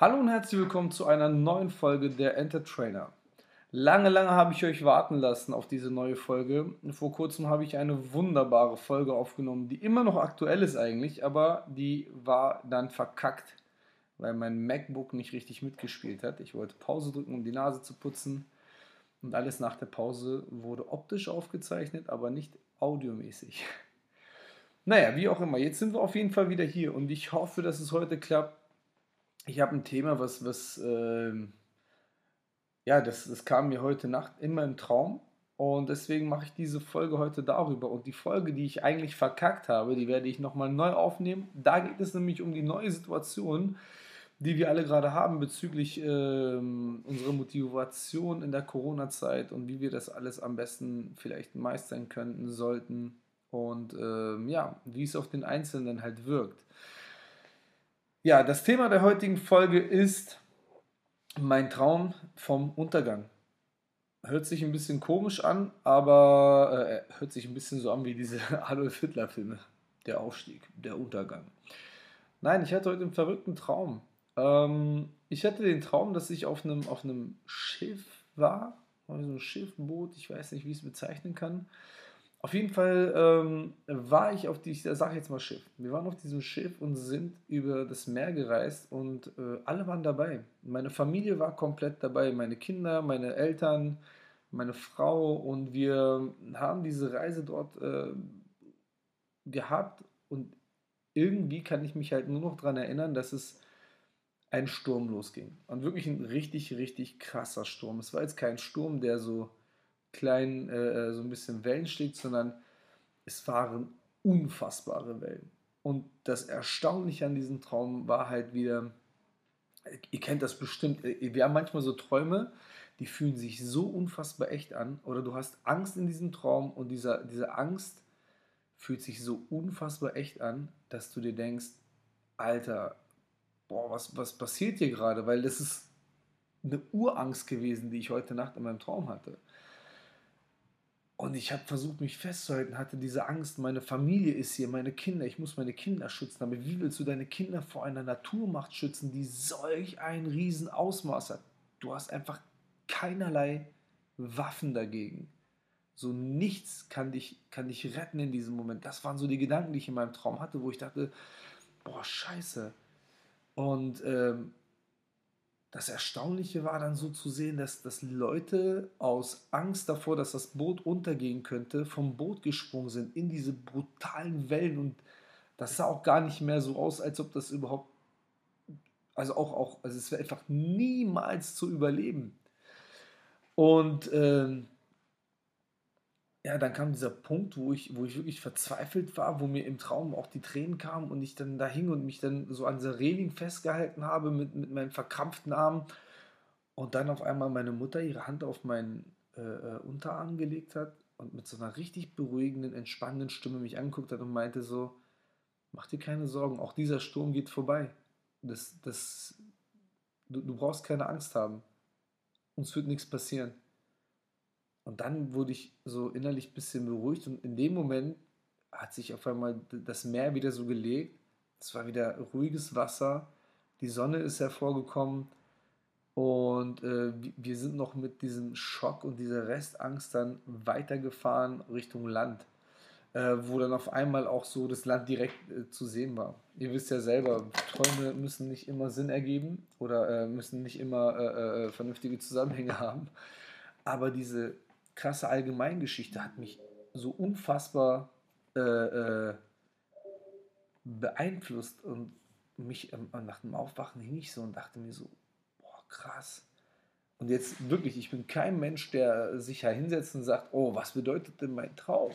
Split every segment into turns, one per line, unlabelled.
Hallo und herzlich willkommen zu einer neuen Folge der Entertrainer. Lange, lange habe ich euch warten lassen auf diese neue Folge. Vor kurzem habe ich eine wunderbare Folge aufgenommen, die immer noch aktuell ist eigentlich, aber die war dann verkackt, weil mein MacBook nicht richtig mitgespielt hat. Ich wollte Pause drücken, um die Nase zu putzen. Und alles nach der Pause wurde optisch aufgezeichnet, aber nicht audiomäßig. Naja, wie auch immer, jetzt sind wir auf jeden Fall wieder hier und ich hoffe, dass es heute klappt. Ich habe ein Thema, was, was äh, ja, das, das kam mir heute Nacht immer im Traum und deswegen mache ich diese Folge heute darüber. Und die Folge, die ich eigentlich verkackt habe, die werde ich nochmal neu aufnehmen. Da geht es nämlich um die neue Situation, die wir alle gerade haben bezüglich äh, unserer Motivation in der Corona-Zeit und wie wir das alles am besten vielleicht meistern könnten, sollten und äh, ja, wie es auf den Einzelnen halt wirkt. Ja, das Thema der heutigen Folge ist mein Traum vom Untergang. Hört sich ein bisschen komisch an, aber äh, hört sich ein bisschen so an wie diese Adolf Hitler-Filme. Der Aufstieg, der Untergang. Nein, ich hatte heute einen verrückten Traum. Ähm, ich hatte den Traum, dass ich auf einem, auf einem Schiff war, so ein Schiffboot, ich weiß nicht, wie ich es bezeichnen kann. Auf jeden Fall ähm, war ich auf die, ich sage jetzt mal Schiff. Wir waren auf diesem Schiff und sind über das Meer gereist und äh, alle waren dabei. Meine Familie war komplett dabei, meine Kinder, meine Eltern, meine Frau und wir haben diese Reise dort äh, gehabt und irgendwie kann ich mich halt nur noch daran erinnern, dass es ein Sturm losging. Und wirklich ein richtig, richtig krasser Sturm. Es war jetzt kein Sturm, der so kleinen, äh, äh, so ein bisschen Wellen schlägt, sondern es waren unfassbare Wellen. Und das Erstaunliche an diesem Traum war halt wieder, ihr kennt das bestimmt, äh, wir haben manchmal so Träume, die fühlen sich so unfassbar echt an. Oder du hast Angst in diesem Traum und dieser, diese Angst fühlt sich so unfassbar echt an, dass du dir denkst, Alter, boah, was, was passiert hier gerade? Weil das ist eine Urangst gewesen, die ich heute Nacht in meinem Traum hatte. Und ich habe versucht, mich festzuhalten, hatte diese Angst, meine Familie ist hier, meine Kinder, ich muss meine Kinder schützen. Aber wie willst du deine Kinder vor einer Naturmacht schützen, die solch ein Riesenausmaß hat? Du hast einfach keinerlei Waffen dagegen. So nichts kann dich, kann dich retten in diesem Moment. Das waren so die Gedanken, die ich in meinem Traum hatte, wo ich dachte, boah, scheiße. Und ähm, das Erstaunliche war dann so zu sehen, dass, dass Leute aus Angst davor, dass das Boot untergehen könnte, vom Boot gesprungen sind in diese brutalen Wellen und das sah auch gar nicht mehr so aus, als ob das überhaupt, also auch, auch also es wäre einfach niemals zu überleben. Und ähm, ja, dann kam dieser Punkt, wo ich, wo ich wirklich verzweifelt war, wo mir im Traum auch die Tränen kamen und ich dann da hing und mich dann so an dieser Reling festgehalten habe mit, mit meinen verkrampften Armen und dann auf einmal meine Mutter ihre Hand auf meinen äh, äh, Unterarm gelegt hat und mit so einer richtig beruhigenden, entspannenden Stimme mich angeguckt hat und meinte so, mach dir keine Sorgen, auch dieser Sturm geht vorbei. Das, das, du, du brauchst keine Angst haben. Uns wird nichts passieren. Und dann wurde ich so innerlich ein bisschen beruhigt und in dem Moment hat sich auf einmal das Meer wieder so gelegt. Es war wieder ruhiges Wasser, die Sonne ist hervorgekommen und äh, wir sind noch mit diesem Schock und dieser Restangst dann weitergefahren Richtung Land, äh, wo dann auf einmal auch so das Land direkt äh, zu sehen war. Ihr wisst ja selber, Träume müssen nicht immer Sinn ergeben oder äh, müssen nicht immer äh, äh, vernünftige Zusammenhänge haben, aber diese krasse Allgemeingeschichte hat mich so unfassbar äh, äh, beeinflusst und mich ähm, nach dem Aufwachen hing ich so und dachte mir so, boah, krass. Und jetzt wirklich, ich bin kein Mensch, der sich ja hinsetzt und sagt, oh, was bedeutet denn mein Traum?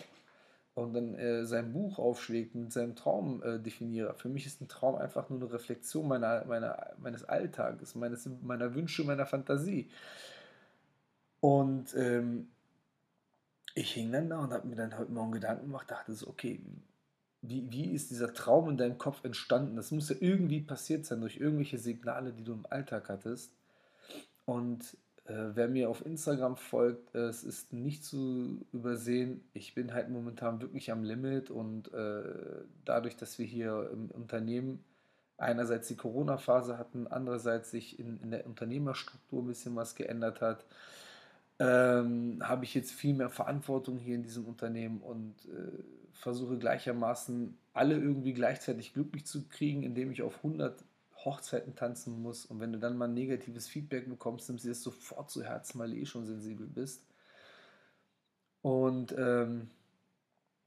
Und dann äh, sein Buch aufschlägt und seinen Traum äh, definiere. Für mich ist ein Traum einfach nur eine Reflexion meiner, meiner, meines Alltages, meines, meiner Wünsche, meiner Fantasie. Und ähm, ich hing dann da und habe mir dann heute Morgen Gedanken gemacht, dachte so, okay, wie, wie ist dieser Traum in deinem Kopf entstanden? Das muss ja irgendwie passiert sein durch irgendwelche Signale, die du im Alltag hattest. Und äh, wer mir auf Instagram folgt, äh, es ist nicht zu übersehen, ich bin halt momentan wirklich am Limit und äh, dadurch, dass wir hier im Unternehmen einerseits die Corona-Phase hatten, andererseits sich in, in der Unternehmerstruktur ein bisschen was geändert hat, ähm, habe ich jetzt viel mehr Verantwortung hier in diesem Unternehmen und äh, versuche gleichermaßen alle irgendwie gleichzeitig glücklich zu kriegen, indem ich auf 100 Hochzeiten tanzen muss. Und wenn du dann mal negatives Feedback bekommst, nimmst du das sofort zu Herzen, weil du eh schon sensibel bist. Und ähm,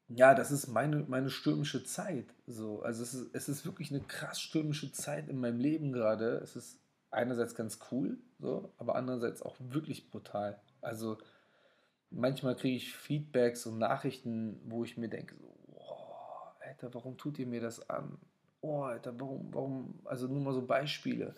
ja, das ist meine, meine stürmische Zeit. So. Also es ist, es ist wirklich eine krass stürmische Zeit in meinem Leben gerade. Es ist einerseits ganz cool, so, aber andererseits auch wirklich brutal. Also manchmal kriege ich Feedbacks und Nachrichten, wo ich mir denke, so, oh, Alter, warum tut ihr mir das an? Oh, Alter, warum, warum, also nur mal so Beispiele.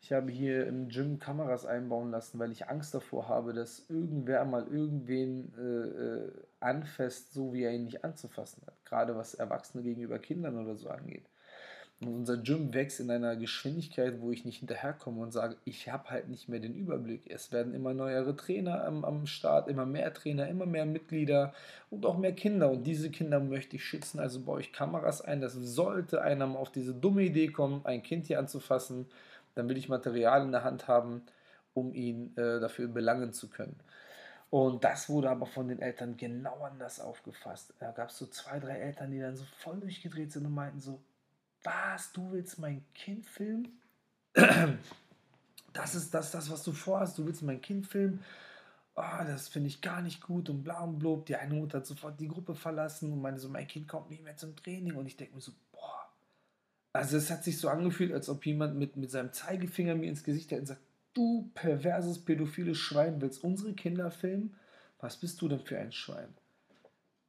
Ich habe hier im Gym Kameras einbauen lassen, weil ich Angst davor habe, dass irgendwer mal irgendwen äh, äh, anfasst, so wie er ihn nicht anzufassen hat. Gerade was Erwachsene gegenüber Kindern oder so angeht. Und unser Gym wächst in einer Geschwindigkeit, wo ich nicht hinterherkomme und sage, ich habe halt nicht mehr den Überblick. Es werden immer neuere Trainer am, am Start, immer mehr Trainer, immer mehr Mitglieder und auch mehr Kinder. Und diese Kinder möchte ich schützen, also baue ich Kameras ein. Das sollte einer mal auf diese dumme Idee kommen, ein Kind hier anzufassen dann will ich Material in der Hand haben, um ihn äh, dafür belangen zu können. Und das wurde aber von den Eltern genau anders aufgefasst. Da gab es so zwei, drei Eltern, die dann so voll durchgedreht sind und meinten so, was, du willst mein Kind filmen? Das ist das, das, was du vorhast, du willst mein Kind filmen? Oh, das finde ich gar nicht gut und bla und blub. Die eine Mutter hat sofort die Gruppe verlassen und meinte so, mein Kind kommt nicht mehr zum Training. Und ich denke mir so, also es hat sich so angefühlt, als ob jemand mit, mit seinem Zeigefinger mir ins Gesicht hält und sagt, du perverses, pädophiles Schwein, willst unsere Kinder filmen? Was bist du denn für ein Schwein?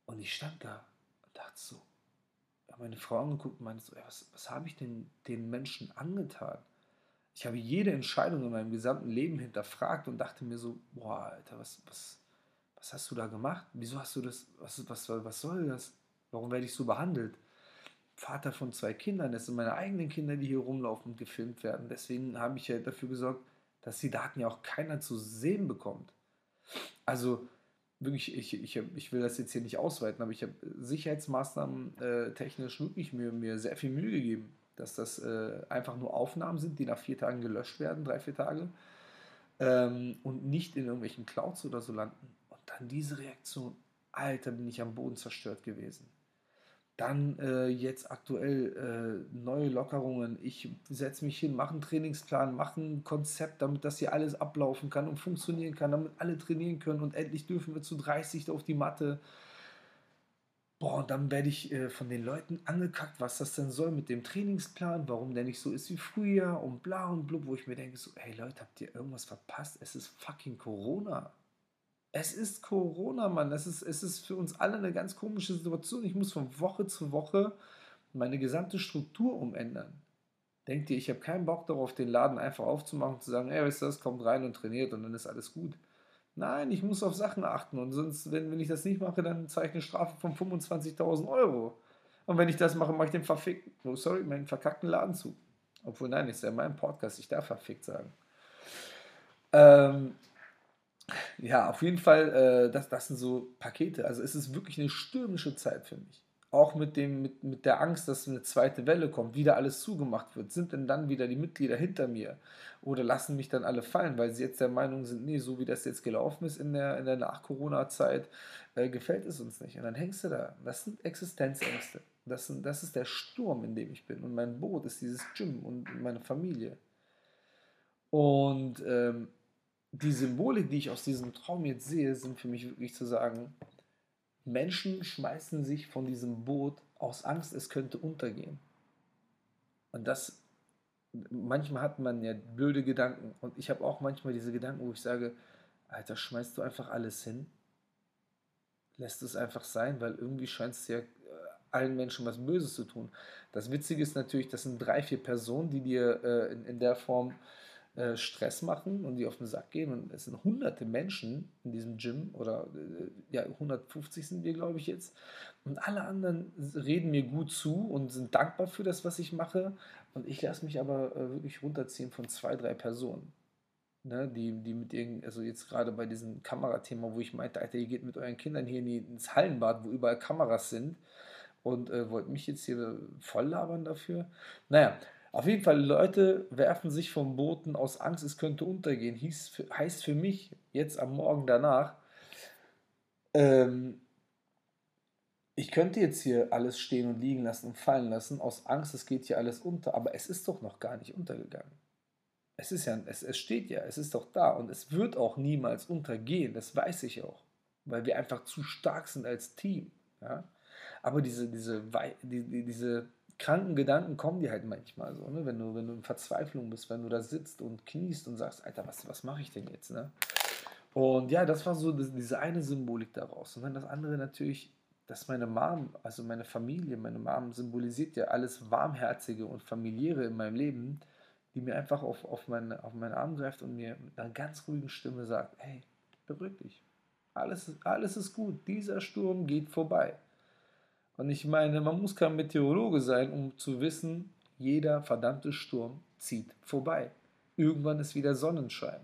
Und ich stand da und dachte so, meine Frau angeguckt und meinte so, ey, was, was habe ich denn den Menschen angetan? Ich habe jede Entscheidung in meinem gesamten Leben hinterfragt und dachte mir so, boah, Alter, was, was, was hast du da gemacht? Wieso hast du das, was, was, was soll das? Warum werde ich so behandelt? Vater von zwei Kindern, das sind meine eigenen Kinder, die hier rumlaufen und gefilmt werden. Deswegen habe ich ja dafür gesorgt, dass die Daten ja auch keiner zu sehen bekommt. Also wirklich, ich, ich, ich will das jetzt hier nicht ausweiten, aber ich habe Sicherheitsmaßnahmen äh, technisch wirklich mir, mir sehr viel Mühe gegeben, dass das äh, einfach nur Aufnahmen sind, die nach vier Tagen gelöscht werden, drei, vier Tage, ähm, und nicht in irgendwelchen Clouds oder so landen. Und dann diese Reaktion, Alter, bin ich am Boden zerstört gewesen. Dann äh, jetzt aktuell äh, neue Lockerungen. Ich setze mich hin, mache einen Trainingsplan, mache ein Konzept, damit das hier alles ablaufen kann und funktionieren kann, damit alle trainieren können und endlich dürfen wir zu 30 auf die Matte. Boah, und dann werde ich äh, von den Leuten angekackt, was das denn soll mit dem Trainingsplan, warum der nicht so ist wie früher und bla und blub, wo ich mir denke, so, hey Leute, habt ihr irgendwas verpasst? Es ist fucking Corona. Es ist Corona, Mann. Es ist, es ist für uns alle eine ganz komische Situation. Ich muss von Woche zu Woche meine gesamte Struktur umändern. Denkt ihr, ich habe keinen Bock darauf, den Laden einfach aufzumachen und zu sagen, ey, weißt du das, kommt rein und trainiert und dann ist alles gut. Nein, ich muss auf Sachen achten und sonst, wenn, wenn ich das nicht mache, dann zeige ich eine Strafe von 25.000 Euro. Und wenn ich das mache, mache ich den verfickten, oh sorry, meinen verkackten Laden zu. Obwohl, nein, ist ja mein Podcast, ich darf verfickt sagen. Ähm, ja, auf jeden Fall, äh, das, das sind so Pakete. Also es ist wirklich eine stürmische Zeit für mich. Auch mit, dem, mit, mit der Angst, dass eine zweite Welle kommt, wieder alles zugemacht wird. Sind denn dann wieder die Mitglieder hinter mir? Oder lassen mich dann alle fallen, weil sie jetzt der Meinung sind, nee, so wie das jetzt gelaufen ist in der, in der Nach-Corona-Zeit, äh, gefällt es uns nicht. Und dann hängst du da. Das sind Existenzängste. Das, sind, das ist der Sturm, in dem ich bin. Und mein Boot ist dieses Gym und meine Familie. Und ähm, die Symbolik, die ich aus diesem Traum jetzt sehe, sind für mich wirklich zu sagen, Menschen schmeißen sich von diesem Boot aus Angst, es könnte untergehen. Und das, manchmal hat man ja blöde Gedanken. Und ich habe auch manchmal diese Gedanken, wo ich sage, Alter, schmeißt du einfach alles hin? Lässt es einfach sein, weil irgendwie scheint es ja äh, allen Menschen was Böses zu tun. Das Witzige ist natürlich, das sind drei, vier Personen, die dir äh, in, in der Form äh, Stress machen und die auf den Sack gehen. Und es sind hunderte Menschen in diesem Gym oder äh, ja, 150 sind wir, glaube ich, jetzt. Und alle anderen reden mir gut zu und sind dankbar für das, was ich mache. Und ich lasse mich aber äh, wirklich runterziehen von zwei, drei Personen. Ne, die, die mit irgend, also jetzt gerade bei diesem Kamerathema, wo ich meinte, Alter, ihr geht mit euren Kindern hier in die, ins Hallenbad, wo überall Kameras sind und äh, wollt mich jetzt hier voll labern dafür. Naja, Auf jeden Fall, Leute werfen sich vom Booten aus Angst, es könnte untergehen. Hieß, heißt für mich jetzt am Morgen danach, ähm, ich könnte jetzt hier alles stehen und liegen lassen und fallen lassen, aus Angst, es geht hier alles unter, aber es ist doch noch gar nicht untergegangen. Es ist ja, es, es steht ja, es ist doch da und es wird auch niemals untergehen, das weiß ich auch, weil wir einfach zu stark sind als Team. Ja? Aber diese, diese, die, diese kranken Gedanken kommen dir halt manchmal so, ne? wenn, du, wenn du in Verzweiflung bist, wenn du da sitzt und kniest und sagst, Alter, was, was mache ich denn jetzt? Ne? Und ja, das war so diese eine Symbolik daraus. Und dann das andere natürlich dass meine Mom, also meine Familie, meine Mom symbolisiert ja alles Warmherzige und Familiäre in meinem Leben, die mir einfach auf, auf, meine, auf meinen Arm greift und mir mit einer ganz ruhigen Stimme sagt, hey, beruhig dich. Alles, alles ist gut. Dieser Sturm geht vorbei. Und ich meine, man muss kein Meteorologe sein, um zu wissen, jeder verdammte Sturm zieht vorbei. Irgendwann ist wieder Sonnenschein.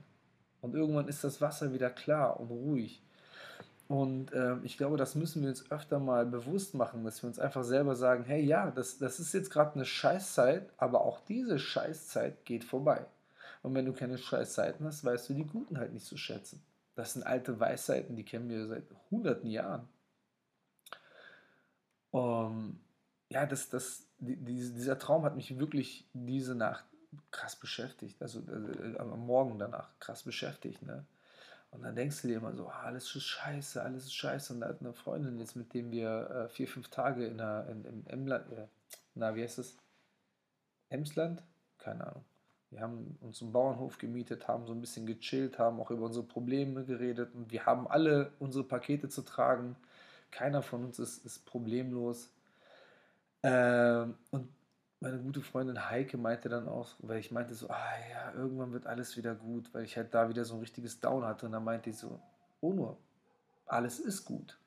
Und irgendwann ist das Wasser wieder klar und ruhig. Und äh, ich glaube, das müssen wir uns öfter mal bewusst machen, dass wir uns einfach selber sagen, hey ja, das, das ist jetzt gerade eine Scheißzeit, aber auch diese Scheißzeit geht vorbei. Und wenn du keine Scheißzeiten hast, weißt du die guten halt nicht zu schätzen. Das sind alte Weisheiten, die kennen wir seit hunderten Jahren. Um, ja, das, das, die, dieser Traum hat mich wirklich diese Nacht krass beschäftigt, also äh, am Morgen danach krass beschäftigt. Ne? Und dann denkst du dir immer so, ah, alles ist scheiße, alles ist scheiße. Und da hat eine Freundin jetzt, mit dem wir äh, vier, fünf Tage in, der, in, in Emland, äh, na, wie heißt es? Emsland? Keine Ahnung. Wir haben uns einen Bauernhof gemietet, haben so ein bisschen gechillt, haben auch über unsere Probleme geredet und wir haben alle unsere Pakete zu tragen. Keiner von uns ist, ist problemlos. Ähm, und meine gute Freundin Heike meinte dann auch, weil ich meinte so, ah ja, irgendwann wird alles wieder gut, weil ich halt da wieder so ein richtiges Down hatte. Und dann meinte ich so, oh nur, alles ist gut.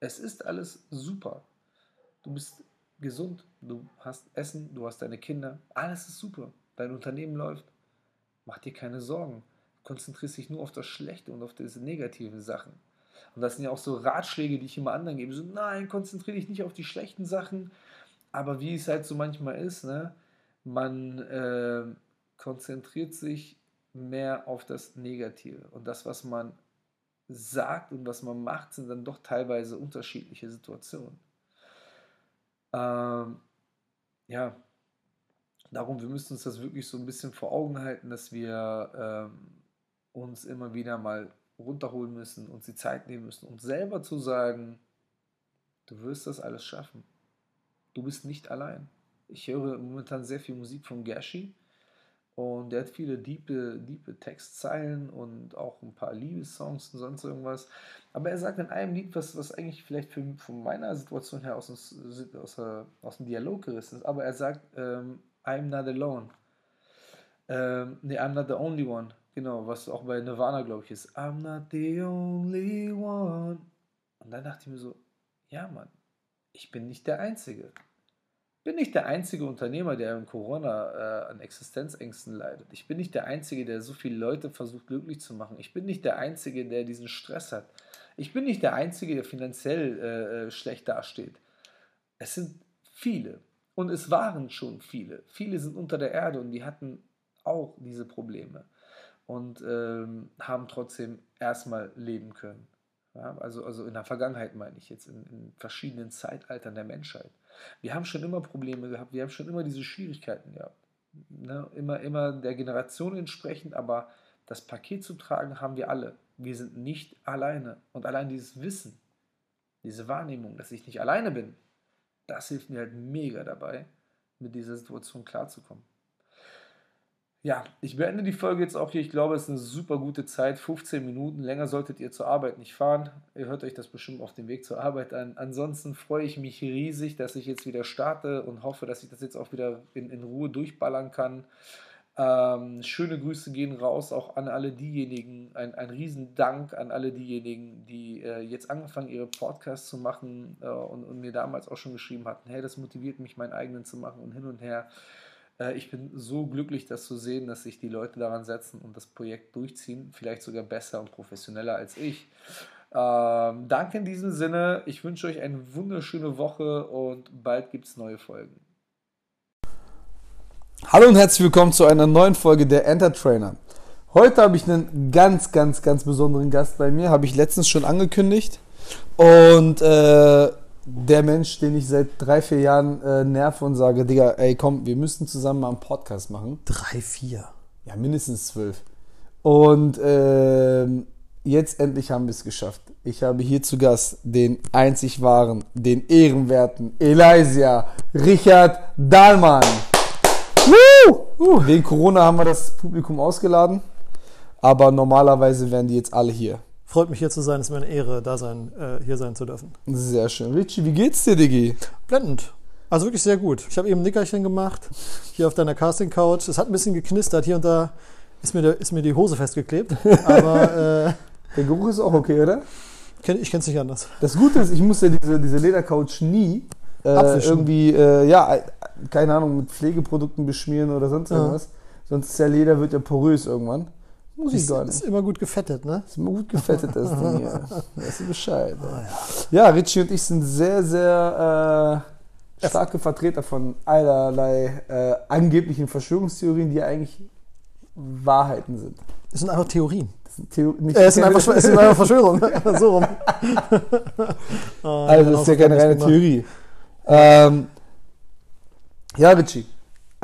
Es ist alles super. Du bist gesund, du hast Essen, du hast deine Kinder, alles ist super. Dein Unternehmen läuft. Mach dir keine Sorgen. Konzentrierst dich nur auf das Schlechte und auf diese negativen Sachen. Und das sind ja auch so Ratschläge, die ich immer anderen gebe. So, nein, konzentriere dich nicht auf die schlechten Sachen, aber wie es halt so manchmal ist, ne, man äh, konzentriert sich mehr auf das Negative. Und das, was man sagt und was man macht, sind dann doch teilweise unterschiedliche Situationen. Ähm, ja, darum, wir müssen uns das wirklich so ein bisschen vor Augen halten, dass wir ähm, uns immer wieder mal runterholen müssen, uns die Zeit nehmen müssen, uns selber zu sagen, du wirst das alles schaffen du bist nicht allein. Ich höre momentan sehr viel Musik von Gashi und der hat viele diepe, diepe Textzeilen und auch ein paar Liebessongs und sonst irgendwas. Aber er sagt in einem Lied, was, was eigentlich vielleicht für, von meiner Situation her aus, dem, aus, aus dem Dialog gerissen ist, aber er sagt, ähm, I'm not alone. Ähm, nee, I'm not the only one. Genau, was auch bei Nirvana, glaube ich, ist. I'm not the only one. Und dann dachte ich mir so, ja, Mann, ich bin nicht der Einzige. Bin nicht der einzige Unternehmer, der im Corona äh, an Existenzängsten leidet. Ich bin nicht der Einzige, der so viele Leute versucht glücklich zu machen. Ich bin nicht der Einzige, der diesen Stress hat. Ich bin nicht der Einzige, der finanziell äh, äh schlecht dasteht. Es sind viele. Und es waren schon viele. Viele sind unter der Erde und die hatten auch diese Probleme und ähm, haben trotzdem erstmal leben können. Ja, also, also in der Vergangenheit meine ich jetzt, in, in, verschiedenen Zeitaltern der Menschheit. Wir haben schon immer Probleme gehabt, wir haben schon immer diese Schwierigkeiten gehabt. Ne? Immer, immer der Generation entsprechend, aber das Paket zu tragen haben wir alle. Wir sind nicht alleine. Und allein dieses Wissen, diese Wahrnehmung, dass ich nicht alleine bin, das hilft mir halt mega dabei, mit dieser Situation klarzukommen. Ja, ich beende die Folge jetzt auch hier. Ich glaube, es ist eine super gute Zeit. 15 Minuten. Länger solltet ihr zur Arbeit nicht fahren. Ihr hört euch das bestimmt auf dem Weg zur Arbeit an. Ansonsten freue ich mich riesig, dass ich jetzt wieder starte und hoffe, dass ich das jetzt auch wieder in, in Ruhe durchballern kann. Ähm, schöne Grüße gehen raus auch an alle diejenigen, ein, ein Riesendank an alle diejenigen, die äh, jetzt angefangen, ihre Podcasts zu machen äh, und, und mir damals auch schon geschrieben hatten, hey, das motiviert mich, meinen eigenen zu machen und hin und her. Äh, ich bin so glücklich, das zu sehen, dass sich die Leute daran setzen und das Projekt durchziehen, vielleicht sogar besser und professioneller als ich. Ähm, danke in diesem Sinne. Ich wünsche euch eine wunderschöne Woche und bald gibt es neue Folgen. Hallo und herzlich willkommen zu einer neuen Folge der Enter Trainer. Heute habe ich einen ganz, ganz, ganz besonderen Gast bei mir, habe ich letztens schon angekündigt. Und äh, der Mensch, den ich seit drei, vier Jahren äh, nerve und sage, Digga, ey komm, wir müssen zusammen mal einen Podcast machen.
Drei, vier.
Ja, mindestens zwölf. Und ähm, jetzt endlich haben wir es geschafft. Ich habe hier zu Gast den einzig wahren, den ehrenwerten Elijah Richard Dahlmann. Wegen Corona haben wir das Publikum ausgeladen, aber normalerweise wären die jetzt alle hier.
Freut mich hier zu sein, es ist mir eine Ehre, da sein, äh, hier sein zu dürfen.
Sehr schön. Richie, wie geht's dir, Diggi?
Blendend. Also wirklich sehr gut. Ich habe eben ein Nickerchen gemacht, hier auf deiner Casting-Couch. Es hat ein bisschen geknistert, hier und da ist mir, der, ist mir die Hose festgeklebt. Aber äh,
Der Geruch ist auch okay, oder?
ich kenne es nicht anders.
Das Gute ist, ich musste diese, diese Ledercouch nie äh, irgendwie, äh, ja, äh, keine Ahnung, mit Pflegeprodukten beschmieren oder sonst
Ja.
irgendwas. Sonst ist der Leder wird ja porös irgendwann. Muss ich
Ist,
gar
ist
nicht.
immer gut gefettet, ne?
Ist immer gut gefettet, das Ding hier. Weißt du Bescheid. ey. Ja, Richie und ich sind sehr, sehr äh, starke Vertreter von allerlei äh, angeblichen Verschwörungstheorien, die eigentlich Wahrheiten sind.
Es sind einfach Theorien. Äh, es, sind einfach, es sind einfach Verschwörungen. so rum.
Also das ist ja keine reine Theorie. Ähm, ja, Richie.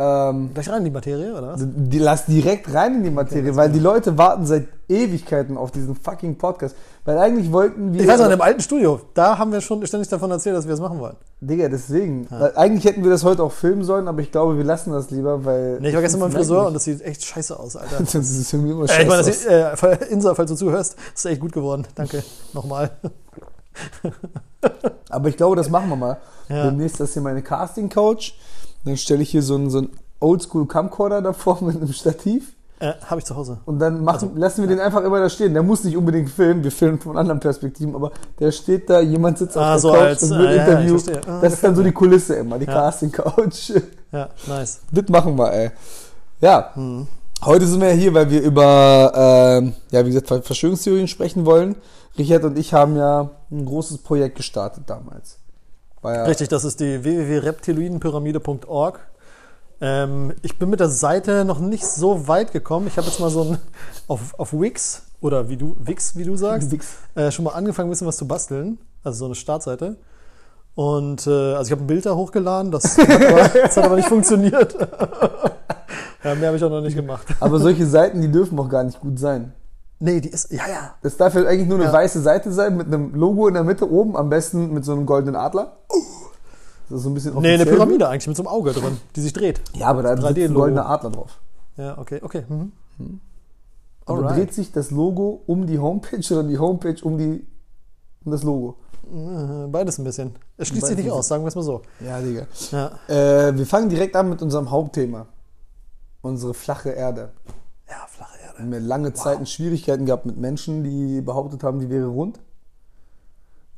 Ähm,
Gleich rein in die Materie, oder was?
die, lass direkt rein in die Materie,
let's
weil die Leute warten seit Ewigkeiten auf diesen fucking Podcast. Weil eigentlich wollten wir.
Ich weiß noch, in dem alten Studio, da haben wir schon ständig davon erzählt, dass wir es machen wollen.
Digga, deswegen. Weil eigentlich hätten wir das heute auch filmen sollen, aber ich glaube, wir lassen das lieber, weil.
Nee, ich war gestern beim Friseur und das sieht echt scheiße aus, Alter.
Das ist für mich immer
Äh,
scheiße.
ich meine, das sieht, äh, Insa, falls du zuhörst, das ist echt gut geworden. Danke nochmal.
aber ich glaube, das machen wir mal.
Ja.
Demnächst ist hier meine Casting-Couch. Dann stelle ich hier so einen, so einen Oldschool-Camcorder davor mit einem Stativ.
Äh, Habe ich zu Hause.
Und dann machen, lassen wir den einfach immer da stehen. Der muss nicht unbedingt filmen, wir filmen von anderen Perspektiven, aber der steht da, jemand sitzt auf
Ah,
der
so
Couch
als-
und wird
ah, ja, ja, ich
interviewt.
verstehe. Ah,
das ist dann so die Kulisse immer, die
Ja.
Casting-Couch.
Ja, nice.
das machen wir, ey. Ja,
Hm.
heute sind wir ja hier, weil wir über, ähm, ja, wie gesagt, Ver- Verschwörungstheorien sprechen wollen. Richard und ich haben ja ein großes Projekt gestartet damals. Ja,
Richtig, das ist die www.reptiloidenpyramide.org. Ähm, ich bin mit der Seite noch nicht so weit gekommen. Ich habe jetzt mal so ein auf, auf Wix oder wie du Wix, wie du sagst,
Wix.
äh, schon mal angefangen, ein bisschen was zu basteln. Also so eine Startseite. Und äh, also ich habe ein Bild da hochgeladen, das hat aber, das hat aber nicht funktioniert. ja, mehr habe ich auch noch nicht gemacht.
Aber solche Seiten, die dürfen auch gar nicht gut sein.
Nee, die ist, ja, ja.
Das darf ja eigentlich nur eine
Ja.
weiße Seite sein mit einem Logo in der Mitte oben, am besten mit so einem goldenen Adler. Das ist so ein bisschen
Nee, eine
offiziell.
Pyramide eigentlich mit so einem Auge drin, die sich dreht.
Ja, aber da ist ein
3D-Logo.
goldener Adler drauf.
Ja, okay, okay. Mhm.
Und dann
Alright.
dreht sich das Logo um die Homepage oder die Homepage um, die, um das Logo.
Äh, Beides ein bisschen. Es schließt
Beides
sich nicht aus, sagen wir es mal so.
Ja, Digga.
Ja,
Äh, wir fangen direkt an mit unserem Hauptthema. Unsere flache Erde.
ja Erde.
Haben ja lange Zeiten Schwierigkeiten gehabt mit Menschen, die behauptet haben, die wäre rund.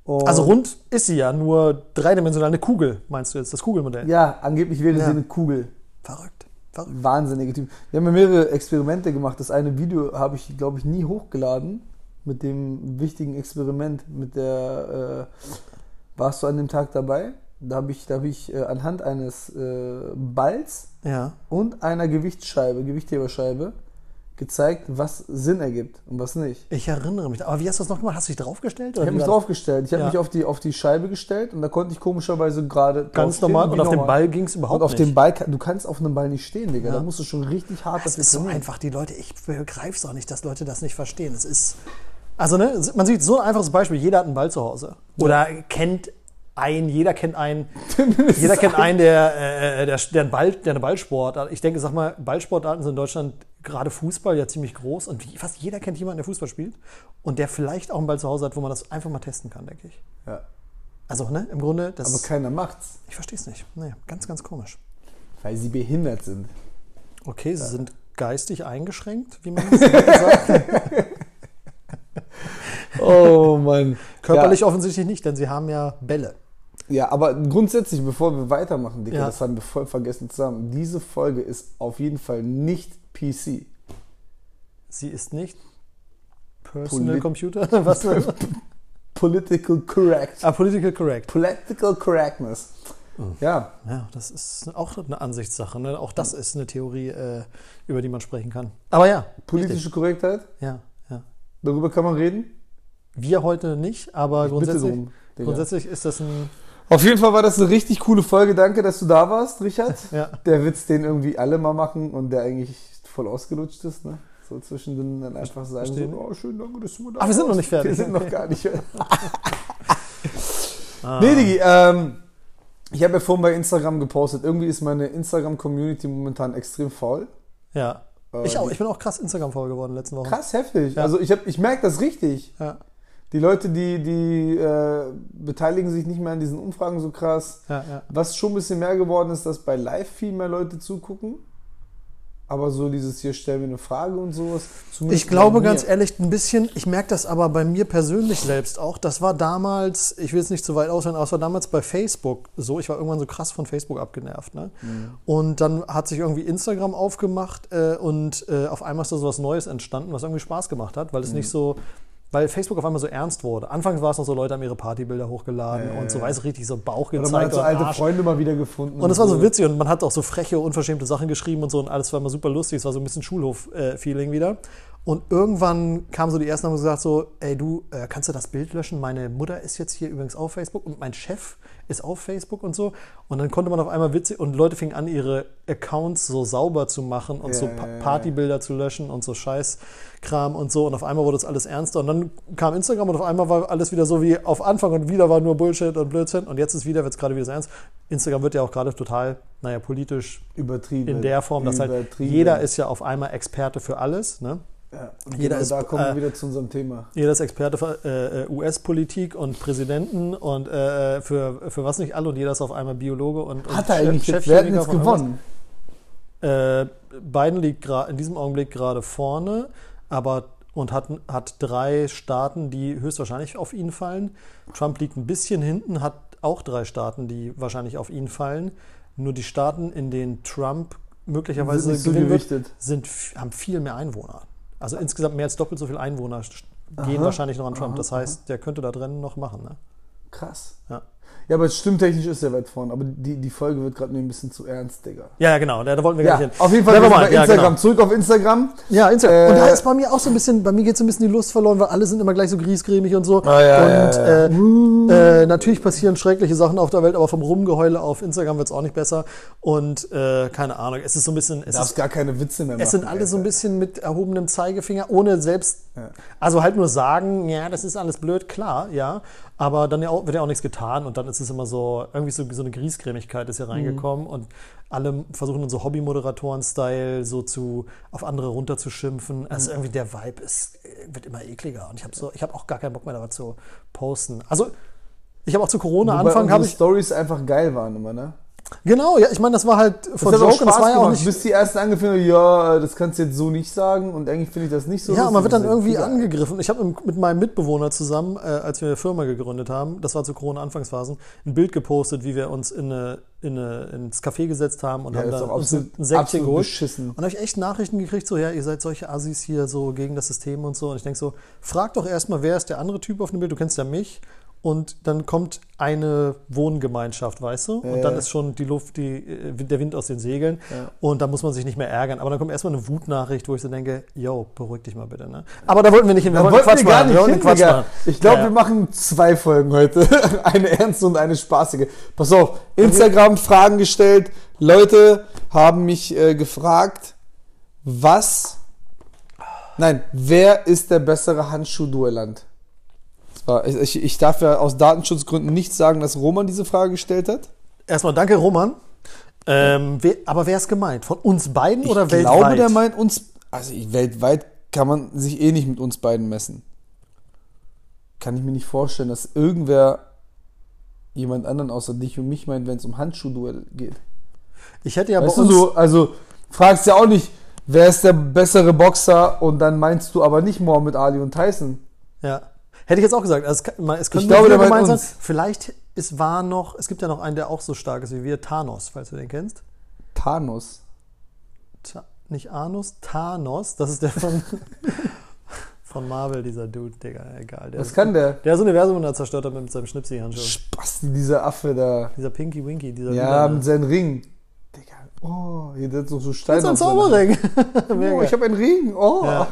Und
Also rund ist sie ja, nur dreidimensional eine Kugel, meinst du jetzt, das Kugelmodell?
Ja, angeblich wäre
Ja.
sie eine Kugel.
Verrückt. Verrückt.
Wahnsinnige Typ. Wir haben ja mehrere Experimente gemacht. Das eine Video habe ich, glaube ich, nie hochgeladen. Mit dem wichtigen Experiment, mit der, äh, warst du an dem Tag dabei? Da habe ich, da hab ich äh, anhand eines äh, Balls
Ja.
und einer Gewichtsscheibe, Gewichtheberscheibe, gezeigt, was Sinn ergibt und was nicht.
Ich erinnere mich. Aber wie hast du das noch gemacht? Hast du dich draufgestellt?
Ich habe mich draufgestellt. Ich habe
Ja.
mich auf die, auf die Scheibe gestellt und da konnte ich komischerweise gerade
Ganz normal. Und auf dem. Ball ging es überhaupt
Und auf
nicht.
dem Ball, du kannst auf einem Ball nicht stehen, Digga.
Ja.
Da musst du schon richtig hart
das ist so
trainieren.
einfach. Die Leute, ich begreife es auch nicht, dass Leute das nicht verstehen. Es ist. Also, ne, man sieht so ein einfaches Beispiel. Jeder hat einen Ball zu Hause. Oder kennt einen, jeder kennt einen, jeder kennt einen, der, äh, der, der, einen Ball, der eine Ballsportart. Ich denke, sag mal, Ballsportarten sind in Deutschland gerade Fußball ja ziemlich groß und fast jeder kennt jemanden, der Fußball spielt und der vielleicht auch einen Ball zu Hause hat, wo man das einfach mal testen kann, denke ich.
Ja.
Also, ne, im Grunde, das,
Aber keiner macht's,
ich verstehe es nicht. Nee, ganz, ganz komisch.
weil sie behindert sind.
Okay, sie sind geistig eingeschränkt, wie man das sagt.
Oh Mann.
Körperlich offensichtlich nicht, denn sie haben ja Bälle.
Ja, aber grundsätzlich, bevor wir weitermachen, Digga,
Ja.
das haben wir voll vergessen zu sagen. Diese Folge ist auf jeden Fall nicht PC.
Sie ist nicht Personal
Polit-
Computer. Was?
Political correct.
ah, Political Correct.
Political correctness. Ja,
Ja, das ist auch eine Ansichtssache. Ne? Auch das ist eine Theorie, äh, über die man sprechen kann. Aber ja,
politische Korrektheit,
ja, ja.
darüber kann man reden.
Wir heute nicht, aber grundsätzlich,
drum,
grundsätzlich ist das ein.
Auf jeden Fall war das eine richtig coole Folge. Danke, dass du da warst, Richard.
Ja.
Der Witz, den irgendwie alle mal machen und der eigentlich voll ausgelutscht ist, ne? So zwischendrin dann einfach sagen,
Verstehen.
so, oh, schön, danke, dass du mal da
Ah, wir sind noch nicht fertig.
Wir sind
Okay.
noch gar nicht fertig.
Ah.
Nee, Digi, ähm, ich habe ja vorhin bei Instagram gepostet, irgendwie ist meine Instagram-Community momentan extrem faul.
Ja.
Äh,
Ich auch.
die-
Ich bin auch krass Instagram-voll geworden in den letzten Wochen.
Krass heftig.
Ja.
Also ich, hab- ich merke das richtig.
Ja,
Die Leute, die, die äh, beteiligen sich nicht mehr an diesen Umfragen so krass.
ja, ja.
Was schon ein bisschen mehr geworden ist, dass bei Live viel mehr Leute zugucken. Aber so dieses hier, stell mir eine Frage und sowas.
Ich glaube ganz ehrlich, ein bisschen, ich merke das aber bei mir persönlich selbst auch. Das war damals, ich will jetzt nicht zu weit ausholen, aber es war damals bei Facebook so. Ich war irgendwann so krass von Facebook abgenervt. Ne?
Mhm.
Und dann hat sich irgendwie Instagram aufgemacht äh, und äh, auf einmal ist da so was Neues entstanden, was irgendwie Spaß gemacht hat, weil es
Mhm.
nicht so. Weil Facebook auf einmal so ernst wurde. Anfangs war es noch so, Leute haben ihre Partybilder hochgeladen
Ja,
und so, weiß richtig so Bauch
Oder man
gezeigt.
hat so alte
Arsch.
Freunde mal wieder gefunden.
Und es war so witzig und man hat auch so freche, unverschämte Sachen geschrieben und so und alles war immer super lustig. Es war so ein bisschen Schulhof-Feeling wieder. Und irgendwann kamen so die ersten haben gesagt so, ey du, äh, kannst du das Bild löschen? Meine Mutter ist jetzt hier übrigens auf Facebook und mein Chef ist auf Facebook und so. Und dann konnte man auf einmal witzig und Leute fingen an, ihre Accounts so sauber zu machen und
Ja,
so Pa-. Partybilder zu löschen und so Scheißkram und so. Und auf einmal wurde es alles ernster. Und dann kam Instagram und auf einmal war alles wieder so wie auf Anfang und wieder war nur Bullshit und Blödsinn. Und jetzt ist wieder, wird es gerade wieder so ernst. Instagram wird ja auch gerade total, naja, politisch
übertrieben.
in der Form, dass halt jeder ist ja auf einmal Experte für alles. Ne?
Ja, und
jeder
genau
ist,
da kommen wir
äh,
wieder zu unserem Thema.
Jeder ist Experte für äh, äh, US-Politik und Präsidenten und äh, für, für was nicht alle und jeder ist auf einmal Biologe und, und
Hat er eigentlich
Chef-
wer hat jetzt gewonnen?
Äh, Biden liegt in diesem Augenblick gerade vorne, aber und hat, hat drei Staaten, die höchstwahrscheinlich auf ihn fallen. Trump liegt ein bisschen hinten, hat auch drei Staaten, die wahrscheinlich auf ihn fallen. Nur die Staaten, in denen Trump möglicherweise
so
wird,
gewichtet.
sind, haben viel mehr Einwohner. Also insgesamt mehr als doppelt so viele Einwohner gehen
Aha,
wahrscheinlich noch an Trump.
aha,
Das heißt, der könnte da drin noch machen. Ne?
Krass.
Ja.
Ja, aber stimmtechnisch ist er weit vorne. Aber die, die Folge wird gerade ein bisschen zu ernst, Digga.
Ja, ja, genau, da, da wollten wir
Ja,
gar nicht hin.
auf jeden Fall bei
ja,
Instagram.
genau.
Zurück auf Instagram.
Ja, Instagram.
Äh,
und da ist bei mir auch so ein bisschen, bei mir geht so ein bisschen die Lust verloren, weil alle sind immer gleich so griesgrämig und so.
Ah, ja,
und
ja, ja.
Äh, äh, natürlich passieren schreckliche Sachen auf der Welt, aber vom Rumgeheule auf Instagram wird es auch nicht besser. Und äh, keine Ahnung, es ist so ein bisschen, es,
Darfst
ist,
gar keine Witze mehr machen.
es sind alle so ein bisschen mit erhobenem Zeigefinger, ohne selbst,
Ja.
also halt nur sagen, ja, das ist alles blöd, klar, ja. Aber dann wird ja auch nichts getan und dann ist es immer so, irgendwie so, so eine Griesgrämigkeit ist ja reingekommen und alle versuchen so Hobby-Moderatoren-Style so zu, auf andere runterzuschimpfen. Also irgendwie der Vibe ist, wird immer ekliger und ich habe so, ich habe auch gar keinen Bock mehr da zu posten. Also ich habe auch zu Corona
Wobei
Anfang habe
unsere
ich,
Stories einfach geil waren immer, ne?
Genau, ja, ich meine, das war halt von Joke und das war ja auch nicht,
bis die ersten angefangen haben, ja, das kannst du jetzt so nicht sagen und eigentlich finde ich das nicht so.
Ja, man wird dann irgendwie angegriffen. Ich habe mit meinem Mitbewohner zusammen, äh, als wir eine Firma gegründet haben, das war zu Corona-Anfangsphasen, ein Bild gepostet, wie wir uns in eine, in eine, ins Café gesetzt haben und
Ja,
haben
ist
da
doch
uns ein Säckchen geholt.
beschissen.
Und habe ich echt Nachrichten gekriegt, so, ja, ihr seid solche Assis hier so gegen das System und so. Und ich denke so, frag doch erstmal, wer ist der andere Typ auf dem Bild? Du kennst ja mich. Und dann kommt eine Wohngemeinschaft, weißt du? Und dann ist schon die Luft, die, äh, der Wind aus den Segeln. Und da muss man sich nicht mehr ärgern. Aber dann kommt erstmal eine Wutnachricht, wo ich so denke, yo, beruhig dich mal bitte. Ne? Aber da wollten wir nicht hin.
Da
wollten
wollten wir
Quatsch
gar
machen.
nicht hin,
Quatsch machen.
Ich glaube, wir machen zwei Folgen heute. eine ernste und eine spaßige. Pass auf, Instagram Fragen gestellt. Leute haben mich äh, gefragt, was. Nein, wer ist der bessere Handschuh-Duellant? Zwar, Ich, ich, ich darf ja aus Datenschutzgründen nicht sagen, dass Roman diese Frage gestellt hat.
Erstmal danke, Roman. Ähm, wer, aber wer ist gemeint? Von uns beiden oder
ich
weltweit?
glaube, der meint uns. Also ich, weltweit kann man sich eh nicht mit uns beiden messen. Kann ich mir nicht vorstellen, dass irgendwer jemand anderen außer dich und mich meint, wenn es um Handschuhduell geht.
ich hätte ja
weißt
bei
du
uns,
so, also fragst ja auch nicht, wer ist der bessere Boxer und dann meinst du aber nicht Mohammed Ali und Tyson.
Ja. Hätte ich jetzt auch gesagt. Also es, kann, es könnte
Ich glaube,
gemeint sein. Vielleicht es war noch, es gibt ja noch einen, der auch so stark ist wie wir, Thanos, falls du den kennst.
Thanos.
Ta nicht Anus, Thanos, das ist der von, Von Marvel, dieser Dude, Digga, egal. Der
Was
ist-
kann der?
Der das Universum da zerstört hat mit seinem Schnipsi-Handschuh.
Spasti, dieser Affe da.
Dieser Pinky Winky, dieser
Ja,
Lila.
mit seinem Ring. Oh, hier hat so so
Das
Steine.
ist ein Zauberring.
Oh, ich habe einen Ring. Oh. Ja.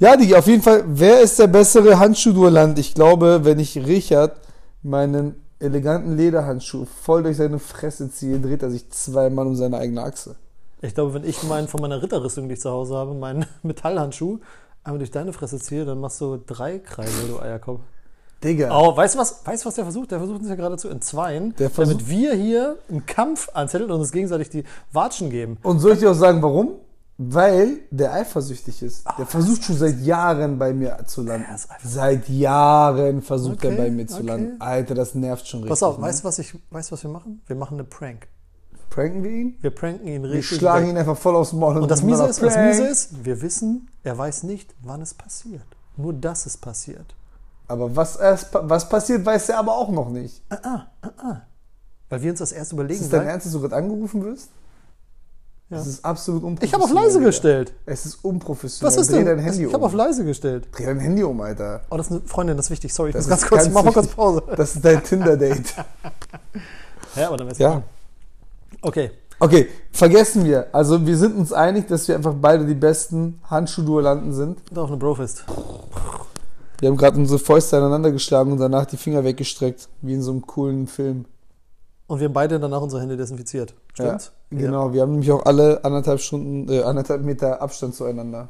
Ja.
Digi, auf jeden Fall, wer ist der bessere Handschuhduellant? Ich glaube, wenn ich Richard meinen eleganten Lederhandschuh voll durch seine Fresse ziehe, dreht er sich zweimal um seine eigene Achse.
Ich glaube, wenn ich meinen von meiner Ritterrüstung, die ich zu Hause habe, meinen Metallhandschuh einmal durch deine Fresse ziehe, dann machst du drei Kreise, du Eierkopf.
Digga.
Oh, weißt du was, weißt, was der versucht? Der versucht uns ja gerade zu entzweien,
Der versucht-
damit wir hier einen Kampf anzetteln und uns gegenseitig die Watschen geben.
Und soll ich dir auch sagen, warum? Weil der eifersüchtig ist. Der versucht schon seit Jahren bei mir zu landen.
Er ist eifersüchtig.
Seit Jahren versucht er
Okay,
bei mir zu
okay.
landen. Alter, das nervt schon richtig.
Pass auf,
ne?
weißt du, was ich, weißt du, was wir machen? Wir machen eine Prank.
Pranken wir ihn?
Wir pranken ihn
Wir
richtig.
schlagen
weg.
ihn einfach voll aufs Maul.
Und das Miese ist, das. Miese ist, wir wissen, er weiß nicht, wann es passiert. Nur, dass es passiert.
Aber was, erst, was passiert, weiß er aber auch noch nicht.
Weil wir uns das erst überlegen.
Ist das dein Ernst, dass du gerade angerufen wirst?
Ja.
Das ist absolut
ich
unprofessionell.
habe auf leise gestellt.
Es ist unprofessionell.
Was ist
Dreh
denn?
dein Handy
ich habe
um.
auf leise gestellt.
Dreh dein Handy um, Alter.
Oh, das ist eine Freundin, das ist wichtig. Sorry, ich
Das
muss ganz kurz, ich mach mal kurz. Pause.
Das ist dein Tinder-Date.
Ja, aber dann wär's
Ja.
Okay.
Okay, vergessen wir. Also wir sind uns einig, dass wir einfach beide die besten Handschuhduellanten sind.
Doch eine Brofist.
Wir haben gerade unsere Fäuste aneinander geschlagen und danach die Finger weggestreckt, wie in so einem coolen Film.
Und wir haben beide danach unsere Hände desinfiziert. Stimmt's?
Ja, genau, wir haben nämlich auch alle anderthalb Stunden, äh, anderthalb Meter Abstand zueinander.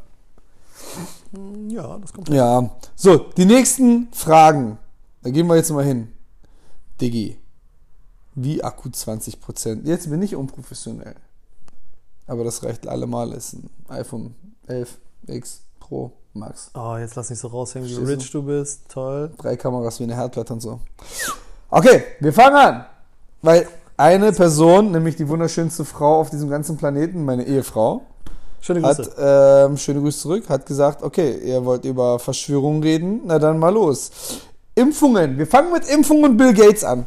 Ja, ja das kommt.
Ja. So, die nächsten Fragen. Da gehen wir jetzt mal hin. Diggi. Wie Akku 20%? Jetzt bin ich unprofessionell. Aber das reicht allemal. Ist ein iPhone 11 X Pro Max.
Oh, jetzt lass nicht so raushängen, wie rich du bist. Toll.
Drei Kameras wie eine Herdplatte und so. Okay, wir fangen an. Weil eine Person, nämlich die wunderschönste Frau auf diesem ganzen Planeten, meine Ehefrau,
Schöne Grüße.
hat, ähm, schöne Grüße zurück, hat gesagt, okay, ihr wollt über Verschwörungen reden, na dann mal los. Impfungen. Wir fangen mit Impfungen und Bill Gates an.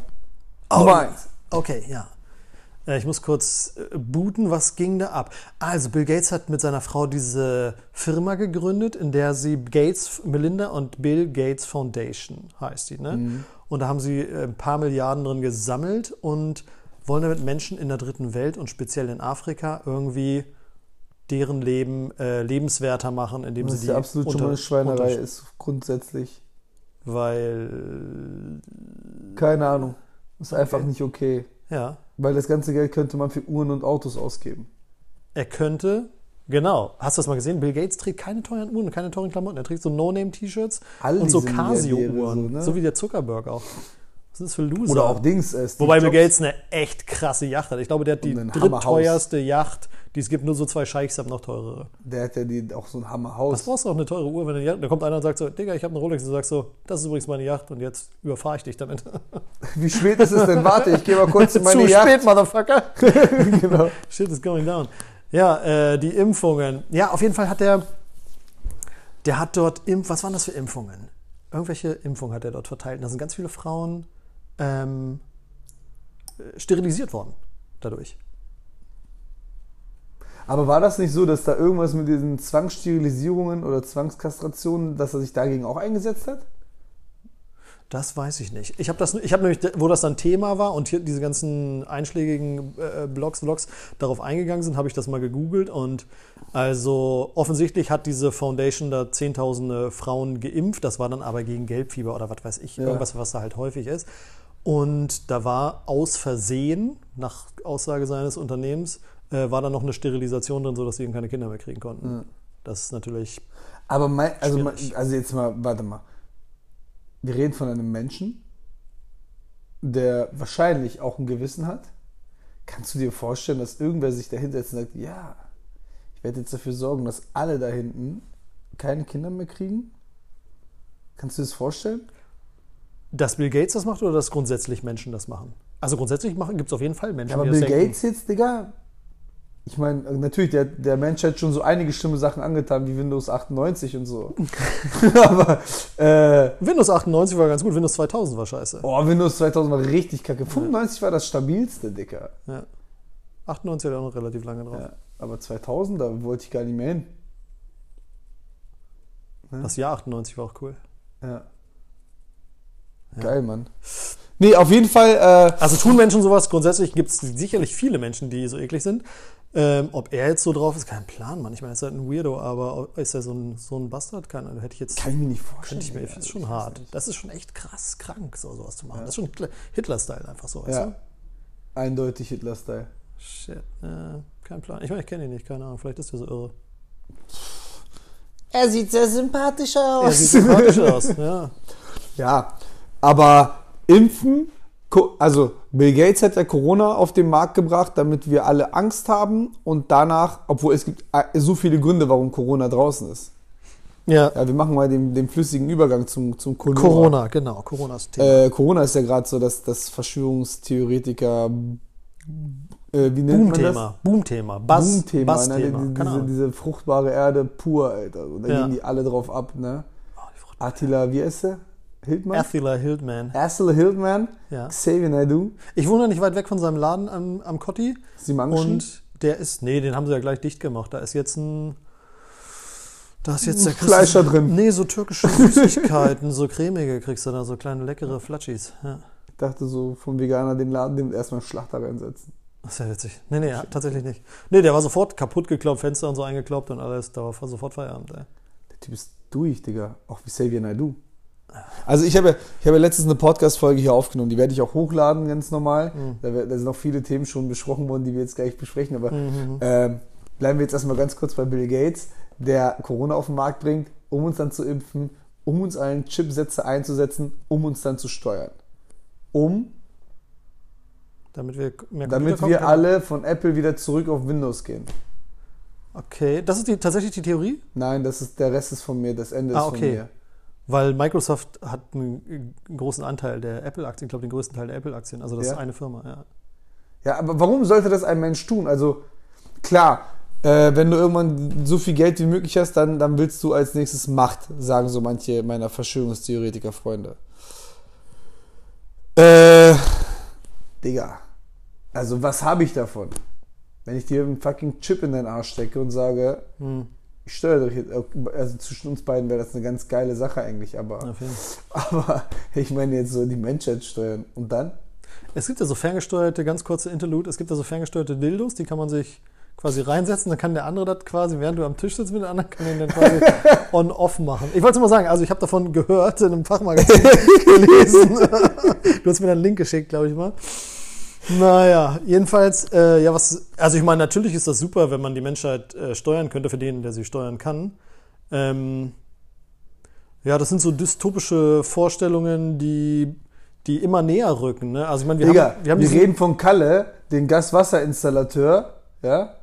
Nummer eins.
Okay, ja. Äh, Ich muss kurz äh, booten, was ging da ab? Also, Bill Gates hat mit seiner Frau diese Firma gegründet, in der sie Gates, Melinda und Bill Gates Foundation heißt die, ne? Und da haben sie äh, ein paar Milliarden drin gesammelt und wollen damit Menschen in der dritten Welt und speziell in Afrika irgendwie deren Leben äh, lebenswerter machen, indem
Das
sie die
ja absolut schon
unter-
mal eine Schweinerei ist, grundsätzlich.
Weil,
Keine Ahnung. Ist einfach nicht okay.
ja,
Weil das ganze Geld könnte man für Uhren und Autos ausgeben.
Er könnte, genau, hast du das mal gesehen? Bill Gates trägt keine teuren Uhren, keine teuren Klamotten. Er trägt so No-Name-T-Shirts und so Casio-Uhren. So,
so, ne?
wie der Zuckerberg auch. Was ist das für Loser?
Oder auch Dings. Äh,
Wobei Bill. Gates eine echt krasse Yacht hat. Ich glaube, der hat die drittteuerste Yacht, die es gibt. Nur so zwei Scheichs haben noch teurere.
Der hat ja die, auch so ein
Was
Hammerhaus.
brauchst du auch eine teure Uhr, wenn du da kommt einer und sagt so, Digga, ich habe eine Rolex. Und du sagst so, das ist übrigens meine Yacht und jetzt überfahre ich dich damit.
Wie spät ist es denn? Warte, ich gehe mal kurz in meine
Zu
Yacht.
spät, Motherfucker.
genau.
Shit is going down. Ja, äh, die Impfungen. Ja, auf jeden Fall hat der, der hat dort Impf, was waren das für Impfungen? Irgendwelche Impfungen hat er dort verteilt. Und da sind ganz viele Frauen ähm, äh, sterilisiert worden dadurch.
Aber war das nicht so, dass da irgendwas mit diesen Zwangssterilisierungen oder Zwangskastrationen, dass er sich dagegen auch eingesetzt hat?
Das weiß ich nicht. Ich habe das, ich habe nämlich, wo das dann Thema war und hier diese ganzen einschlägigen äh, Blogs, Blogs darauf eingegangen sind, habe ich das mal gegoogelt und also offensichtlich hat diese Foundation da zehntausende Frauen geimpft. Das war dann aber gegen Gelbfieber oder was weiß ich,
Ja.
irgendwas, was da halt häufig ist. Und da war aus Versehen, nach Aussage seines Unternehmens, äh, war da noch eine Sterilisation drin, sodass sie eben keine Kinder mehr kriegen konnten. Das ist natürlich
Aber mein, also, mein, also jetzt mal, warte mal. Wir reden von einem Menschen, der wahrscheinlich auch ein Gewissen hat. Kannst du dir vorstellen, dass irgendwer sich da hinsetzt und sagt, ja, ich werde jetzt dafür sorgen, dass alle da hinten keine Kinder mehr kriegen? Kannst du dir das vorstellen?
Dass Bill Gates das macht oder dass grundsätzlich Menschen das machen? Also grundsätzlich gibt es auf jeden Fall Menschen,
Ja, aber
die
Bill
das denken.
Gates jetzt, Digga, ich meine, natürlich, der, der Mensch hat schon so einige schlimme Sachen angetan, wie Windows 98 und so. aber, äh,
Windows 98 war ganz gut, Windows 2000 war scheiße.
oh, Windows 2000 war richtig kacke. 95 war das stabilste, Digga.
Ja. 98 hat er auch noch relativ lange drauf.
Ja, aber 2000, da wollte ich gar nicht mehr hin.
Das Jahr 98 war auch cool.
Ja. Geil, Mann. Nee, auf jeden Fall. Äh,
Also tun Menschen sowas? Grundsätzlich gibt es sicherlich viele Menschen, die so eklig sind. Ähm, ob er jetzt so drauf ist, kein Plan, Mann. Ich meine, er ist halt ein Weirdo, aber ist er so ein, so ein Bastard? Keine Ahnung, hätte ich jetzt.
kann ich mir nicht vorstellen.
Könnte ich mir, das ist schon hart. Das ist schon echt krass krank, so sowas zu machen. Das ist schon Hitler- Hitler-Style einfach so, weißt
Ja.
du?
Eindeutig Hitler-Style.
Shit, äh, kein Plan. Ich meine, ich kenne ihn nicht, keine Ahnung. Vielleicht ist er so irre.
Er sieht sehr sympathisch aus.
Er sieht sympathisch aus, ja.
Ja, aber impfen, also Bill Gates hat ja Corona auf den Markt gebracht, damit wir alle Angst haben und danach, obwohl es gibt äh, so viele Gründe, warum Corona draußen ist.
Ja,
Ja, wir machen mal den, den flüssigen Übergang zum, zum Corona.
Corona, genau. Corona ist Thema.
Äh, Corona ist ja gerade so, dass das Verschwörungstheoretiker, äh, wie nennt man das?
Boom-Thema. Boom-Thema. Buzz,
Boom-Thema, ne? Diese,
Keine
diese,
Ahnung.
diese fruchtbare Erde pur, Alter. Da
Ja.
gehen die alle drauf ab, ne?
Oh,
Attila, wie heißt der? Hildmann?
Attila Hildman.
Attila Hildmann,
Ja.
Xavier Naidoo,
Ich wohne nicht weit weg von seinem Laden am, am Kotti.
Sie Manchen.
Und der ist, nee, den haben sie ja gleich dicht gemacht. Da ist jetzt ein, da ist jetzt der
Fleisch da drin.
Nee, so türkische Süßigkeiten, so cremige kriegst du da, so kleine leckere Flatschis. Ja.
Ich dachte so vom Veganer den Laden, dem erstmal Schlachter reinsetzen.
Das ist ja witzig. Nee, nee, tatsächlich nicht. Nee, der war sofort kaputt gekloppt, Fenster und so eingekloppt und alles. Da war sofort Feierabend, ey.
Der Typ ist durch, Digga. Auch wie Xavier Naidoo. Also ich habe, ich habe letztens eine Podcast-Folge hier aufgenommen, die werde ich auch hochladen, ganz normal. Da, wär- da sind noch viele Themen schon besprochen worden, die wir jetzt gleich besprechen, aber ähm, bleiben wir jetzt erstmal ganz kurz bei Bill Gates, der Corona auf den Markt bringt, um uns dann zu impfen, um uns allen Chipsätze einzusetzen, um uns dann zu steuern. Um,
Damit wir mehr
damit wir
können.
alle von Apple wieder zurück auf Windows gehen.
Okay, das ist die, tatsächlich die Theorie?
Nein, das ist, der Rest ist von mir, das Ende
Ah,
ist von
okay.
mir.
Weil Microsoft hat einen, einen großen Anteil der Apple-Aktien, ich glaube den größten Teil der Apple-Aktien. Also das
Ja.
ist eine Firma, ja.
Ja, aber warum sollte das ein Mensch tun? Also, klar, äh, wenn du irgendwann so viel Geld wie möglich hast, dann, dann willst du als nächstes Macht, sagen so manche meiner Verschwörungstheoretiker-Freunde. Äh, Digga. Also, was habe ich davon? Wenn ich dir einen fucking Chip in deinen Arsch stecke und sage,
Hm,
ich steuere dich jetzt, also zwischen uns beiden wäre das eine ganz geile Sache eigentlich, aber, aber ich meine jetzt so die Menschheit steuern. Und dann?
Es gibt ja so ferngesteuerte, ganz kurze Interlude, es gibt ja so ferngesteuerte Dildos, die kann man sich quasi reinsetzen, dann kann der andere das quasi, während du am Tisch sitzt mit dem anderen, kann den dann quasi on-off machen. Ich wollte es mal sagen, also ich habe davon gehört, in einem Fachmagazin gelesen. du hast mir einen Link geschickt, glaube ich mal. Naja, jedenfalls, äh, ja, was, also ich meine, natürlich ist das super, wenn man die Menschheit äh, steuern könnte, für den, der sie steuern kann. Ähm, ja, das sind so dystopische Vorstellungen, die, die immer näher rücken. Ne? Also ich meine, wir
Digga,
haben, wir haben
wir reden von Kalle, den Gaswasserinstallateur, ja,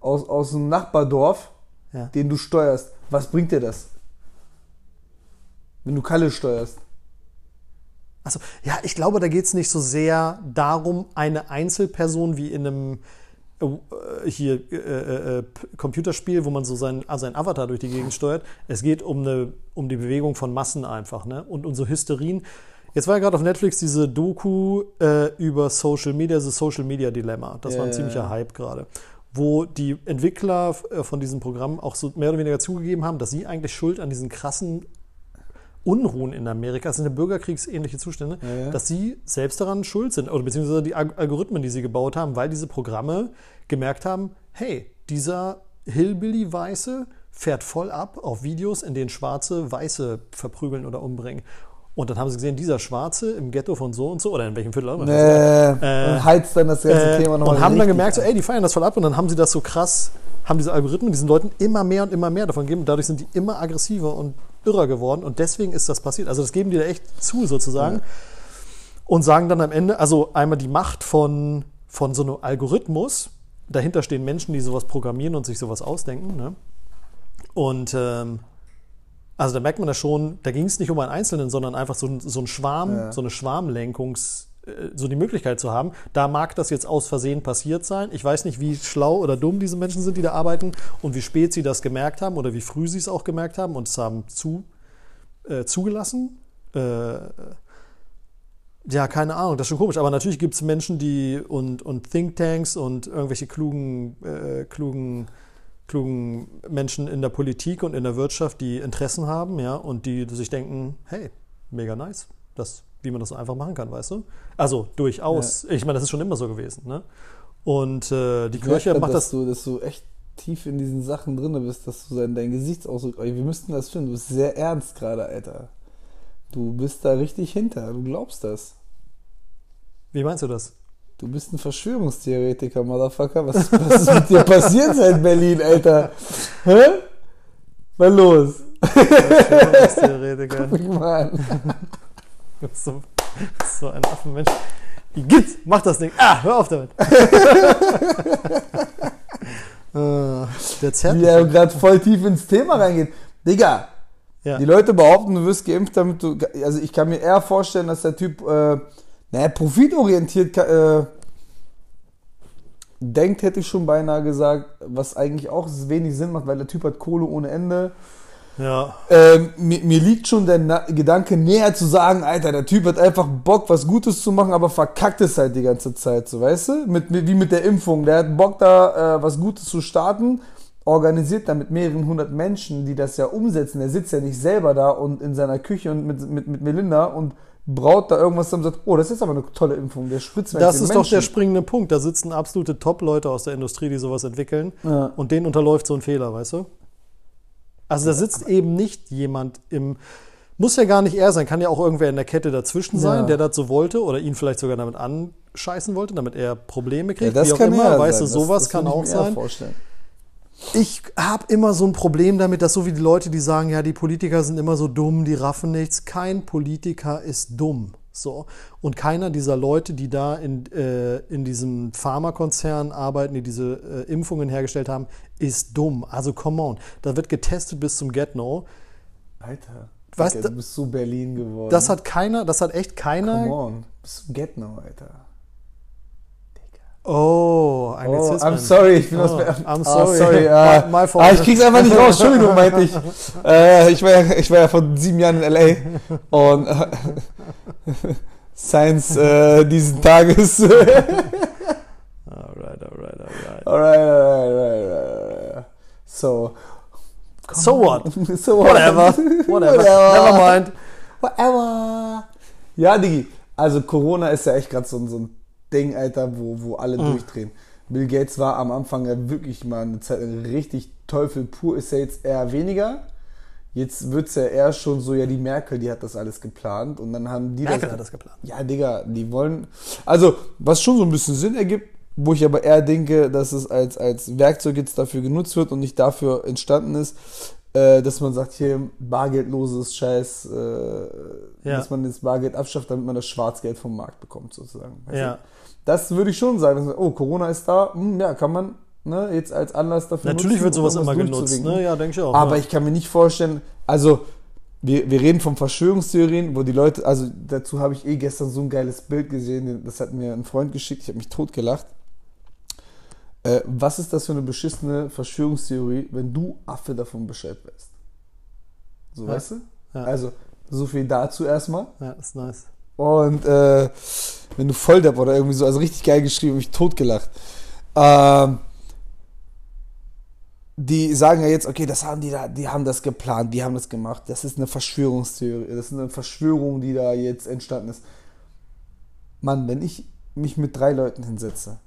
aus, aus dem Nachbardorf,
Ja.
den du steuerst. Was bringt dir das? Wenn du Kalle steuerst.
Also, ja, ich glaube, da geht es nicht so sehr darum, eine Einzelperson wie in einem äh, hier äh, äh, P- Computerspiel, wo man so sein, also sein Avatar durch die Gegend steuert. Es geht um, eine, um die Bewegung von Massen einfach, ne? Und, und so Hysterien. Jetzt war ja gerade auf Netflix diese Doku äh, über Social Media, das Social Media Dilemma. Das war ein ziemlicher. Hype gerade. Wo die Entwickler äh, von diesem Programm auch so mehr oder weniger zugegeben haben, dass sie eigentlich schuld an diesen krassen Unruhen in Amerika, das sind ja bürgerkriegsähnliche Zustände,
Ja,
dass sie selbst daran schuld sind oder beziehungsweise die Alg- Algorithmen, die sie gebaut haben, weil diese Programme gemerkt haben, hey, dieser Hillbilly-Weiße fährt voll ab auf Videos, in denen Schwarze Weiße verprügeln oder umbringen. Und dann haben sie gesehen, dieser Schwarze im Ghetto von so und so, oder in welchem Viertel auch immer.
Äh,
Äh,
und heizt dann das ganze
Äh,
Thema nochmal
und haben dann gemerkt, so, ey, die feiern das voll ab und dann haben sie das so krass, haben diese Algorithmen diesen Leuten immer mehr und immer mehr davon gegeben. Dadurch sind die immer aggressiver und irrer geworden und deswegen ist das passiert. Also das geben die da echt zu sozusagen und sagen dann am Ende, also einmal die Macht von, von so einem Algorithmus, dahinter stehen Menschen, die sowas programmieren und sich sowas ausdenken. Ne? Und ähm, also da merkt man das schon, da ging es nicht um einen Einzelnen, sondern einfach so ein, so ein Schwarm,
Ja.
so eine Schwarmlenkungs, so die Möglichkeit zu haben. Da mag das jetzt aus Versehen passiert sein. Ich weiß nicht, wie schlau oder dumm diese Menschen sind, die da arbeiten und wie spät sie das gemerkt haben oder wie früh sie es auch gemerkt haben und es haben zu, äh, zugelassen. Äh, ja, keine Ahnung, das ist schon komisch. Aber natürlich gibt es Menschen, die und, und Thinktanks und irgendwelche klugen, äh, klugen klugen Menschen in der Politik und in der Wirtschaft, die Interessen haben, ja, und die sich denken, hey, mega nice, das, wie man das so einfach machen kann, weißt du? Also durchaus. Ich meine, das ist schon immer so gewesen, ne? Und äh, die
Ich
Kirche macht
dass
das.
Du, dass du echt tief in diesen Sachen drin bist, dass du dein, dein Gesichtsausdruck. Wir müssten das finden. Du bist sehr ernst gerade, Alter. Du bist da richtig hinter. Du glaubst das.
Wie meinst du das?
Du bist ein Verschwörungstheoretiker, Motherfucker. Was, was ist mit dir passiert seit Berlin, Alter? Hä? Was los?
Theoretiker.
Guck mal an.
So, so ein Affenmensch. Igitt, mach das Ding. Ah, hör auf damit. Äh, der
Wie
zärtliche.
er gerade voll tief ins Thema reingeht. Digga,
Ja.
die Leute behaupten, du wirst geimpft, damit du. Also ich kann mir eher vorstellen, dass der Typ, äh, naja, profitorientiert äh, denkt, hätte ich schon beinahe gesagt, was eigentlich auch wenig Sinn macht, weil der Typ hat Kohle ohne Ende.
Ja.
Ähm, mir, mir liegt schon der Na Gedanke näher zu sagen, Alter, der Typ hat einfach Bock, was Gutes zu machen, aber verkackt es halt die ganze Zeit, so weißt du? Mit, mit, wie mit der Impfung. Der hat Bock, da äh, was Gutes zu starten, organisiert da mit mehreren hundert Menschen, die das ja umsetzen. Der sitzt ja nicht selber da und in seiner Küche und mit, mit, mit Melinda und braut da irgendwas zusammen und sagt, oh, das ist aber eine tolle Impfung, der spritzt
Das ist doch der
Menschen.
springende Punkt. Da sitzen absolute Top-Leute aus der Industrie, die sowas entwickeln.
Ja.
Und denen unterläuft so ein Fehler, weißt du? Also da sitzt eben nicht jemand im. Muss ja gar nicht er sein, kann ja auch irgendwer in der Kette dazwischen sein,
Ja.
der das so wollte oder ihn vielleicht sogar damit anscheißen wollte, damit er Probleme
Ja,
kriegt.
das
wie auch
kann
immer, weißt
sein.
du, sowas
das, das
kann
ich
auch
mir eher
sein.
Vorstellen.
Ich habe immer so ein Problem damit, dass so wie die Leute, die sagen, ja, die Politiker sind immer so dumm, die raffen nichts. Kein Politiker ist dumm. So. Und keiner dieser Leute, die da in, äh, in diesem Pharmakonzern arbeiten, die diese äh, Impfungen hergestellt haben, ist dumm. Also come on. Da wird getestet bis zum Get-No.
Alter,
Weißt
Digga,
du-
bist so Berlin geworden.
Das hat keiner, das hat echt keiner.
Come on, bist du get now, Alter.
Oh,
Oh,
Anglizismen.
I'm sorry, ich bin
Oh,
aus
I'm
Ah,
sorry.
sorry äh,
My- my fault.
ah, ich krieg's einfach nicht raus, Entschuldigung, meinte ich. Äh, ich, war ja, ich war ja vor sieben Jahren in L.A. und äh, Science äh, diesen Tages. alright,
Alright, alright, alright.
alright, alright, alright. So.
So what?
so what?
Whatever. Whatever. Never mind.
Whatever. Ja, Digi. Also Corona ist ja echt gerade so, so ein Ding, Alter, wo, wo alle durchdrehen. Bill Gates war am Anfang ja wirklich mal eine Zeit richtig Teufel pur, ist ja jetzt eher weniger. Jetzt wird es ja eher schon so, ja, die Merkel, die hat das alles geplant und dann haben die
Merkel hat das geplant.
ja, Digga, die wollen. Also, was schon so ein bisschen Sinn ergibt, wo ich aber eher denke, dass es als, als Werkzeug jetzt dafür genutzt wird und nicht dafür entstanden ist, äh, dass man sagt, hier bargeldloses Scheiß, äh,
Ja.
dass man das Bargeld abschafft, damit man das Schwarzgeld vom Markt bekommt, sozusagen. Weißt
Ja.
du? Das würde ich schon sagen. Oh, Corona ist da, hm, ja, kann man ne, jetzt als Anlass dafür
Natürlich
nutzen,
wird sowas
um
immer genutzt. Ne? Ja, denke ich auch.
Aber
ja.
ich kann mir nicht vorstellen, also wir, wir reden von Verschwörungstheorien, wo die Leute, also dazu habe ich eh gestern so ein geiles Bild gesehen, das hat mir ein Freund geschickt, ich habe mich totgelacht. Äh, was ist das für eine beschissene Verschwörungstheorie, wenn du Affe davon Bescheid weißt? So,
Ja.
weißt du?
Ja.
Also, so viel dazu erstmal.
ja, ist nice.
Und äh, wenn du voll dabei oder irgendwie so, also richtig geil geschrieben, mich totgelacht. Ähm, die sagen ja jetzt, okay, das haben die da, die haben das geplant, die haben das gemacht. Das ist eine Verschwörungstheorie, das ist eine Verschwörung, die da jetzt entstanden ist. Mann, wenn ich mich mit drei Leuten hinsetze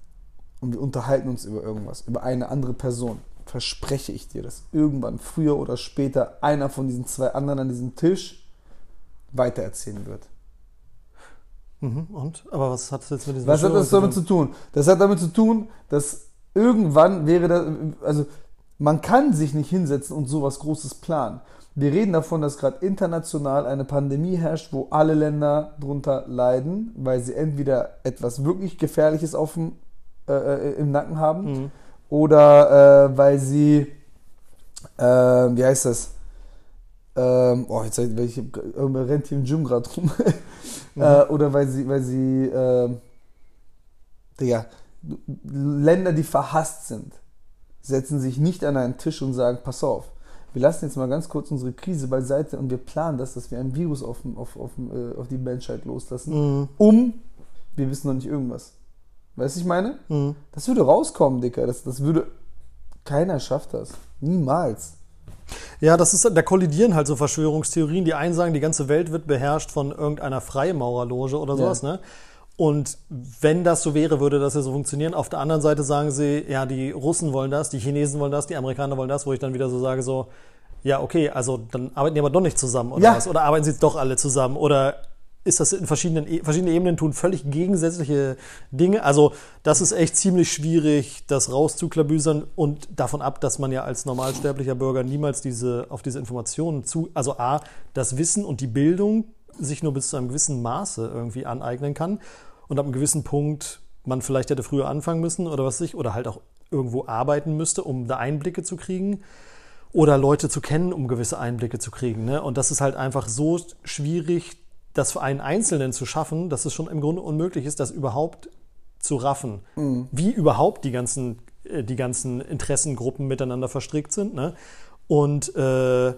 und wir unterhalten uns über irgendwas, über eine andere Person, verspreche ich dir, dass irgendwann, früher oder später, einer von diesen zwei anderen an diesem Tisch weitererzählen wird.
Mhm. Und? Aber was hat das jetzt mit diesem
Was hat das damit zu tun? Das hat damit zu tun, dass irgendwann wäre das, also man kann sich nicht hinsetzen und sowas Großes planen. Wir reden davon, dass gerade international eine Pandemie herrscht, wo alle Länder drunter leiden, weil sie entweder etwas wirklich Gefährliches auf dem, äh, äh, im Nacken haben
Mhm.
oder äh, weil sie, äh, wie heißt das? Ähm, oh, jetzt weil ich irgendwer rennt hier im Gym gerade rum. äh, oder weil sie, weil sie, äh, Digga, Länder, die verhasst sind, setzen sich nicht an einen Tisch und sagen, pass auf, wir lassen jetzt mal ganz kurz unsere Krise beiseite und wir planen das, dass wir ein Virus auf, auf, auf, äh, auf die Menschheit loslassen,
Mhm.
um, wir wissen noch nicht irgendwas. Weißt du, ich meine?
Mhm.
Das würde rauskommen, Dicker. Das, das würde Keiner schafft das. Niemals.
Ja, das ist, da kollidieren halt so Verschwörungstheorien. Die einen sagen, die ganze Welt wird beherrscht von irgendeiner Freimaurerloge oder sowas,
Ja.
ne? Und wenn das so wäre, würde das ja so funktionieren. Auf der anderen Seite sagen sie, ja, die Russen wollen das, die Chinesen wollen das, die Amerikaner wollen das, wo ich dann wieder so sage, so, ja, okay, also dann arbeiten die aber doch nicht zusammen oder
Ja.
was? Oder arbeiten sie doch alle zusammen? Oder ist das in verschiedenen, E- verschiedene Ebenen tun völlig gegensätzliche Dinge? Also, das ist echt ziemlich schwierig, das rauszuklabüsern und davon ab, dass man ja als normalsterblicher Bürger niemals diese, auf diese Informationen zu, also A, das Wissen und die Bildung sich nur bis zu einem gewissen Maße irgendwie aneignen kann und ab einem gewissen Punkt man vielleicht hätte früher anfangen müssen oder was weiß ich, oder halt auch irgendwo arbeiten müsste, um da Einblicke zu kriegen oder Leute zu kennen, um gewisse Einblicke zu kriegen. Ne? Und das ist halt einfach so schwierig, das für einen Einzelnen zu schaffen, dass es schon im Grunde unmöglich ist, das überhaupt zu raffen. Wie überhaupt die ganzen, äh, die ganzen Interessengruppen miteinander verstrickt sind. Ne? Und äh,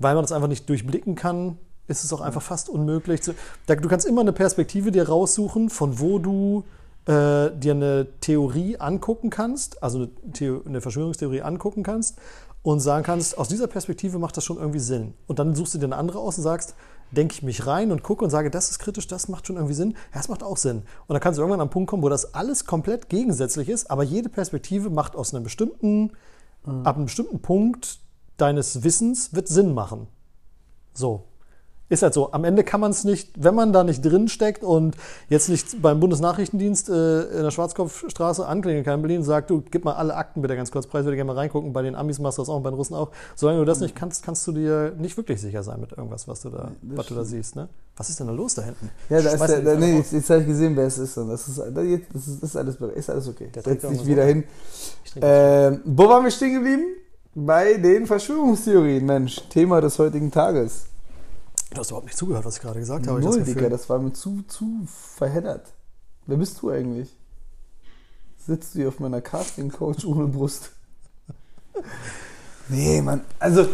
weil man das einfach nicht durchblicken kann, ist es auch einfach fast unmöglich. Zu, da, du kannst immer eine Perspektive dir raussuchen, von wo du äh, dir eine Theorie angucken kannst, also eine, Theo eine Verschwörungstheorie angucken kannst und sagen kannst, aus dieser Perspektive macht das schon irgendwie Sinn. Und dann suchst du dir eine andere aus und sagst, denke ich mich rein und gucke und sage, das ist kritisch, das macht schon irgendwie Sinn. Das macht auch Sinn. Und dann kannst du irgendwann am Punkt kommen, wo das alles komplett gegensätzlich ist, aber jede Perspektive macht aus einem bestimmten, ab einem bestimmten Punkt deines Wissens wird Sinn machen. So. Ist halt so. Am Ende kann man es nicht, wenn man da nicht drin steckt und jetzt nicht beim Bundesnachrichtendienst äh, in der Schwarzkopfstraße anklingeln kann in Berlin und sagt, du, gib mal alle Akten bitte ganz kurz preis, würde gerne mal reingucken. Bei den Amis machst du das auch, bei den Russen auch. Solange du das nicht kannst, kannst du dir nicht wirklich sicher sein mit irgendwas, was du da, was du da siehst. Ne? Was ist denn da los da hinten?
Ja, da ist der, da, nee, jetzt, jetzt habe ich gesehen, wer es ist. Und das ist, das ist, das ist, alles, ist alles okay.
Der
Setz dich wieder
so.
hin. Ähm, wo waren wir stehen geblieben? Bei den Verschwörungstheorien, Mensch. Thema des heutigen Tages.
Du hast überhaupt nicht zugehört, was ich gerade gesagt habe.
Null,
das.
Digga, das war mir zu, zu verheddert. Wer bist du eigentlich? Sitzt du hier auf meiner Casting-Coach ohne Brust? Nee, Mann. Also,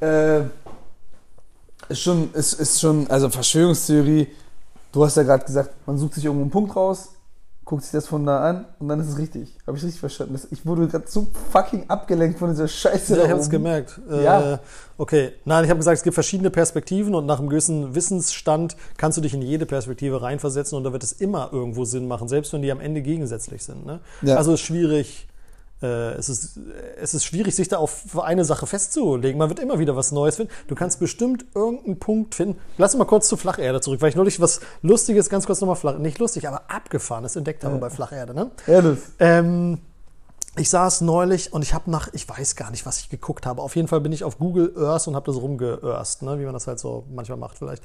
äh, ist schon, ist, ist schon, also Verschwörungstheorie, du hast ja gerade gesagt, man sucht sich irgendwo einen Punkt raus, guckt sich das von da an und dann ist es richtig. Habe ich richtig verstanden? Ich wurde gerade so fucking abgelenkt von dieser Scheiße.
Ja, ich habe es gemerkt. Äh,
Ja.
Okay. Nein, ich habe gesagt, es gibt verschiedene Perspektiven und nach einem gewissen Wissensstand kannst du dich in jede Perspektive reinversetzen und da wird es immer irgendwo Sinn machen, selbst wenn die am Ende gegensätzlich sind. Ne?
Ja.
Also es ist schwierig. Äh, es, ist, es ist schwierig, sich da auf eine Sache festzulegen. Man wird immer wieder was Neues finden. Du kannst bestimmt irgendeinen Punkt finden. Lass uns mal kurz zur Flacherde zurück, weil ich neulich was Lustiges, ganz kurz nochmal flach, nicht lustig, aber abgefahrenes entdeckt habe bei Flacherde. Ne?
Ehrlich.
Ähm, ich saß neulich und ich habe nach, ich weiß gar nicht, was ich geguckt habe. Auf jeden Fall bin ich auf Google Earth und habe das rumgeörst, ne? wie man das halt so manchmal macht vielleicht.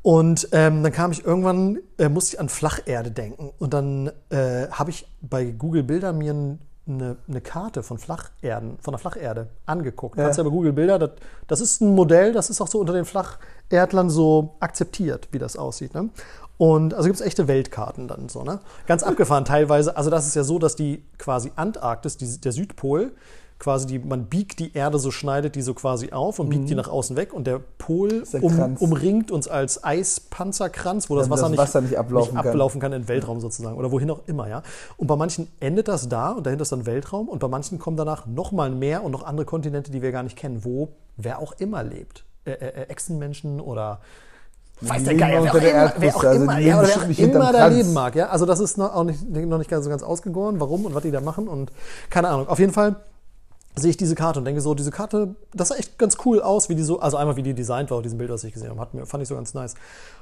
Und ähm, dann kam ich irgendwann, äh, musste ich an Flacherde denken. Und dann äh, habe ich bei Google Bilder mir n- eine, eine Karte von Flacherden, von der Flacherde angeguckt.
Ja.
Kannst ja bei Google Bilder, das, das ist ein Modell, das ist auch so unter den Flacherdlern so akzeptiert, wie das aussieht. Ne? Und also gibt es echte Weltkarten dann so, ne? Ganz abgefahren teilweise. Also das ist ja so, dass die quasi Antarktis, die, der Südpol, quasi die, man biegt die Erde so, schneidet die so quasi auf und biegt die nach außen weg und der Pol
der
um, umringt uns als Eispanzerkranz, wo das Wasser,
das
nicht,
Wasser nicht ablaufen
nicht
kann.
ablaufen kann in den Weltraum sozusagen oder wohin auch immer, ja. Und bei manchen endet das da und dahinter ist dann Weltraum und bei manchen kommen danach nochmal mehr und noch andere Kontinente, die wir gar nicht kennen, wo wer auch immer lebt. Äh, äh, Echsenmenschen oder weiß der Geier, wer auch
der
immer, wer auch
also
immer, ja, wer auch immer da leben mag, ja. Also das ist noch, auch nicht, noch nicht ganz, so ganz ausgegoren, warum und was die da machen und keine Ahnung. Auf jeden Fall sehe ich diese Karte und denke so, diese Karte, das sah echt ganz cool aus, wie die so, also einmal wie die designt war auf diesem Bild, was ich gesehen habe, hat mir, fand ich so ganz nice.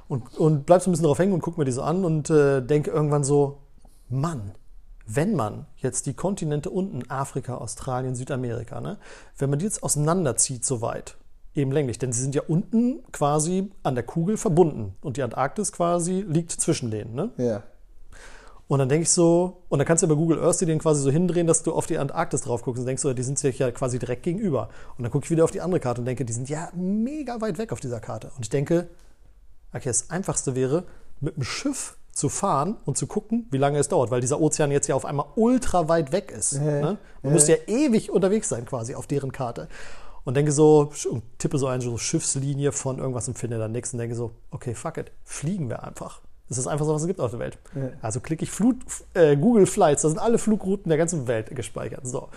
Und, und bleib so ein bisschen drauf hängen und guck mir die so an und äh, denke irgendwann so, Mann, wenn man jetzt die Kontinente unten, Afrika, Australien, Südamerika, ne, wenn man die jetzt auseinanderzieht so weit, eben länglich, denn sie sind ja unten quasi an der Kugel verbunden und die Antarktis quasi liegt zwischen denen, ne?
Ja.
Und dann denke ich so, und dann kannst du ja bei Google Earth den quasi so hindrehen, dass du auf die Antarktis drauf guckst und denkst so, die sind sich ja quasi direkt gegenüber. Und dann gucke ich wieder auf die andere Karte und denke, die sind ja mega weit weg auf dieser Karte. Und ich denke, okay, das Einfachste wäre, mit dem Schiff zu fahren und zu gucken, wie lange es dauert, weil dieser Ozean jetzt ja auf einmal ultra weit weg ist.
Ja,
ne? Man
ja.
müsste ja ewig unterwegs sein quasi auf deren Karte. Und denke so, und tippe so eine so Schiffslinie von irgendwas und finde dann nichts und denke so, okay, fuck it, fliegen wir einfach. Das ist einfach so, was es gibt auf der Welt.
Ja.
Also klicke ich Flut, äh, Google Flights, da sind alle Flugrouten der ganzen Welt gespeichert. So.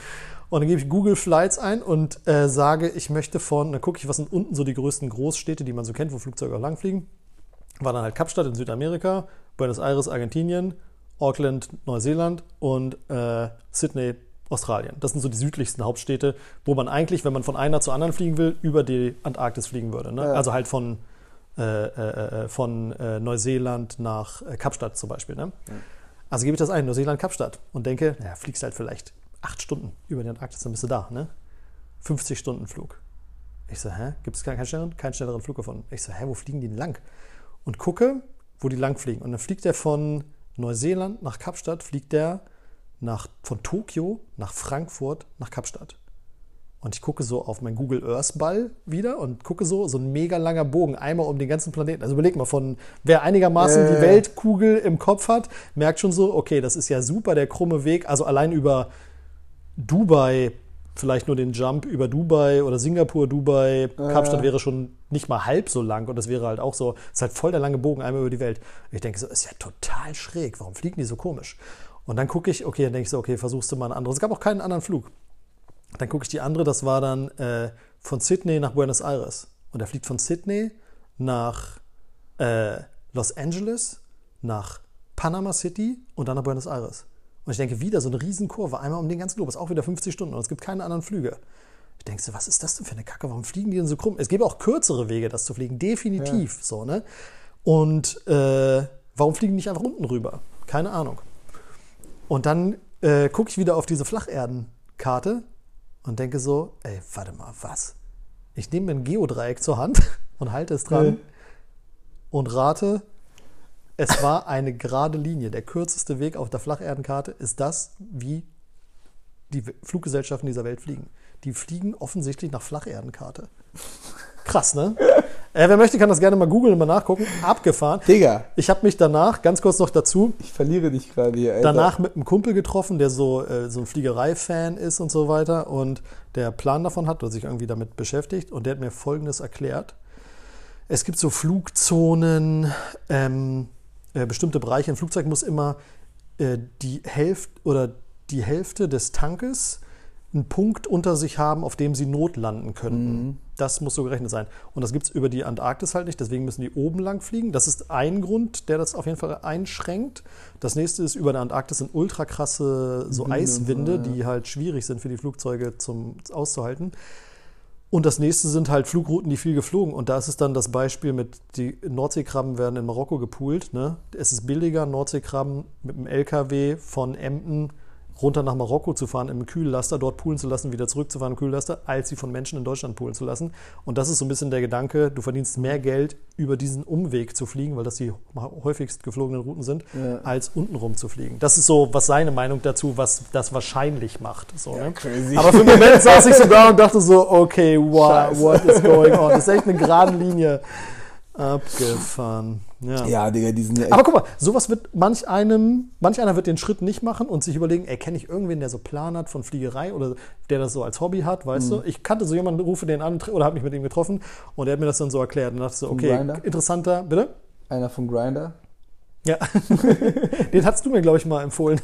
Und dann gebe ich Google Flights ein und äh, sage, ich möchte von, dann gucke ich, was sind unten so die größten Großstädte, die man so kennt, wo Flugzeuge auch langfliegen. War dann halt Kapstadt in Südamerika, Buenos Aires, Argentinien, Auckland, Neuseeland und äh, Sydney, Australien. Das sind so die südlichsten Hauptstädte, wo man eigentlich, wenn man von einer zur anderen fliegen will, über die Antarktis fliegen würde. Ne?
Ja.
Also halt von, äh, äh, äh, von äh, Neuseeland nach Kapstadt zum Beispiel. Ne? Also gebe ich das ein, Neuseeland, Kapstadt und denke, ja, fliegst halt vielleicht acht Stunden über die Antarktis, dann bist du da. Ne? 50 Stunden Flug. Ich so, hä? Gibt es keinen schnelleren, keinen schnelleren Flug gefunden? Ich so, hä, wo fliegen die denn lang? Und gucke, wo die lang fliegen. Und dann fliegt der von Neuseeland nach Kapstadt, fliegt der nach, von Tokio nach Frankfurt nach Kapstadt. Und ich gucke so auf meinen Google Earth Ball wieder und gucke so, so ein mega langer Bogen, einmal um den ganzen Planeten. Also überleg mal, von wer einigermaßen
ja,
die. Weltkugel im Kopf hat, merkt schon so, okay, das ist ja super der krumme Weg. Also allein über Dubai, vielleicht nur den Jump über Dubai oder Singapur, Dubai, Kapstadt wäre schon nicht mal halb so lang und das wäre halt auch so, ist halt voll der lange Bogen einmal über die Welt. Ich denke so, ist ja total schräg, warum fliegen die so komisch? Und dann gucke ich, okay, dann denke ich so, okay, versuchst du mal einen anderen. Es gab auch keinen anderen Flug. Dann gucke ich die andere, das war dann äh, von Sydney nach Buenos Aires. Und er fliegt von Sydney nach äh, Los Angeles, nach Panama City und dann nach Buenos Aires. Und ich denke, wieder so eine Riesenkurve, einmal um den ganzen Globus, auch wieder 50 Stunden und es gibt keine anderen Flüge. Ich denke so, was ist das denn für eine Kacke? Warum fliegen die denn so krumm? Es gäbe auch kürzere Wege, das zu fliegen, definitiv. So, ne? Und äh, warum fliegen die nicht einfach unten rüber? Keine Ahnung. Und dann äh, gucke ich wieder auf diese Flacherdenkarte und denke so, ey, warte mal, was? Ich nehme mir ein Geodreieck zur Hand und halte es dran
Ja.
und rate, es war eine gerade Linie. Der kürzeste Weg auf der Flacherdenkarte ist das, wie die Fluggesellschaften dieser Welt fliegen. Die fliegen offensichtlich nach Flacherdenkarte. Krass, ne? Äh, wer möchte, kann das gerne mal googeln und mal nachgucken. Abgefahren.
Digga,
Ich habe mich danach, ganz kurz noch dazu,
ich verliere dich gerade hier, Alter.
danach mit einem Kumpel getroffen, der so, äh, so ein Fliegerei-Fan ist und so weiter und der Plan davon hat oder sich irgendwie damit beschäftigt und der hat mir Folgendes erklärt. Es gibt so Flugzonen, ähm, äh, bestimmte Bereiche. Ein Flugzeug muss immer äh, die Hälfte oder die Hälfte des Tankes einen Punkt unter sich haben, auf dem sie notlanden könnten. Das muss so gerechnet sein. Und das gibt es über die Antarktis halt nicht, deswegen müssen die oben lang fliegen. Das ist ein Grund, der das auf jeden Fall einschränkt. Das nächste ist, über der Antarktis sind ultra krasse so
Winde
Eiswinde,
ja.
die halt schwierig sind für die Flugzeuge zum auszuhalten. Und das nächste sind halt Flugrouten, die viel geflogen. Und da ist es dann das Beispiel mit, die Nordseekrabben werden in Marokko gepoolt. Ne? Es ist billiger, Nordseekrabben mit dem LKW von Emden runter nach Marokko zu fahren, im Kühllaster, dort poolen zu lassen, wieder zurückzufahren im Kühllaster, als sie von Menschen in Deutschland poolen zu lassen. Und das ist so ein bisschen der Gedanke, du verdienst mehr Geld, über diesen Umweg zu fliegen, weil das die häufigst geflogenen Routen sind,
Ja.
als untenrum zu fliegen. Das ist so, was seine Meinung dazu, was das wahrscheinlich macht. So, ne?
crazy.
Aber für einen Moment saß ich so da und dachte so, okay, wow,
Scheiße.
what is going on? Das ist echt eine gerade Linie. Abgefahren. Ja.
ja, Digga, die sind ja echt.
Aber guck mal, sowas wird manch einem, manch einer wird den Schritt nicht machen und sich überlegen, ey, kenne ich irgendwen, der so Plan hat von Fliegerei oder der das so als Hobby hat, weißt
Mhm.
du? Ich kannte so jemanden, rufe den an oder habe mich mit ihm getroffen und der hat mir das dann so erklärt und dachte so,
Vom
okay, interessanter, bitte?
Einer von Grinder.
Ja. den hast du mir, glaube ich, mal empfohlen.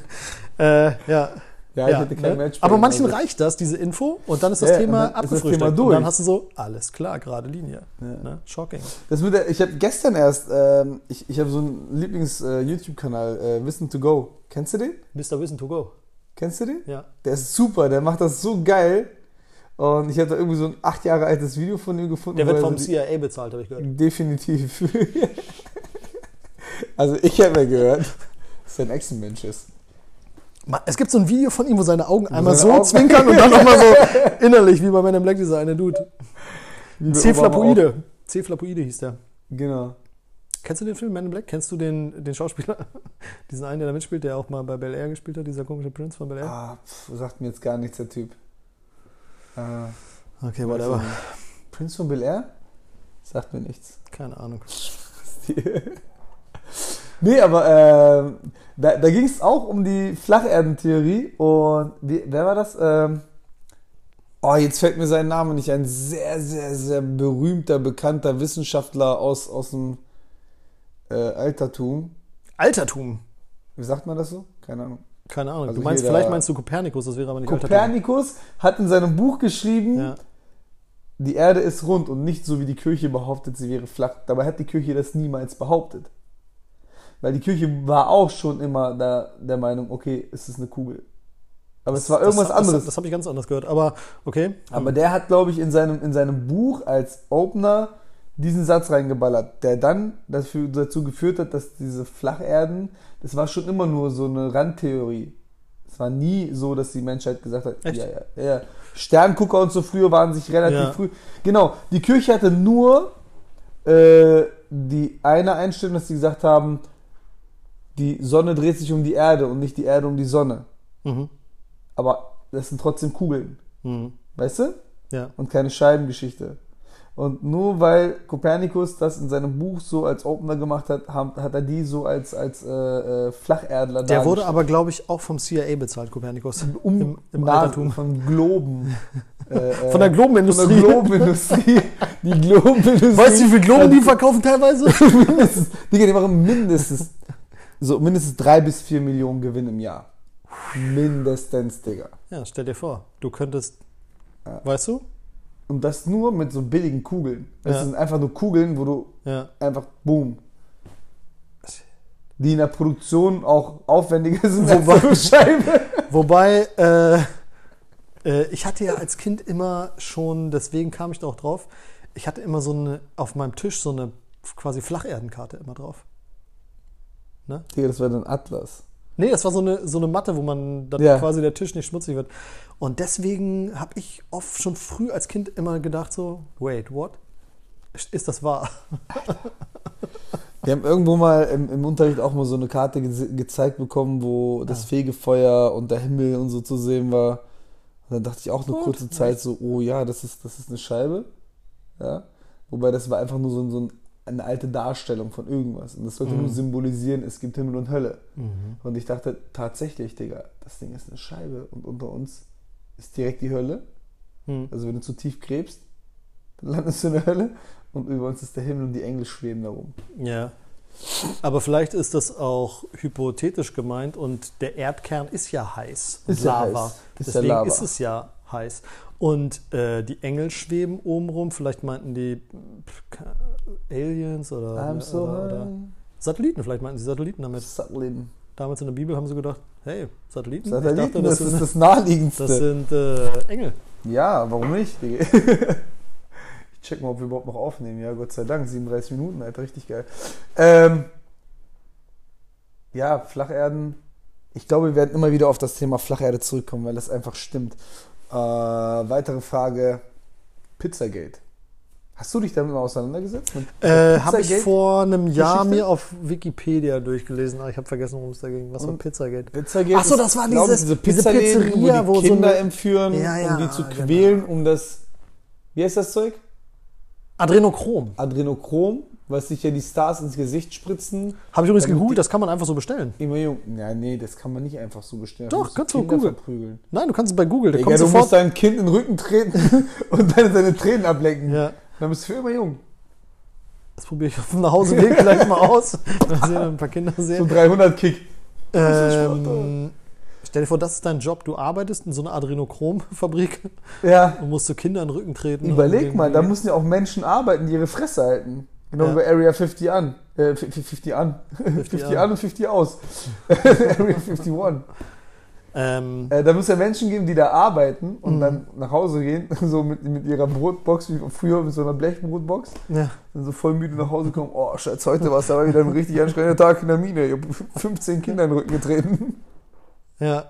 Äh, ja.
Ja, ich hätte kein Match. bei
Aber manchen
also-
reicht das, diese Info, und dann ist das
Ja,
Thema abgefrühstückt. Und dann hast du so, alles klar, gerade Linie.
Ja.
Ne? Shocking.
Das mit der, ich habe gestern erst, ähm, ich, ich habe so einen Lieblings-YouTube-Kanal, äh, Wissen to Go. Kennst du den?
Mr. Wissen to go.
Kennst du den?
Ja.
Der ist super, der macht das so geil. Und ich habe da irgendwie so ein acht Jahre altes Video von ihm gefunden.
Der wird vom CIA bezahlt, habe ich gehört.
Definitiv. also ich habe ja gehört, dass er ein Echsenmensch ist.
Es gibt so ein Video von ihm, wo seine Augen einmal
seine
so
Augen-
zwinkern und dann nochmal so innerlich, wie bei Man in Black, dieser eine Dude. Cephalopoide. Cephalopoide hieß der.
Genau.
Kennst du den Film Man in Black? Kennst du den, den Schauspieler? Diesen einen, der da mitspielt, der auch mal bei Bel Air gespielt hat, dieser komische Prinz von Bel Air?
Ah, pf, sagt mir jetzt gar nichts, der Typ. Ah,
okay, whatever.
Prince von Bel Air? Sagt mir nichts.
Keine Ahnung.
nee, aber ähm, da, da ging es auch um die Flacherdentheorie und wie, wer war das? Ähm, oh, jetzt fällt mir sein Name nicht ein. Sehr, sehr, sehr berühmter, bekannter Wissenschaftler aus, aus dem äh, Altertum.
Altertum.
Wie sagt man das so? Keine Ahnung.
Keine Ahnung.
Also
du meinst, vielleicht meinst du Kopernikus, das wäre aber nicht Altertum.
Kopernikus hat in seinem Buch geschrieben,
Ja.
die Erde ist rund und nicht so wie die Kirche behauptet, sie wäre flach. Dabei hat die Kirche das niemals behauptet. Weil die Kirche war auch schon immer da, der Meinung, okay, es ist eine Kugel. Aber es war irgendwas
das,
anderes.
Das, das habe ich ganz anders gehört. Aber okay.
Aber der hat, glaube ich, in seinem, in seinem Buch als Opener diesen Satz reingeballert, der dann dafür, dazu geführt hat, dass diese Flacherden, das war schon immer nur so eine Randtheorie. Es war nie so, dass die Menschheit gesagt hat,
Echt?
ja, ja, ja. Sterngucker und so früher waren sich relativ
Ja.
früh. Genau, die Kirche hatte nur äh, die eine Einstellung, dass sie gesagt haben, die Sonne dreht sich um die Erde und nicht die Erde um die Sonne.
Mhm.
Aber das sind trotzdem Kugeln.
Mhm.
Weißt du?
Ja.
und keine Scheibengeschichte. Und nur weil Kopernikus das in seinem Buch so als Opener gemacht hat, hat er die so als, als äh, äh, Flacherdler
Der wurde aber, glaube ich, auch vom CIA bezahlt, Kopernikus.
um,
im, im Altertum.
von Globen. äh,
Von der Globenindustrie.
Von der Globenindustrie. Die Globenindustrie.
Weißt du, wie viel Globen die verkaufen teilweise?
mindestens, Digga, die machen mindestens so mindestens drei bis vier Millionen Gewinn im Jahr. Mindestens, Digga.
ja, stell dir vor, du könntest, weißt du?
Und das nur mit so billigen Kugeln. Das
Ja.
sind einfach nur Kugeln, wo du
Ja.
einfach boom. Die in der Produktion auch aufwendiger sind eine Scheibe.
Wobei, äh, äh, ich hatte ja als Kind immer schon, deswegen kam ich da auch drauf, ich hatte immer so eine, auf meinem Tisch so eine quasi Flacherdenkarte immer drauf.
Digga, das war dann Atlas.
Nee, das war so eine, so eine Matte, wo man dann
Ja.
quasi der Tisch nicht schmutzig wird. Und deswegen habe ich oft schon früh als Kind immer gedacht so, wait, what? Ist das wahr?
Wir haben irgendwo mal im, im Unterricht auch mal so eine Karte ge gezeigt bekommen, wo das Fegefeuer und der Himmel und so zu sehen war. Und dann dachte ich auch eine kurze Zeit so, oh ja, das ist, das ist eine Scheibe. Ja. Wobei das war einfach nur so, so ein, eine alte Darstellung von irgendwas. Und das sollte nur symbolisieren, es gibt Himmel und Hölle. Und ich dachte tatsächlich, Digga, das Ding ist eine Scheibe und unter uns ist direkt die Hölle.
Hm.
Also wenn du zu tief gräbst, dann landest du in der Hölle und über uns ist der Himmel und die Engel schweben darum.
Ja. Aber vielleicht ist das auch hypothetisch gemeint und der Erdkern ist ja heiß.
Ist ja
Lava.
heiß. Ist ja
Deswegen
Lava.
ist es ja heiß. Und äh, die Engel schweben oben rum. Vielleicht meinten die Aliens oder,
so
oder, oder. Satelliten. Vielleicht meinten sie Satelliten damit.
Satelliten.
Damals in der Bibel haben sie gedacht, hey, Satelliten?
Satelliten,
ich dachte,
das,
das,
ist
sind,
das naheliegendste.
das sind äh, Engel.
ja, warum nicht, ich check mal, ob wir überhaupt noch aufnehmen. Ja, Gott sei Dank, 37 Minuten, Alter, richtig geil. Ähm, ja, Flacherden. Ich glaube, wir werden immer wieder auf das Thema Flacherde zurückkommen, weil das einfach stimmt. Äh, weitere Frage: Pizzagate. Hast du dich damit mal auseinandergesetzt?
Äh, habe ich vor einem Jahr
Geschichte?
mir auf Wikipedia durchgelesen, aber ich habe vergessen, worum es da ging. Was war Pizzagate?
Pizzagate
Ach so,
ist,
das war dieses-
diese
diese Pizzeria,
wo die
so
Kinder
eine-
entführen,
Ja, ja,
um die zu
genau.
quälen, um das. Wie heißt das Zeug?
Adrenochrom.
Adrenochrom, was sich ja die Stars ins Gesicht spritzen.
Habe ich übrigens gegoogelt, das kann man einfach so bestellen.
Immer jung. Ja, nee, das kann man nicht einfach so bestellen.
Doch,
musst
kannst du
Kinder
googeln.
verprügeln.
Nein, du kannst es bei Google, da
Digga,
kommt
du musst
sofort.
dein Kind in den Rücken treten und dann seine Tränen ablecken.
Ja,
Dann bist du für immer jung.
das probiere ich auf dem Nachhauseweg gleich mal aus. Mal sehen, ein paar Kinder
So
sehen.
300 Kick.
Ähm, stell dir vor, das ist dein Job. Du arbeitest in so einer Adrenochromfabrik
Ja.
und musst so Kinder in den Rücken treten.
Überleg mal, da müssen ja auch Menschen arbeiten, die ihre Fresse halten. Genau
Ja.
wie bei Area 50 an. Äh, 50 50 an. 50 an und 50 aus. Area 51.
Ähm,
Äh, da muss ja Menschen geben, die da arbeiten und
Mhm.
dann nach Hause gehen, so mit, mit ihrer Brotbox, wie früher mit so einer Blechbrotbox.
ja.
Dann so voll müde nach Hause kommen. Oh, Schatz, heute war es aber wieder ein richtig anstrengender Tag in der Mine. Ich habe 15 Kinder in den Rücken getreten.
Ja.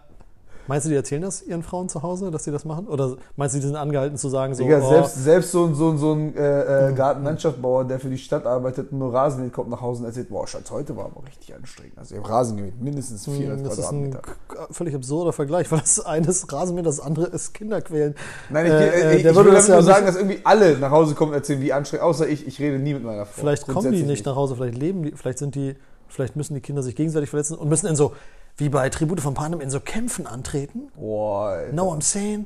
Meinst du, die erzählen das ihren Frauen zu Hause, dass sie das machen? Oder meinst du, die sind angehalten zu sagen, so,
Digga,
oh,
selbst, selbst so, ein- so, ein- so ein äh, äh, Gartenlandschaftsbauer, der für die Stadt arbeitet und nur Rasen mäht, kommt nach Hause und erzählt, boah, Schatz, heute war aber richtig anstrengend. Also ich habe Rasen gemäht, mindestens 400
hm, das ist ein
Quadratmeter.
völlig absurder Vergleich, weil das eine ist Rasenmähen, das andere ist Kinderquälen.
Nein, ich,
Äh,
ich,
äh,
ich, ich
würde das
damit
ja
nur sagen, dass irgendwie alle nach Hause kommen und erzählen, wie anstrengend, außer ich, ich rede nie mit meiner Frau.
Vielleicht kommen die nicht nach Hause, vielleicht leben die, vielleicht sind die, vielleicht müssen die Kinder sich gegenseitig verletzen und müssen in so, wie bei Tribute von Panem, in so Kämpfen antreten.
Boah.
No, I'm saying.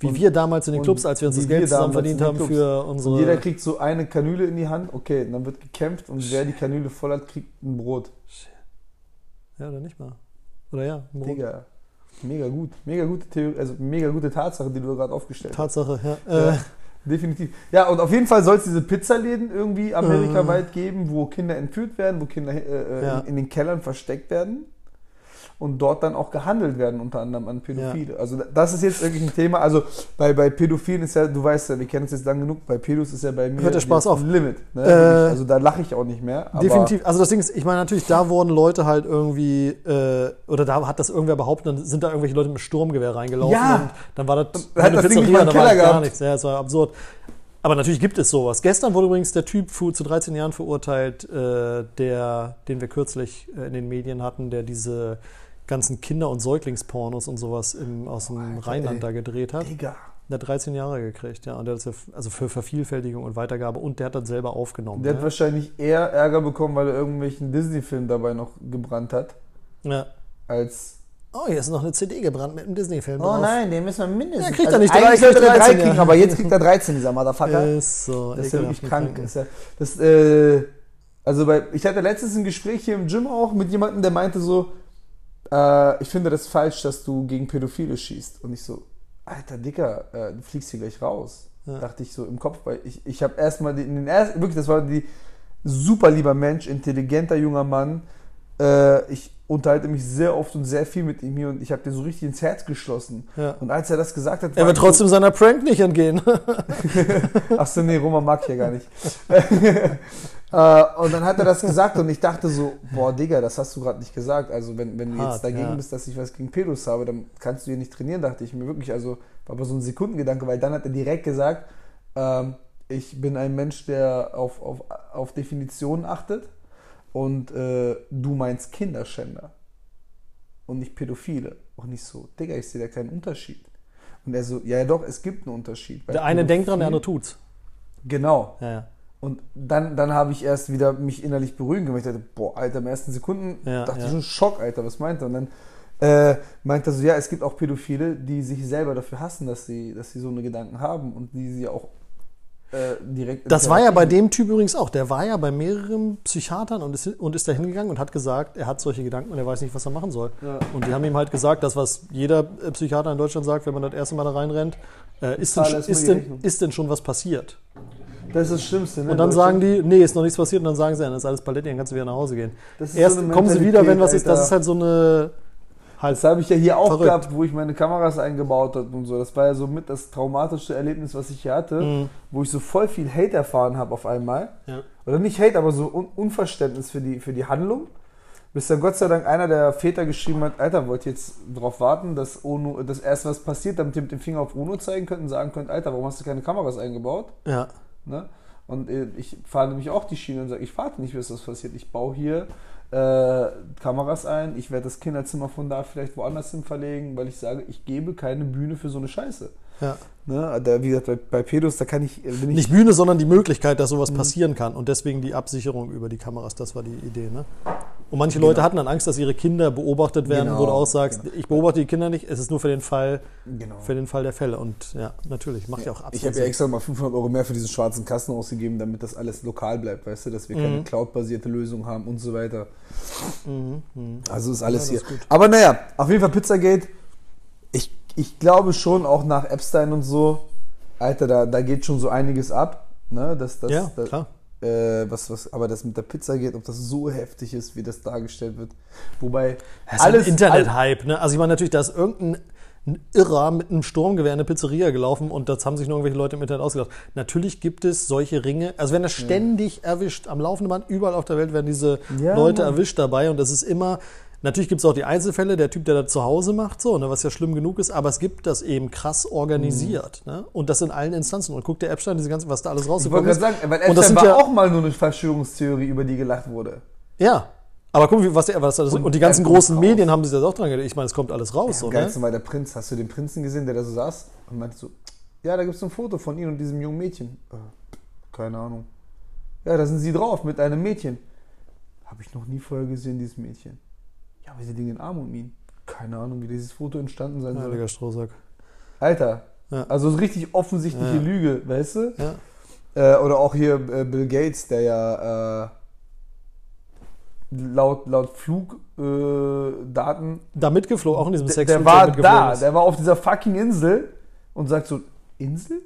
Wie
Und-
wir damals in den
und
Clubs, als wir uns das Geld zusammen verdient haben für
Und
unsere.
jeder kriegt so eine Kanüle in die Hand, okay, und dann wird gekämpft und wer die Kanüle voll hat, kriegt ein Brot.
Ja, oder nicht mal? Oder ja? Morgen.
Digga. Mega gut. Mega gute Theorie, also mega gute Tatsache, die du gerade aufgestellt hast.
Tatsache, ja.
Ja,
Äh,
definitiv. Ja, und auf jeden Fall soll es diese Pizzaläden irgendwie amerikaweit geben, wo Kinder entführt werden, wo Kinder äh, äh,
Ja.
in, in den Kellern versteckt werden und dort dann auch gehandelt werden, unter anderem an Pädophile. Also das ist jetzt wirklich ein Thema. Also bei, bei Pädophilen ist ja, du weißt ja, wir kennen es jetzt lang genug, bei Pädos ist ja bei mir
Hört der Spaß auf.
ein Limit. Ne?
Äh,
also da lache ich auch nicht mehr.
Definitiv. Also das Ding ist, ich meine natürlich, da wurden Leute halt irgendwie, äh, oder da hat das irgendwer behauptet, dann sind da irgendwelche Leute mit Sturmgewehr reingelaufen
Ja.
und dann war das
Und hat das Ding nicht
da war gar
gehabt.
nichts. Ja, es war absurd. Aber natürlich gibt es sowas. Gestern wurde übrigens der Typ zu 13 Jahren verurteilt, äh, der, den wir kürzlich äh, in den Medien hatten, der diese ganzen Kinder- und Säuglingspornos und sowas im, aus dem
Alter,
Rheinland
ey.
da gedreht hat.
Digga.
Der hat 13 Jahre gekriegt, ja. Und der hat ja, also für Vervielfältigung und Weitergabe und der hat das selber aufgenommen.
Der hat
ne?
wahrscheinlich eher Ärger bekommen, weil er irgendwelchen Disney-Film dabei noch gebrannt hat,
ja.
als
Oh, hier ist noch eine CD gebrannt mit einem Disney-Film
Oh
drauf.
nein, den müssen wir mindestens.
Ja, kriegt er nicht. Drei-
sollte er
13,
drei kriegen,
ja.
aber jetzt kriegt er 13, dieser Motherfucker.
Ist so.
das ist ja wirklich krank.
mit
Ist ja, das, äh, also bei, ich hatte letztens ein Gespräch hier im Gym auch mit jemandem, der meinte so, äh, ich finde das falsch, dass du gegen Pädophile schießt. Und ich so, alter Dicker, äh, du fliegst hier gleich raus.
Ja.
Dachte ich so im Kopf, weil ich, ich habe erstmal den, den ersten, wirklich, das war die super lieber Mensch, intelligenter junger Mann. Äh, ich unterhalte mich sehr oft und sehr viel mit ihm hier und ich habe dir so richtig ins Herz geschlossen.
Ja.
Und als er das gesagt hat,
Er wird
ich so-
trotzdem seiner Prank nicht entgehen.
Achso, nee, Roman mag ich ja gar nicht. äh, und dann hat er das gesagt und ich dachte so, boah, Digga, das hast du gerade nicht gesagt. Also wenn, wenn du
Hart,
jetzt dagegen
ja.
bist, dass ich was gegen Pedos habe, dann kannst du hier nicht trainieren, dachte ich mir wirklich. Also war aber so ein Sekundengedanke, weil dann hat er direkt gesagt, ähm, ich bin ein Mensch, der auf, auf, auf Definitionen achtet und äh, du meinst Kinderschänder und nicht Pädophile. Und nicht so, Digga, ich sehe da keinen Unterschied. Und er so, ja, ja doch, es gibt einen Unterschied.
Der eine denkt dran, der andere tut's.
Genau.
Ja, ja.
Und dann, dann habe ich erst wieder mich innerlich beruhigen weil Ich dachte, boah, Alter, im ersten Sekunden
Ja,
dachte
ja.
ich schon Schock, Alter, was meint er? Und dann äh, meint er so, ja, es gibt auch Pädophile, die sich selber dafür hassen, dass sie, dass sie so eine Gedanken haben und die sie auch äh, direkt.
Das war ja bei dem Typ übrigens auch. Der war ja bei mehreren Psychiatern und ist, und ist da hingegangen und hat gesagt, er hat solche Gedanken und er weiß nicht, was er machen soll.
Ja.
Und die haben ihm halt gesagt, das, was jeder äh, Psychiater in Deutschland sagt, wenn man das erste Mal da reinrennt, äh, ist, denn, ist, denn, ist denn schon was passiert?
Das ist das Schlimmste, ne?
Und dann sagen die, nee, ist noch nichts passiert. Und dann sagen sie, dann ist alles Paletti, dann kannst du wieder nach Hause gehen. Erst
so
kommen sie wieder, wenn was ist. Das ist halt so eine. Halt,
Das habe ich ja hier auch
Verrückt.
gehabt, wo ich meine Kameras eingebaut habe und so. Das war ja so mit das traumatischste Erlebnis, was ich hier hatte,
Mhm.
wo ich so voll viel Hate erfahren habe auf einmal.
ja.
Oder nicht Hate, aber so Un Unverständnis für die, für die Handlung. Bis dann Gott sei Dank einer der Väter geschrieben hat, Alter, wollt ihr jetzt darauf warten, dass, UNO, dass erst was passiert, damit ihr mit dem Finger auf UNO zeigen könnt und sagen könnt, Alter, warum hast du keine Kameras eingebaut?
ja.
Ne? Und äh, ich fahre nämlich auch die Schiene und sage, ich warte nicht, bis das passiert. Ich baue hier äh, Kameras ein, ich werde das Kinderzimmer von da vielleicht woanders hin verlegen, weil ich sage, ich gebe keine Bühne für so eine Scheiße.
ja.
Ne? Da, wie gesagt, bei, bei Pedos, da kann ich, bin ich
Nicht Bühne, sondern die Möglichkeit, dass
Mhm.
sowas passieren kann. Und deswegen die Absicherung über die Kameras, das war die Idee. Ne? Und manche Leute hatten dann Angst, dass ihre Kinder beobachtet werden, wo du
Genau,
auch sagst,
genau.
ich beobachte die Kinder nicht, es ist nur für den Fall,
Genau.
für den Fall der Fälle. Und ja, natürlich, macht ja, auch absolut
Ich habe ja extra mal 500 Euro mehr für diesen schwarzen Kasten ausgegeben, damit das alles lokal bleibt, weißt du, dass wir
Mhm.
keine Cloud-basierte Lösung haben und so weiter.
Mhm, mhm.
Also ist alles
Ja,
hier.
ist.
Aber naja, auf jeden Fall Pizzagate. Ich, ich glaube schon, auch nach Epstein und so, Alter, da, da geht schon so einiges ab. Ne? Das, das,
Ja,
das,
klar.
Äh, was, was, aber das mit der Pizza geht, ob das so heftig ist, wie das dargestellt wird. Wobei
Das ist ein Internet-Hype, ne? Also ich meine natürlich, da ist irgendein ein Irrer mit einem Sturmgewehr in eine Pizzeria gelaufen und das haben sich nur irgendwelche Leute im Internet ausgedacht. Natürlich gibt es solche Ringe, also wenn das ständig erwischt, am laufenden Band, überall auf der Welt werden diese
Ja,
Leute
Mann.
erwischt dabei und das ist immer, natürlich gibt es auch die Einzelfälle, der Typ, der das zu Hause macht, so, ne, was ja schlimm genug ist, aber es gibt das eben krass organisiert, ne? Und das in allen Instanzen. Und guck der Epstein, diese ganzen, was da alles
Ich wollte
rausgekommen
gerade
ist.
sagen, weil
Und das
Epstein war
ja-
auch mal nur eine Verschwörungstheorie, über die gelacht wurde.
Ja. Aber guck, wie- was der, was das, und,
Und
die ganzen großen
raus.
Medien haben sich das auch dran gedacht. Ich meine, es kommt alles raus, so,
Am
ne?
war der Prinz. Hast du den Prinzen gesehen, der da so saß und meinte so, ja, da gibt es ein Foto von ihm und diesem jungen Mädchen. Äh, keine Ahnung. Ja, da sind sie drauf mit einem Mädchen. Habe ich noch nie vorher gesehen, dieses Mädchen. Ja, aber sie liegen in Arm um ihn. Keine Ahnung, wie dieses Foto entstanden sein soll.
Heiliger Strohsack.
Alter,
Ja.
also richtig offensichtliche
Ja.
Lüge, weißt du?
Ja.
Äh, oder auch hier äh, Bill Gates, der ja, äh, laut, laut Flugdaten. Äh,
Da mitgeflogen, auch in diesem
der,
Sex
der war da, der war auf dieser fucking Insel und sagt so, Insel?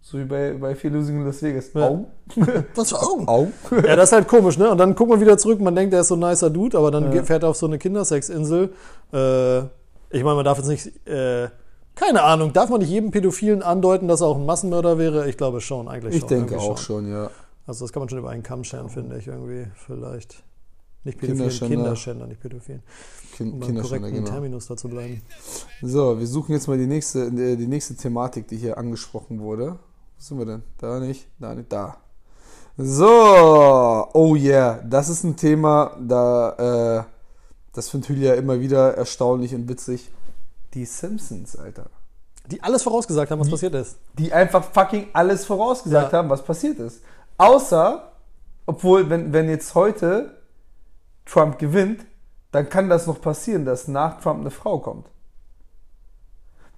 So wie bei, bei Fear Losing in Las Vegas.
Ja.
Au.
Was für Augen?
Au.
Ja, das ist halt komisch, ne? Und dann guckt man wieder zurück, man denkt, er ist so ein nicer Dude, aber dann
Ja.
fährt er auf so eine Kindersexinsel. Äh, ich meine, man darf jetzt nicht, äh, keine Ahnung, darf man nicht jedem Pädophilen andeuten, dass er auch ein Massenmörder wäre? Ich glaube schon, eigentlich
Ich
schon.
denke
irgendwie
auch schon, ja.
Also das kann man schon über einen Kamm scheren, finde ich irgendwie, vielleicht. Nicht Pädophilen,
Kinderschänder.
Kinderschänder, nicht Pädophilen. Um
Kind,
beim
Kinderschänder, genau.
Terminus da zu bleiben.
So, wir suchen jetzt mal die nächste, äh, die nächste Thematik, die hier angesprochen wurde. Wo sind wir denn? Da nicht, da nicht, da. So, oh yeah, das ist ein Thema, da, äh, das findet Hülya immer wieder erstaunlich und witzig. Die Simpsons, Alter.
Die alles vorausgesagt haben, was passiert ist.
Die einfach fucking alles vorausgesagt
Ja.
haben, was passiert ist. Außer, obwohl, wenn, wenn jetzt heute Trump gewinnt, dann kann das noch passieren, dass nach Trump eine Frau kommt.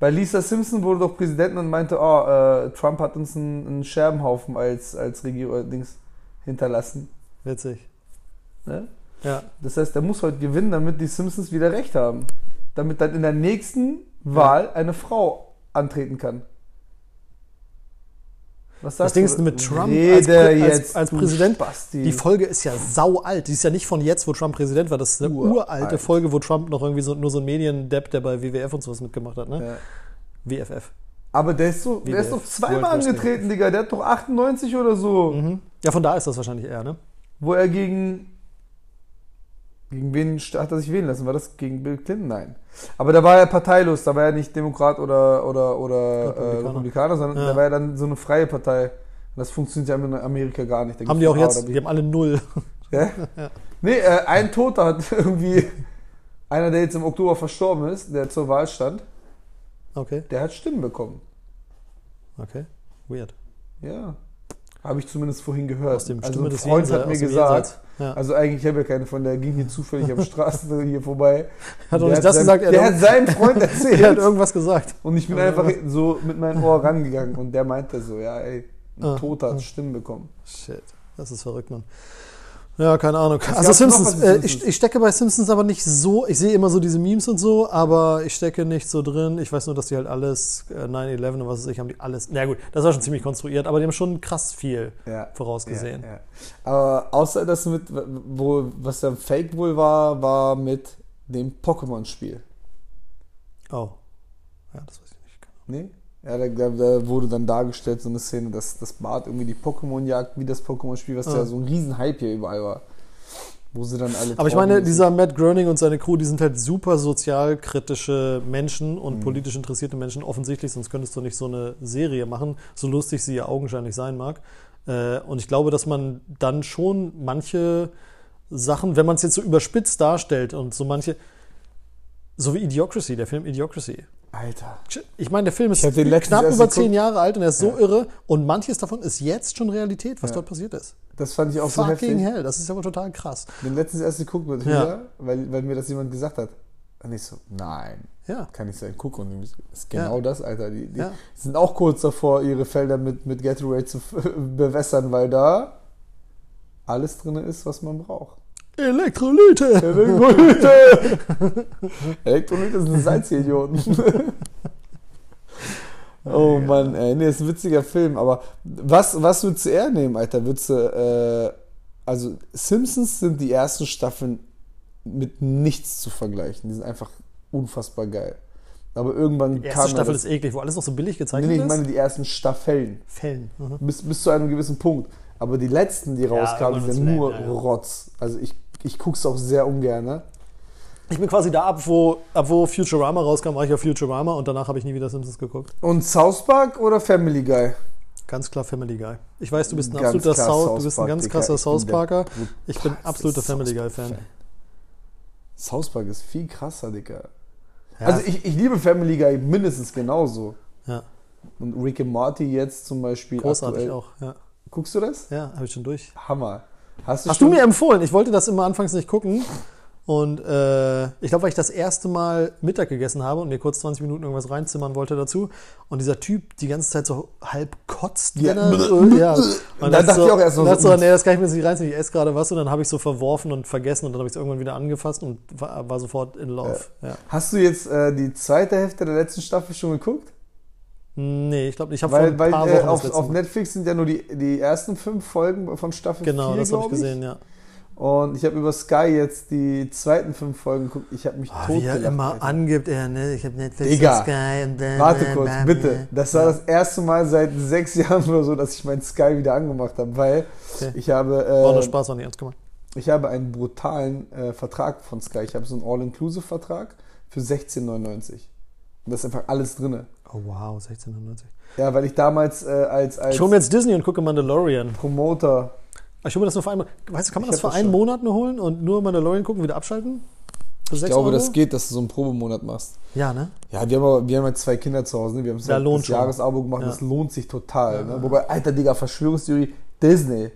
Weil Lisa Simpson wurde doch Präsidentin und meinte, oh, äh, Trump hat uns einen, einen Scherbenhaufen als, als Regierung Dings hinterlassen.
Witzig.
Ne?
Ja.
Das heißt, er muss heute gewinnen, damit die Simpsons wieder recht haben. Damit dann in der nächsten Wahl eine Frau antreten kann. Was
Das
sagst
Ding
du?
ist mit Trump als, als,
jetzt,
als Präsident.
Spasti.
Die Folge ist ja sau alt. Die ist ja nicht von jetzt, wo Trump Präsident war. Das ist eine
Uralt.
uralte Folge, wo Trump noch irgendwie so, nur so ein Mediendepp, der bei WWF und sowas mitgemacht hat. Ne?
Ja.
WFF.
Aber der ist, so,
Wie
der ist doch zweimal
World
angetreten, Digga. Der hat doch 98 oder so.
Mhm. Ja, von da ist das wahrscheinlich eher, ne?
Wo er gegen. Gegen wen hat er sich wählen lassen? War das gegen Bill Clinton? Nein. Aber da war er parteilos. Da war er nicht Demokrat oder, oder, oder
Republikaner.
Republikaner, äh, Republikaner sondern
Ja.
da war er dann so eine freie Partei. Und das funktioniert ja in Amerika gar nicht. Da
Haben die auch
A
jetzt, die haben alle null.
Ja? Nee, äh, ein Toter hat irgendwie. Einer, der jetzt im Oktober verstorben ist, der zur Wahl stand,
Okay,
der hat Stimmen bekommen.
okay. Weird.
Ja. Habe ich zumindest vorhin gehört.
Aus dem
also ein Freund
Jenseits-
hat mir gesagt.
Ja.
also eigentlich habe ich ja keine von, der ging hier zufällig am Straßen hier vorbei.
Hat doch nicht das
sein,
gesagt, er
Der
hat-
seinem Freund
Der hat
erzählt.
irgendwas gesagt.
und ich bin einfach so mit meinem Ohr rangegangen und der meinte so, ja ey, ein
Ah,
Toter hat Stimmen bekommen.
Shit, das ist verrückt, Mann. Ja, keine Ahnung. Also
gab's noch
Simpsons,
was in
äh,
Simpsons?
ich, ich stecke bei Simpsons aber nicht so, ich sehe immer so diese Memes und so, aber ich stecke nicht so drin. Ich weiß nur, dass die halt alles, äh, 9-11 und was weiß ich, haben die alles, na gut, das war schon ziemlich konstruiert, aber die haben schon krass viel
Ja.
vorausgesehen.
Ja, ja. Aber außer das mit, wo, was ja Fake wohl war, war mit dem Pokémon-Spiel.
Oh. Ja, das weiß ich nicht.
Nee? Ja, da, da, wurde dann dargestellt, so eine Szene, dass das Bart irgendwie die Pokémon jagt, wie das Pokémon-Spiel, was
Ah.
ja so ein riesen Hype hier überall war. Wo sie dann alle.
Aber ich meine,
traurig
dieser Matt Groening und seine Crew, die sind halt super sozialkritische Menschen und
Mhm.
politisch interessierte Menschen, offensichtlich, sonst könntest du nicht so eine Serie machen, so lustig sie ja augenscheinlich sein mag. Äh, Und ich glaube, dass man dann schon manche Sachen, wenn man es jetzt so überspitzt darstellt und so manche, so wie Idiocracy, der Film Idiocracy.
Alter.
Ich meine, der Film ist
den
knapp über zehn Jahre alt und er ist so
Ja.
irre und manches davon ist jetzt schon Realität, was
Ja.
dort passiert ist.
Das fand ich auch so
Fucking
heftig.
hell, das ist ja wohl total krass.
Ich bin letztens erst geguckt mit
Ja.
Weil, weil mir das jemand gesagt hat. Und ich so, nein,
Ja.
kann nicht sein. Guck, und das ist genau
Ja.
das, Alter. Die, die sind auch kurz davor, ihre Felder mit, mit Gatorade zu bewässern, weil da alles drin ist, was man braucht.
Elektrolyte!
Elektrolyte! Elektrolyte sind Salzidioten. oh Mann, ey. Nee, ist ein witziger Film, aber was, was würdest du eher nehmen, Alter? Würdest du, äh, also Simpsons sind die ersten Staffeln mit nichts zu vergleichen. Die sind einfach unfassbar geil. Aber irgendwann
Die erste
ja
Staffel ist eklig, wo alles noch so billig
Nee,
gezeichnet
nee, ich meine die ersten Staffeln.
Fällen. Mhm.
Bis, bis zu einem gewissen Punkt. Aber die letzten, die rauskamen,
irgendwann
sind nur
ja, ja.
Rotz. Also ich, ich guck's auch sehr ungern. Ne?
Ich bin quasi da ab, wo, ab wo Futurama rauskam, war ich auf Futurama und danach habe ich nie wieder Simpsons geguckt.
Und South Park oder Family Guy?
Ganz klar Family Guy. Ich weiß, du bist ein
Ganz
absoluter South,
South
du bist ein ganz
Digga.
krasser South Parker. Ich bin absoluter Family Guy Fan.
South Park ist viel krasser, Digga.
Ja,
Also ich, ich liebe Family Guy mindestens genauso.
ja,
Und Rick and Morty jetzt zum Beispiel.
großartig
aktuell.
auch. Ja,
Guckst du das?
ja habe ich schon durch.
Hammer. Hast du,
Hast du mir empfohlen? Ich wollte das immer anfangs nicht gucken. Und äh, ich glaube, weil ich das erste Mal Mittag gegessen habe und mir kurz 20 Minuten irgendwas reinzimmern wollte dazu. Und dieser Typ die ganze Zeit so halb kotzt.
Ja.
äh, ja. Und
dann
dann
dachte
so,
ich auch erst so,
so, nee, das kann ich mir jetzt nicht reinziehen, ich esse gerade was. Und dann habe ich so verworfen und vergessen und dann habe ich es irgendwann wieder angefasst und war, war sofort in Love. Ja.
Hast du jetzt äh, die zweite Hälfte der letzten Staffel schon geguckt?
Nee, ich glaube, ich habe vor ein
weil
paar
äh,
Wochen
auf, auf Netflix sind ja nur die, die ersten fünf Folgen von Staffel
Genau,
4,
das habe ich gesehen, ja.
Und ich habe über Sky jetzt die zweiten fünf Folgen geguckt. Ich habe mich
Ah, wie er immer
Alter.
angibt, er, ne? Ich habe Netflix
Digga,
Sky und bla,
Warte kurz,
bla,
bitte. Das war das erste Mal seit sechs Jahren oder so, dass ich meinen Sky wieder angemacht habe, weil
Okay.
ich habe
War nur
äh,
Spaß, war nicht ernst gemeint.
ich habe einen brutalen äh, Vertrag von Sky. Ich habe so einen All-Inclusive-Vertrag für 16,99. Und da ist einfach alles drinne.
Oh wow, 1690.
Ja, weil ich damals äh, als, als
Ich hole mir jetzt Disney und gucke Mandalorian.
Promoter
Ich hole mir das nur für einen Weißt du, kann man
Ich
das für
das
einen
schon.
Monat nur holen und nur Mandalorian gucken, wieder abschalten?
Ich glaube,
Euro?
das geht, dass du so einen Probemonat machst.
Ja, ne?
Ja, wir haben, aber, wir haben halt zwei Kinder zu Hause. Ne? Wir haben
Da
halt das
schon.
Jahresabo gemacht.
Ja.
Das lohnt sich total. Ne? Wobei, alter Digga, Verschwörungstheorie, Disney.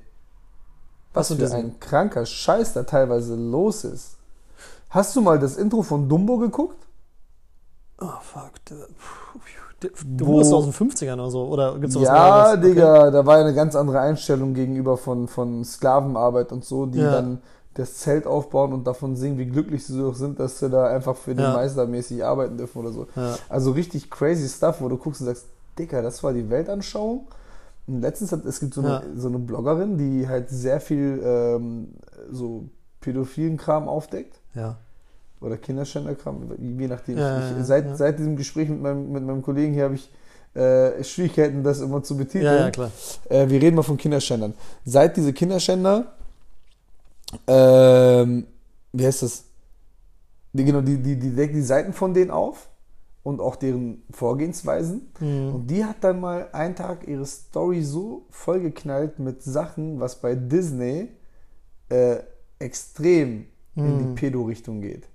Was
Was für
ein kranker Scheiß da teilweise los ist. Hast du mal das Intro von Dumbo geguckt?
Oh, fuck. Du, du
Wo-
bist aus den 50ern oder so. Oder gibt's da was
Ja?
Okay.
Digga, da war eine ganz andere Einstellung gegenüber von, von Sklavenarbeit und so, die
Ja.
dann das Zelt aufbauen und davon singen, wie glücklich sie doch sind, dass sie da einfach für den
Ja.
Meister mäßig arbeiten dürfen oder so.
Ja.
Also richtig crazy Stuff, wo du guckst und sagst, Digga, das war die Weltanschauung. Und letztens hat es gibt so eine,
Ja.
so eine Bloggerin, die halt sehr viel ähm, so pädophilen Kram aufdeckt.
Ja.
Oder Kinderschänderkram, je nachdem.
Ja,
ich, seit,
ja.
seit diesem Gespräch mit meinem, mit meinem Kollegen hier habe ich äh, Schwierigkeiten, das immer zu betiteln.
Ja, ja, klar.
Äh, wir reden mal von Kinderschändern. Seit diese Kinderschänder, ähm, wie heißt das? Die, genau, die, die, die deckt die Seiten von denen auf und auch deren Vorgehensweisen.
Mhm.
Und die hat dann mal einen Tag ihre Story so vollgeknallt mit Sachen, was bei Disney äh, extrem in die
Mhm.
Pedo-Richtung geht.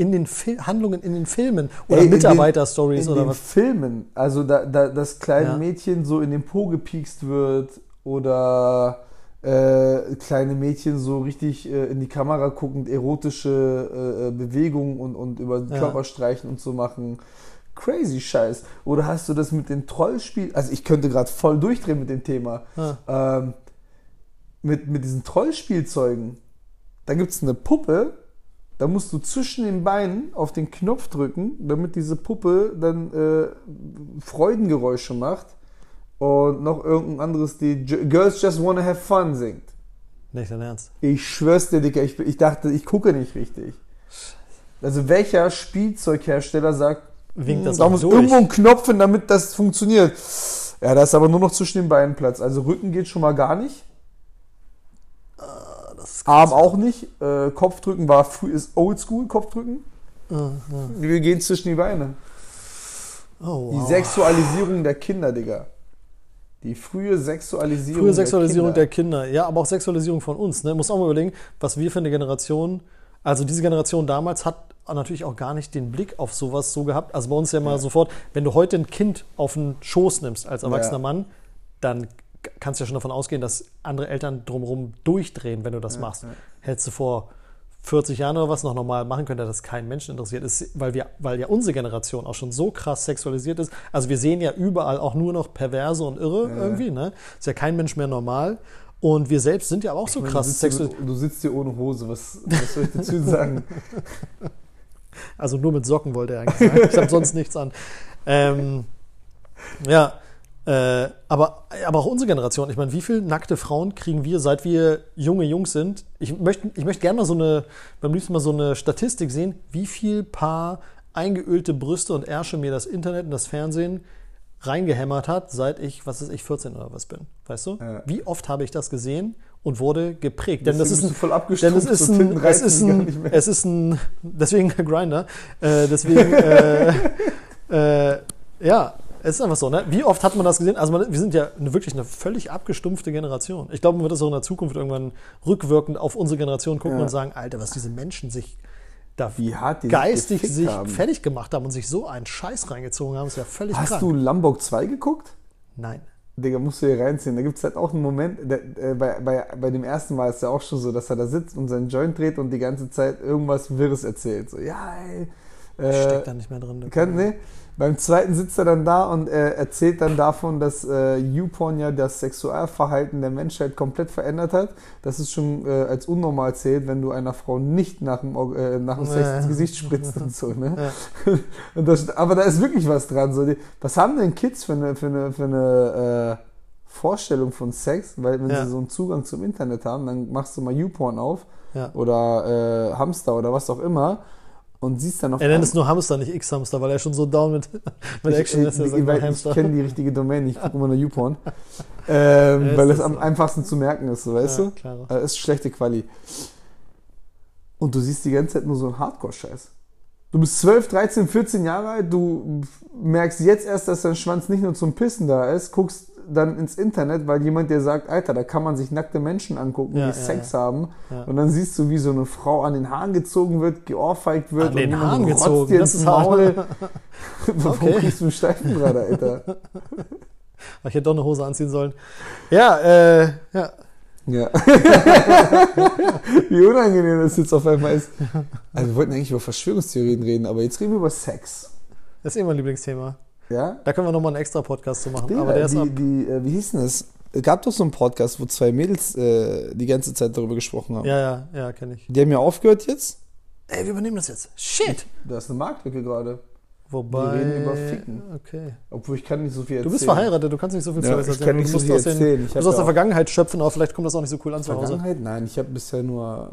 In den Fil Handlungen in den Filmen oder Mitarbeiter-Stories oder
den
was?
Filmen, also da, da das kleine
Ja.
Mädchen so in den Po gepiekst wird oder äh, kleine Mädchen so richtig äh, in die Kamera guckend erotische äh, äh, Bewegungen und, und über den
Ja.
Körper streichen und so machen. Crazy Scheiß. Oder hast du das mit den Trollspielen? Also ich könnte gerade voll durchdrehen mit dem Thema.
Ja.
Ähm, mit, mit diesen Trollspielzeugen. Da gibt es eine Puppe, da musst du zwischen den Beinen auf den Knopf drücken, damit diese Puppe dann äh, Freudengeräusche macht und noch irgendein anderes, die Girls Just Wanna Have Fun singt.
Nicht dein Ernst.
Ich schwör's dir, Dicker, ich, ich dachte, ich gucke nicht richtig. Also welcher Spielzeughersteller sagt,
Winkt das
da
auch
muss
durch.
irgendwo ein Knopf hin, damit das funktioniert. Ja, da ist aber nur noch zwischen den Beinen Platz. Also Rücken geht schon mal gar nicht. Arm auch nicht. Äh, Kopfdrücken war früh, ist oldschool, Kopfdrücken. Wir gehen zwischen die Beine.
Oh,
Die
wow.
Sexualisierung der Kinder, Digga. Die frühe Sexualisierung
Frühe Sexualisierung
der
der Kinder. Ja, aber auch Sexualisierung von uns. Ne? Muss auch mal überlegen, was wir für eine Generation, also diese Generation damals hat natürlich auch gar nicht den Blick auf sowas so gehabt. Also bei uns ja mal sofort, wenn du heute ein Kind auf den Schoß nimmst als erwachsener
Ja.
Mann, dann kannst du ja schon davon ausgehen, dass andere Eltern drumherum durchdrehen, wenn du das machst. Hättest du vor 40 Jahren oder was noch normal machen können, dass das kein Menschen interessiert ist, weil wir, weil ja unsere Generation auch schon so krass sexualisiert ist. Also wir sehen ja überall auch nur noch Perverse und Irre irgendwie, ne? Ist ja kein Mensch mehr normal. Und wir selbst sind ja auch so
Ich meine,
krass
mit- du sitzt hier ohne Hose. Was, was soll ich dazu sagen?
Also nur mit Socken wollte er eigentlich sagen. Ich habe sonst nichts an. Ähm, ja, äh, aber, aber auch unsere Generation. Ich meine, wie viele nackte Frauen kriegen wir, seit wir junge Jungs sind? Ich möchte ich möchte gerne mal so eine, beim liebsten mal so eine Statistik sehen, wie viel Paar eingeölte Brüste und Ärsche mir das Internet und das Fernsehen reingehämmert hat, seit ich, was ist ich, 14 oder was bin. Weißt du?
Ja.
Wie oft habe ich das gesehen und wurde geprägt? Denn das
Deswegen
ist
du voll
denn es ist ein, es ist ein, es ist ein, deswegen Grinder, äh, deswegen, äh, äh, ja, es ist einfach so, ne? Wie oft hat man das gesehen? Also man, wir sind ja eine, wirklich eine völlig abgestumpfte Generation. Ich glaube, man wird das auch in der Zukunft irgendwann rückwirkend auf unsere Generation gucken
Ja.
und sagen, Alter, was diese Menschen sich da
Wie hart die sich
geistig sich
haben.
fertig gemacht haben und sich so einen Scheiß reingezogen haben, ist ja völlig
Hast
krank.
du Lombok 2 geguckt?
Nein.
Digga, musst du hier reinziehen. Da gibt es halt auch einen Moment, der, äh, bei, bei, bei dem ersten Mal ist es ja auch schon so, dass er da sitzt und seinen Joint dreht und die ganze Zeit irgendwas Wirres erzählt. So, ja, ey. Äh,
Steckt da nicht mehr drin.
Kann, nee. Beim zweiten sitzt er dann da und äh, erzählt dann davon, dass äh, YouPorn ja das Sexualverhalten der Menschheit komplett verändert hat. Das ist schon äh, als unnormal zählt, wenn du einer Frau nicht nach dem, äh, nach dem Sex ins Gesicht spritzt und so. Ne? Und das, aber da ist wirklich was dran. So, die, was haben denn Kids für eine, für eine, für eine äh, Vorstellung von Sex? Weil wenn sie so einen Zugang zum Internet haben, dann machst du mal YouPorn auf
Ja.
oder äh, Hamster oder was auch immer und siehst dann auf
Er nennt es nur Hamster, nicht X-Hamster, weil er schon so down mit, mit
ich,
Action ist.
Ich, ich, ich kenne die richtige Domain, ich gucke immer nur YouPorn. ähm,
Ja,
weil
das
es am
so.
einfachsten zu merken ist, so, weißt
Ja,
du?
klar.
Äh, ist schlechte Quali. Und du siehst die ganze Zeit nur so einen Hardcore-Scheiß. Du bist 12, 13, 14 Jahre alt, du merkst jetzt erst, dass dein Schwanz nicht nur zum Pissen da ist, guckst dann ins Internet, weil jemand dir sagt, Alter, da kann man sich nackte Menschen angucken,
Ja,
die
ja,
Sex haben. Und dann siehst du, wie so eine Frau an den Haaren gezogen wird, geohrfeigt wird
An den
jemand
Haaren
rotzt
gezogen,
dir
das
ins
ist.
Maul. Warum
Okay.
kriegst du einen Steifen gerade, Alter?
Ich hätte doch eine Hose anziehen sollen. Ja, äh, ja.
Ja. Wie unangenehm das jetzt auf einmal ist. Also wir wollten eigentlich über Verschwörungstheorien reden, aber jetzt reden wir über Sex.
Das ist eh mein Lieblingsthema.
Ja?
Da können wir nochmal einen extra Podcast zu machen.
Ja,
aber der ist ab.
die, die, äh, wie hieß denn das? Es gab doch so einen Podcast, wo zwei Mädels äh, die ganze Zeit darüber gesprochen haben.
Ja, ja, ja, kenne ich.
Die haben ja aufgehört jetzt.
Ey, wir übernehmen das jetzt. Shit!
Da ist eine Marktlücke gerade.
Wobei.
Wir reden über Ficken.
Okay.
Obwohl ich kann nicht so viel erzählen.
Du bist verheiratet, du kannst nicht so viel
Ja,
zu
ich
erzählen.
kann
Du
nicht so
musst
viel
aus, den,
erzählen. Ich
du musst aus der Vergangenheit schöpfen, aber vielleicht kommt das auch nicht so cool an zu Hause.
Vergangenheit? Nein, ich habe bisher nur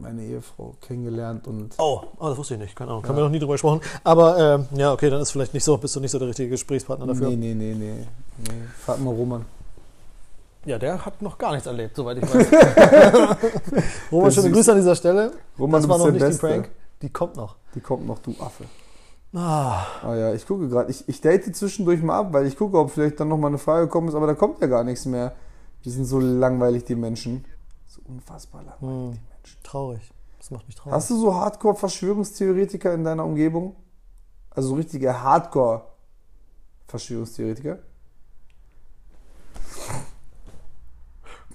meine Ehefrau kennengelernt und
Oh, oh, das wusste ich nicht. Keine Ahnung. Haben wir noch nie drüber gesprochen. Aber ähm, ja, okay, dann ist vielleicht nicht so, bist du nicht so der richtige Gesprächspartner dafür.
Nee, nee, nee, nee. nee. Frag mal Roman.
Ja, der hat noch gar nichts erlebt, soweit ich weiß. Roman, schöne Grüße an dieser Stelle.
Roman,
das
du
war noch nicht die
Beste.
Prank. Die kommt noch.
Die kommt noch, du Affe.
Ah,
Ah ja, ich gucke gerade. Ich, ich date zwischendurch mal ab, weil ich gucke, ob vielleicht dann nochmal eine Frage gekommen ist, aber da kommt ja gar nichts mehr. Die sind so langweilig, die Menschen. So unfassbar langweilig,
Hm.
die Menschen.
Traurig. Das macht mich traurig.
Hast du so Hardcore-Verschwörungstheoretiker in deiner Umgebung? Also so richtige Hardcore-Verschwörungstheoretiker?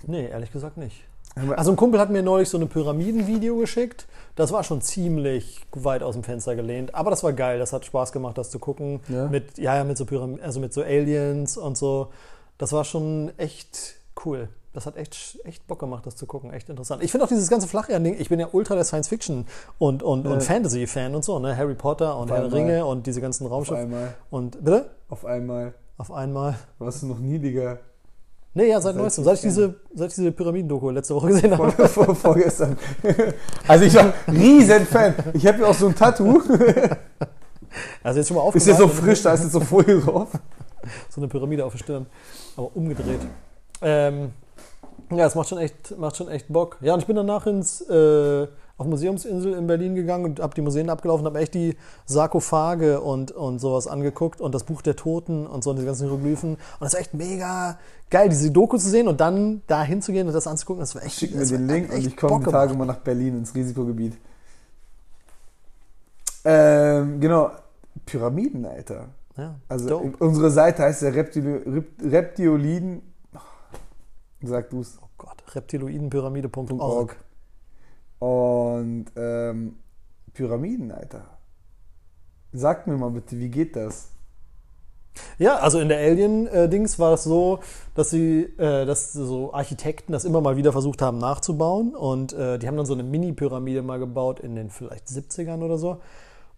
Nee, ehrlich gesagt nicht. Also ein Kumpel hat mir neulich so ein Pyramidenvideo geschickt. Das war schon ziemlich weit aus dem Fenster gelehnt, aber das war geil. Das hat Spaß gemacht, das zu gucken.
Ja?
Mit ja, ja, mit so Pyram also mit so Aliens und so. Das war schon echt cool. Das hat echt, echt Bock gemacht, das zu gucken. Echt interessant. Ich finde auch dieses ganze Flachjahr-Ding, ich bin ja ultra der Science-Fiction und, und,
Ja.
und Fantasy-Fan und so, ne? Harry Potter und
Auf
Herr
einmal.
Ringe und diese ganzen
Auf
Raumschiffe.
einmal,
Und bitte?
auf einmal,
Auf einmal.
warst du noch nie, Digga.
Nee, ja, seit neuestem. Seit ich diese, seit ich diese Pyramiden-Doku letzte Woche gesehen habe.
Vor, vor, vorgestern. Also ich war riesen Fan. Ich habe ja auch so ein Tattoo.
Also jetzt schon mal
Ist ja so
aufgemalt.
frisch, da ist jetzt so Folie drauf.
So eine Pyramide auf der Stirn. Aber umgedreht. Ähm, ja, es macht schon echt, macht schon echt Bock. Ja, und ich bin danach ins, äh, auf Museumsinsel in Berlin gegangen und habe die Museen abgelaufen, habe echt die Sarkophage und, und sowas angeguckt und das Buch der Toten und so und die ganzen Hieroglyphen. Und das war echt mega geil, diese Doku zu sehen und dann da hinzugehen und das anzugucken. Das war echt
Schick mir den Link und ich komme die Tage mal nach Berlin ins Risikogebiet. Ähm, genau. Pyramiden, Alter.
Ja,
Also
dope.
unsere Seite heißt ja Reptilo, Rep, Reptioliden. Sag du's.
Gott, reptiloidenpyramide.org.
Org. Und ähm, Pyramiden, Alter. Sag mir mal bitte, wie geht das?
Ja, also in der Alien-Dings war es so, dass sie, äh, dass so Architekten das immer mal wieder versucht haben nachzubauen und äh, die haben dann so eine Mini-Pyramide mal gebaut in den vielleicht 70ern oder so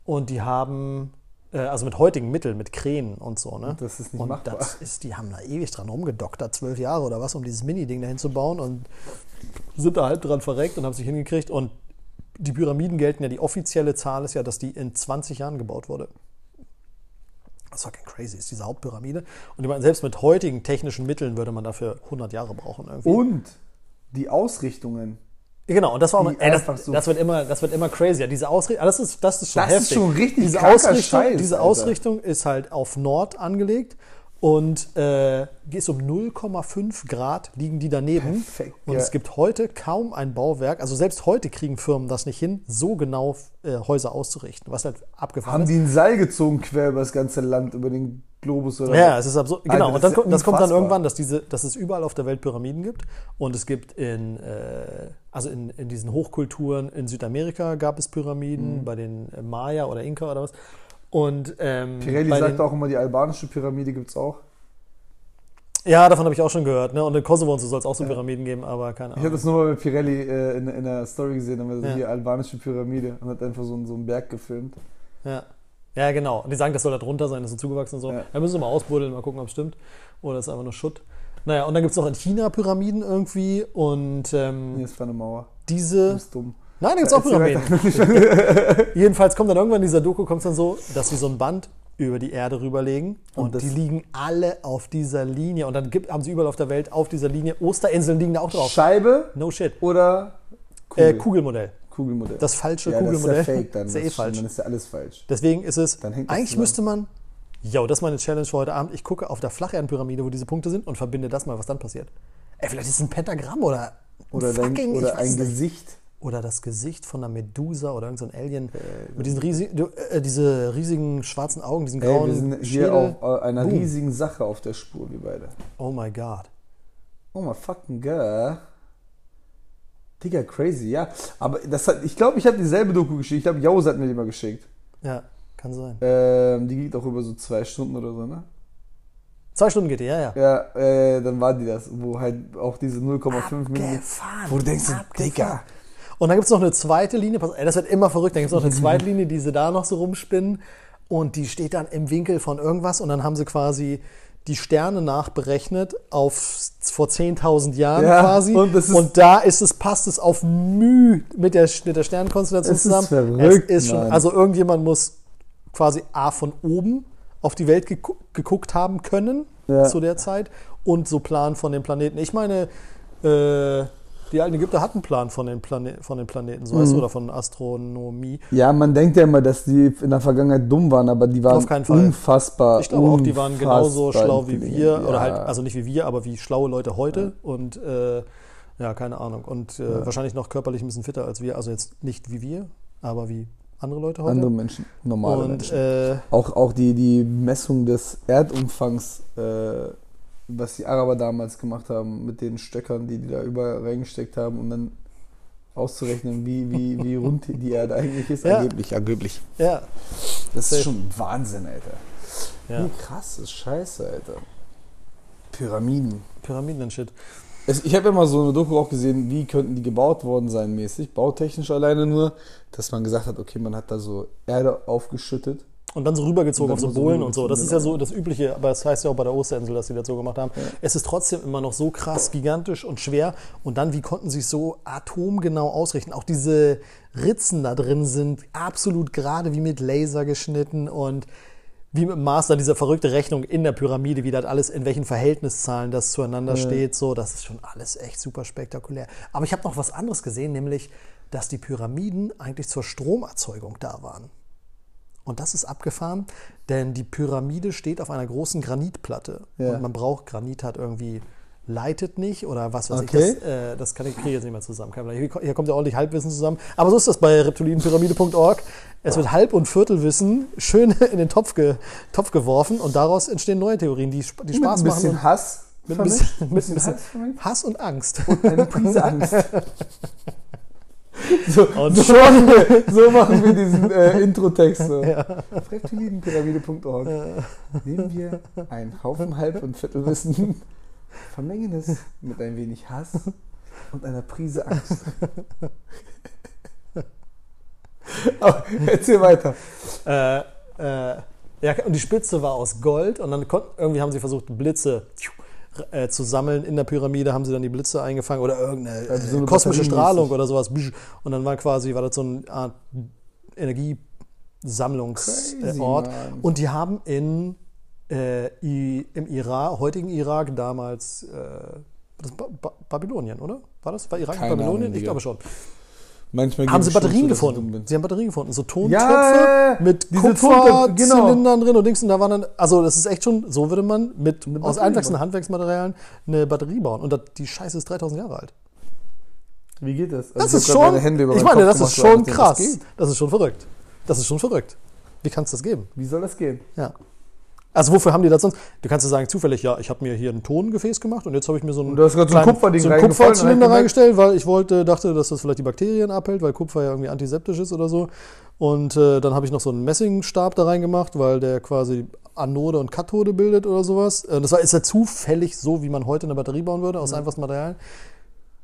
und die haben, äh, also mit heutigen Mitteln, mit Kränen und so, ne?
Das ist nicht
und
machbar.
das ist, die haben da ewig dran rumgedoktert, zwölf Jahre oder was, um dieses Mini-Ding dahin zu bauen und sind da halb dran verreckt und haben sich hingekriegt und die Pyramiden gelten ja, die offizielle Zahl ist ja, dass die in 20 Jahren gebaut wurde. Das ist fucking crazy, ist diese Hauptpyramide. Und meine, selbst mit heutigen technischen Mitteln würde man dafür 100 Jahre brauchen irgendwie.
Und die Ausrichtungen.
Genau, und das war auch, ey, das, das wird immer, das wird immer crazier. Diese Ausrichtung, das ist, das ist schon
Das ist
heftig.
schon richtig
diese Ausrichtung,
Scheiß,
diese
Alter.
Ausrichtung ist halt auf Nord angelegt und äh, ist um 0,5 Grad liegen die daneben.
Perfekt,
und
ja.
es gibt heute kaum ein Bauwerk, also selbst heute kriegen Firmen das nicht hin, so genau äh, Häuser auszurichten, was halt abgefahren
Haben
ist.
die ein Seil gezogen quer über das ganze Land, über den Globus oder
Ja, es ist absurd. Genau,
Alter,
und
das
dann,
ist
ko- das kommt dann irgendwann, dass, diese, dass es überall auf der Welt Pyramiden gibt. Und es gibt in, äh, also in, in diesen Hochkulturen in Südamerika gab es Pyramiden,
Mhm.
bei den äh, Maya oder Inka oder was. Und ähm,
Pirelli sagt auch immer, die albanische Pyramide gibt es auch.
Ja, davon habe ich auch schon gehört. Ne? Und in Kosovo und so soll es auch so
Ja.
Pyramiden geben, aber keine
Ich habe
Ahnung.
das nur mal bei Pirelli äh, in, in der Story gesehen, haben wir
Ja.
hier albanische Pyramide und hat einfach so, einen- so einen Berg gefilmt.
Ja. ja, genau. Und die sagen, das soll da drunter sein, das ist so zugewachsen und so.
Ja.
Da müssen wir mal ausbuddeln, mal gucken, ob es stimmt. Oder ist einfach nur Schutt. Naja, und dann gibt es noch in China Pyramiden irgendwie. Und ähm,
Hier ist eine Mauer. Du
diese.
bist dumm.
Nein, da gibt es auch Pyramiden. Jedenfalls kommt dann irgendwann in dieser Doku kommt dann so, dass sie so ein Band über die Erde rüberlegen und,
Und
die liegen alle auf dieser Linie und dann gibt, haben sie überall auf der Welt auf dieser Linie Osterinseln liegen da auch drauf.
Scheibe
No shit.
oder
Äh, Kugelmodell.
Kugelmodell.
Das falsche
ja,
Kugelmodell.
Das ist ja fake dann.
Das ist ja eh falsch.
Dann ist ja alles falsch.
Deswegen ist es,
Dann hängt das
eigentlich müsste man, ja, das ist meine Challenge für heute Abend. Ich gucke auf der Flacherdpyramide, wo diese Punkte sind und verbinde das mal, was dann passiert. Ey, vielleicht ist es ein Pentagramm oder,
Oder,
fucking,
dein, oder ein. Gesicht.
Oder das Gesicht von einer Medusa oder irgendein so Alien mit diesen riesigen, äh, diese riesigen schwarzen Augen, diesen
Ey,
grauen
wir sind hier
Schädel.
auf äh, einer
Boom.
riesigen Sache auf der Spur, wir beide.
Oh my God.
Oh my fucking god. Digga, crazy, ja. Aber das hat, ich glaube, ich habe dieselbe Doku geschickt. Ich glaube, Jaus hat mir die mal geschickt.
Ja, kann sein.
Ähm, die geht auch über so zwei Stunden oder so, ne?
Zwei Stunden geht die, ja, ja.
Ja, äh, dann war die das, wo halt auch diese 0,5 Minuten. Wo du denkst. Digga.
Und dann gibt es noch eine zweite Linie, pass- ey, das wird immer verrückt, dann gibt es noch eine zweite Linie, die sie da noch so rumspinnen und die steht dann im Winkel von irgendwas und dann haben sie quasi die Sterne nachberechnet auf vor 10.000 Jahren
Ja,
quasi
und ist-
da ist es, passt es auf Müh mit der, mit der Sternenkonstellation
Es ist
zusammen.
verrückt,
es ist schon,
Mann.
also irgendjemand muss quasi A von oben auf die Welt gegu geguckt haben können
Ja.
zu der Zeit und so Plan von den Planeten. Ich meine, äh, die alten Ägypter hatten Plan von den, Plane von den Planeten, so weißt
Mhm.
du, oder von Astronomie.
Ja, man denkt ja immer, dass die in der Vergangenheit dumm waren, aber die waren
Auf keinen Fall.
unfassbar.
Ich glaube auch, die waren genauso schlau wie wir,
Ja.
oder halt, also nicht wie wir, aber wie schlaue Leute heute und äh, ja, keine Ahnung. Und äh, wahrscheinlich noch körperlich ein bisschen fitter als wir, also jetzt nicht wie wir, aber wie andere Leute heute.
andere Menschen, normale
und
Menschen.
äh,
Auch, auch die, die Messung des Erdumfangs, äh, was die Araber damals gemacht haben, mit den Stöckern, die die da überall reingesteckt haben, um dann auszurechnen, wie, wie, wie rund die Erde eigentlich ist.
Ja.
Angeblich, angeblich.
ja,
Das ist schon Wahnsinn, Alter.
ja,
Wie krass ist Scheiße, Alter. Pyramiden.
Pyramiden und Shit.
Es, ich habe immer so eine Doku auch gesehen, wie könnten die gebaut worden sein mäßig, bautechnisch alleine nur, dass man gesagt hat, okay, man hat da so Erde aufgeschüttet.
Und dann so rübergezogen
Und
auf
dann
so
so
Bohlen und so. Das ist ja
rübergezogen,
so das Übliche, aber das heißt ja auch bei der Osterinsel, dass sie das so gemacht haben. Es ist trotzdem immer noch so krass, gigantisch und schwer. Und dann, wie konnten sie es so atomgenau ausrichten? Auch diese Ritzen da drin sind absolut gerade wie mit Laser geschnitten und wie mit dem Master diese verrückte Rechnung in der Pyramide, wie das alles, in welchen Verhältniszahlen das zueinander steht. So, das ist schon alles echt super spektakulär. Aber ich habe noch was anderes gesehen, nämlich, dass die Pyramiden eigentlich zur Stromerzeugung da waren. Und das ist abgefahren, denn die Pyramide steht auf einer großen Granitplatte.
Ja.
Und man braucht, Granit hat irgendwie, leitet nicht oder was weiß
Okay.
ich. Das, äh, das kann ich, kriege ich jetzt nicht mehr zusammen. Hier, kommt ja ordentlich Halbwissen zusammen. Aber so ist das bei reptilienpyramide.org. Es wird Halb- und Viertelwissen schön in den Topf, ge, Topf geworfen und daraus entstehen neue Theorien, die, die
Mit
Spaß
ein
machen.
bisschen
und-
Hass.
mit ein bisschen,
ein
mit ein bisschen
Hass.
Hass und Angst.
Eine Prise Angst. So,
Und
so, machen wir, so machen wir diesen äh, Intro-Text. So. Auf reptilienpyramide.org nehmen wir einen Haufen Halb- und Viertelwissen, vermengen es mit ein wenig Hass und einer Prise Angst. Aber erzähl weiter.
Äh, äh, ja, und die Spitze war aus Gold und dann konnten, irgendwie haben sie versucht, Blitze äh, zu sammeln. In der Pyramide haben sie dann die Blitze eingefangen oder irgendeine
Also so
äh, kosmische. Strahlung oder sowas. Und dann war quasi, war das so eine Art Energiesammlungsort. Und die haben in, äh, im Irak, heutigen Irak damals, äh, das ba ba Babylonien, oder? War das? War Irak
Keine
Babylonien?
Ahnung,
ich glaube schon.
Manchmal
Haben sie Batterien gefunden? Sie haben Batterien gefunden. So Tontöpfe
Ja,
mit
Tontöpfe, genau.
Kupferzylindern drin und Dings. Und da waren dann, also das ist echt schon, so würde man mit
Eine
aus einfachsten. Handwerksmaterialien eine Batterie bauen. Und das, die Scheiße ist 3000 Jahre alt.
Wie geht das?
Das
Also
ist
ich hab grad
schon, ich meine,
Kopf
das ist schon krass.
das.
Das ist schon verrückt. Das ist schon verrückt. Wie kann es das geben?
Wie soll das gehen?
Ja. Also wofür haben die das sonst? Du kannst ja sagen, zufällig, ja, ich habe mir hier ein Tongefäß gemacht und jetzt habe ich mir so ein,
du hast gerade so ein
kleinen-
Kupferding
so einen Kupferzylinder reingestellt, weil ich wollte, dachte, dass das vielleicht die Bakterien abhält, weil Kupfer ja irgendwie antiseptisch ist oder so. Und äh, dann habe ich noch so einen Messingstab da reingemacht, weil der quasi Anode und Kathode bildet oder sowas. Äh, das war, ist ja zufällig so, wie man heute eine Batterie bauen würde, aus einfachsten Materialien.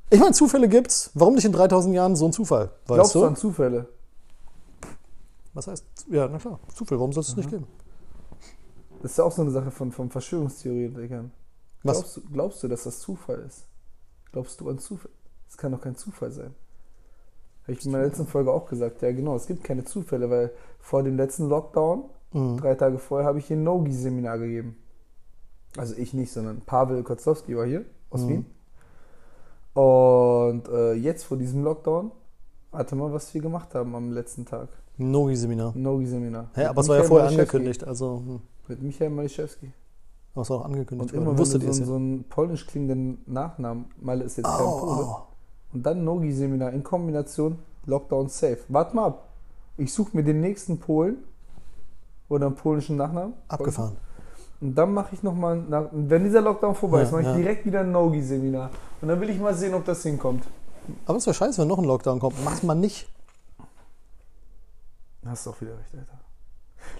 Ich meine, Zufälle gibt's. Warum nicht in 3000 Jahren so ein Zufall? Weißt
Glaubst du an Zufälle?
Was heißt? Ja, na klar, Zufall. Warum soll es das nicht geben?
Das ist ja auch so eine Sache von, von Verschwörungstheoretikern.
Was?
Glaubst, du- glaubst du, dass das Zufall ist? Glaubst du an Zufall? Das kann doch kein Zufall sein. Habe ich in meiner letzten Folge auch gesagt. Ja, genau, es gibt keine Zufälle, weil vor dem letzten Lockdown,
Mhm.
drei Tage vorher, habe ich hier ein Nogi-Seminar gegeben. Also ich nicht, sondern Pavel Kotzowski war hier aus
Mhm.
Wien. Und äh, jetzt vor diesem Lockdown, warte mal, was wir gemacht haben am letzten Tag.
Nogi-Seminar.
Nogi-Seminar.
Hä, aber es war ja vorher angekündigt. Also, hm,
Mit Michael Maliszewski.
was war auch angekündigt
Und immer
worden.
wenn du
ihr
so, so einen polnisch klingenden Nachnamen, Malle ist jetzt kein
Oh,
Pole,
oh.
und dann Nogi-Seminar in Kombination Lockdown Safe. Warte mal ab. Ich suche mir den nächsten Polen oder einen polnischen Nachnamen.
Abgefahren.
Und dann mache ich nochmal, wenn dieser Lockdown vorbei
Ja,
ist, mache ich
ja.
direkt wieder ein Nogi-Seminar. Und dann will ich mal sehen, ob das hinkommt.
Aber es wäre scheiße, wenn noch ein Lockdown kommt. Macht man nicht.
Hast du auch wieder recht, Alter.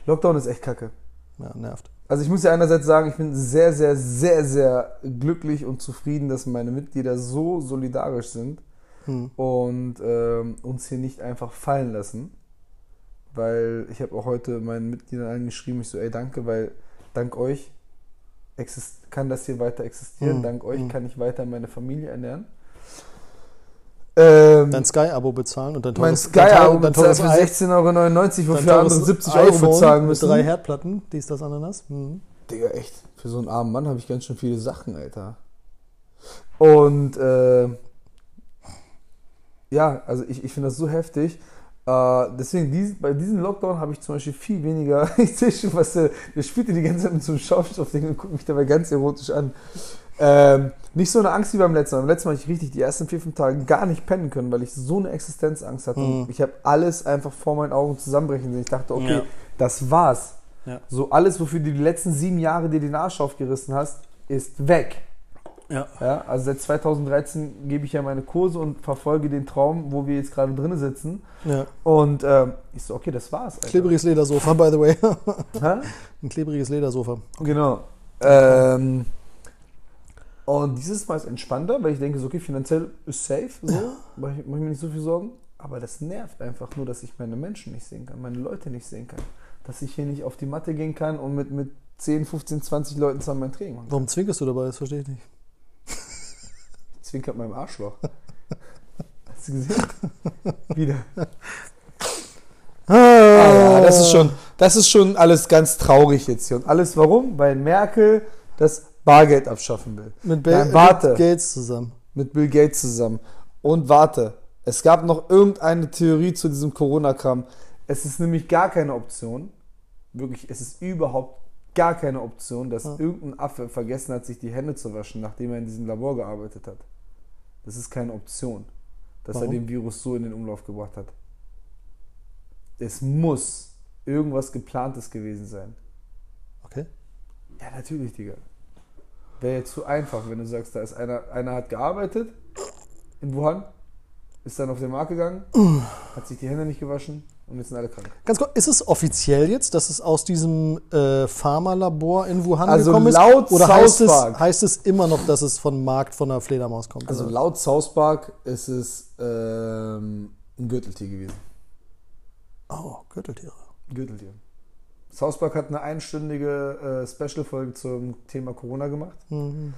Lockdown ist echt kacke.
Ja, nervt.
Also ich muss ja einerseits sagen, ich bin sehr, sehr, sehr, sehr glücklich und zufrieden, dass meine Mitglieder so solidarisch sind
Hm.
und ähm, uns hier nicht einfach fallen lassen. Weil ich habe auch heute meinen Mitgliedern angeschrieben, ich so, ey, danke, weil dank euch kann das hier weiter existieren,
Mhm.
dank euch
Mhm.
kann ich weiter meine Familie ernähren. Ähm,
Dein Sky-Abo bezahlen und dein
mein
teures, dein
Sky-Abo
teures
für
i-
16,99 Euro, wofür andere
teures
70 Euro bezahlen
mit
müssen.
drei Herdplatten, dies, das, Ananas. Hm.
Digga, echt. Für so einen armen Mann habe ich ganz schön viele Sachen, Alter. Und äh, ja, also ich, ich finde das so heftig. Äh, deswegen, dies, bei diesem Lockdown habe ich zum Beispiel viel weniger. Ich sehe schon, was der, der spielt die ganze Zeit mit so einem Schaumstoffding und guckt mich dabei ganz erotisch an. Ähm, nicht so eine Angst wie beim letzten Mal. Beim letzten Mal habe ich richtig die ersten vier, fünf Tage gar nicht pennen können, weil ich so eine Existenzangst hatte.
Mhm.
Ich habe alles einfach vor meinen Augen zusammenbrechen sehen. Ich dachte, okay,
Ja.
das war's.
Ja.
So alles, wofür du die letzten sieben Jahre dir den Arsch aufgerissen hast, ist weg.
Ja.
Ja, also seit 2013 gebe ich ja meine Kurse und verfolge den Traum, wo wir jetzt gerade drin sitzen.
ja.
Und ähm, ich so, okay, das war's. Alter.
Klebriges Ledersofa, by the way.
Hä?
Ein klebriges Ledersofa.
Genau. Ähm, und dieses Mal ist entspannter, weil ich denke, so, okay, finanziell ist safe, so, mache ich, mach ich mir nicht so viel Sorgen. Aber das nervt einfach nur, dass ich meine Menschen nicht sehen kann, meine Leute nicht sehen kann. Dass ich hier nicht auf die Matte gehen kann und mit, mit 10, 15, 20 Leuten zusammen mein Training machen kann.
Warum zwinkerst du dabei? Das verstehe ich nicht.
Zwinkert meinem Arschloch. Hast du gesehen? Wieder. Ah, ja, das ist schon, das ist schon alles ganz traurig jetzt hier. Und alles warum? Weil Merkel das Bargeld abschaffen will.
Mit,
Nein, warte.
mit Gates zusammen.
Mit Bill Gates zusammen. Und warte, es gab noch irgendeine Theorie zu diesem Corona-Kram. Es ist nämlich gar keine Option. Wirklich, es ist überhaupt gar keine Option, dass
Ja.
irgendein Affe vergessen hat, sich die Hände zu waschen, nachdem er in diesem Labor gearbeitet hat. Das ist keine Option, dass
Warum?
er den Virus so in den Umlauf gebracht hat. Es muss irgendwas geplantes gewesen sein.
Okay.
Ja, natürlich, Digga. Wäre jetzt zu einfach, wenn du sagst, da ist einer, einer hat gearbeitet in Wuhan, ist dann auf den Markt gegangen, hat sich die Hände nicht gewaschen und jetzt sind alle krank.
Ganz kurz, ist es offiziell jetzt, dass es aus diesem äh, Pharmalabor in Wuhan
Also
gekommen ist?
laut
Oder heißt es, heißt es immer noch, dass es von Markt von einer Fledermaus kommt?
Also
oder?
laut South Park ist es ähm, ein Gürteltier gewesen.
oh, Gürteltiere.
Gürteltier. South Park hat eine einstündige äh, Special-Folge zum Thema Corona gemacht.
Mhm.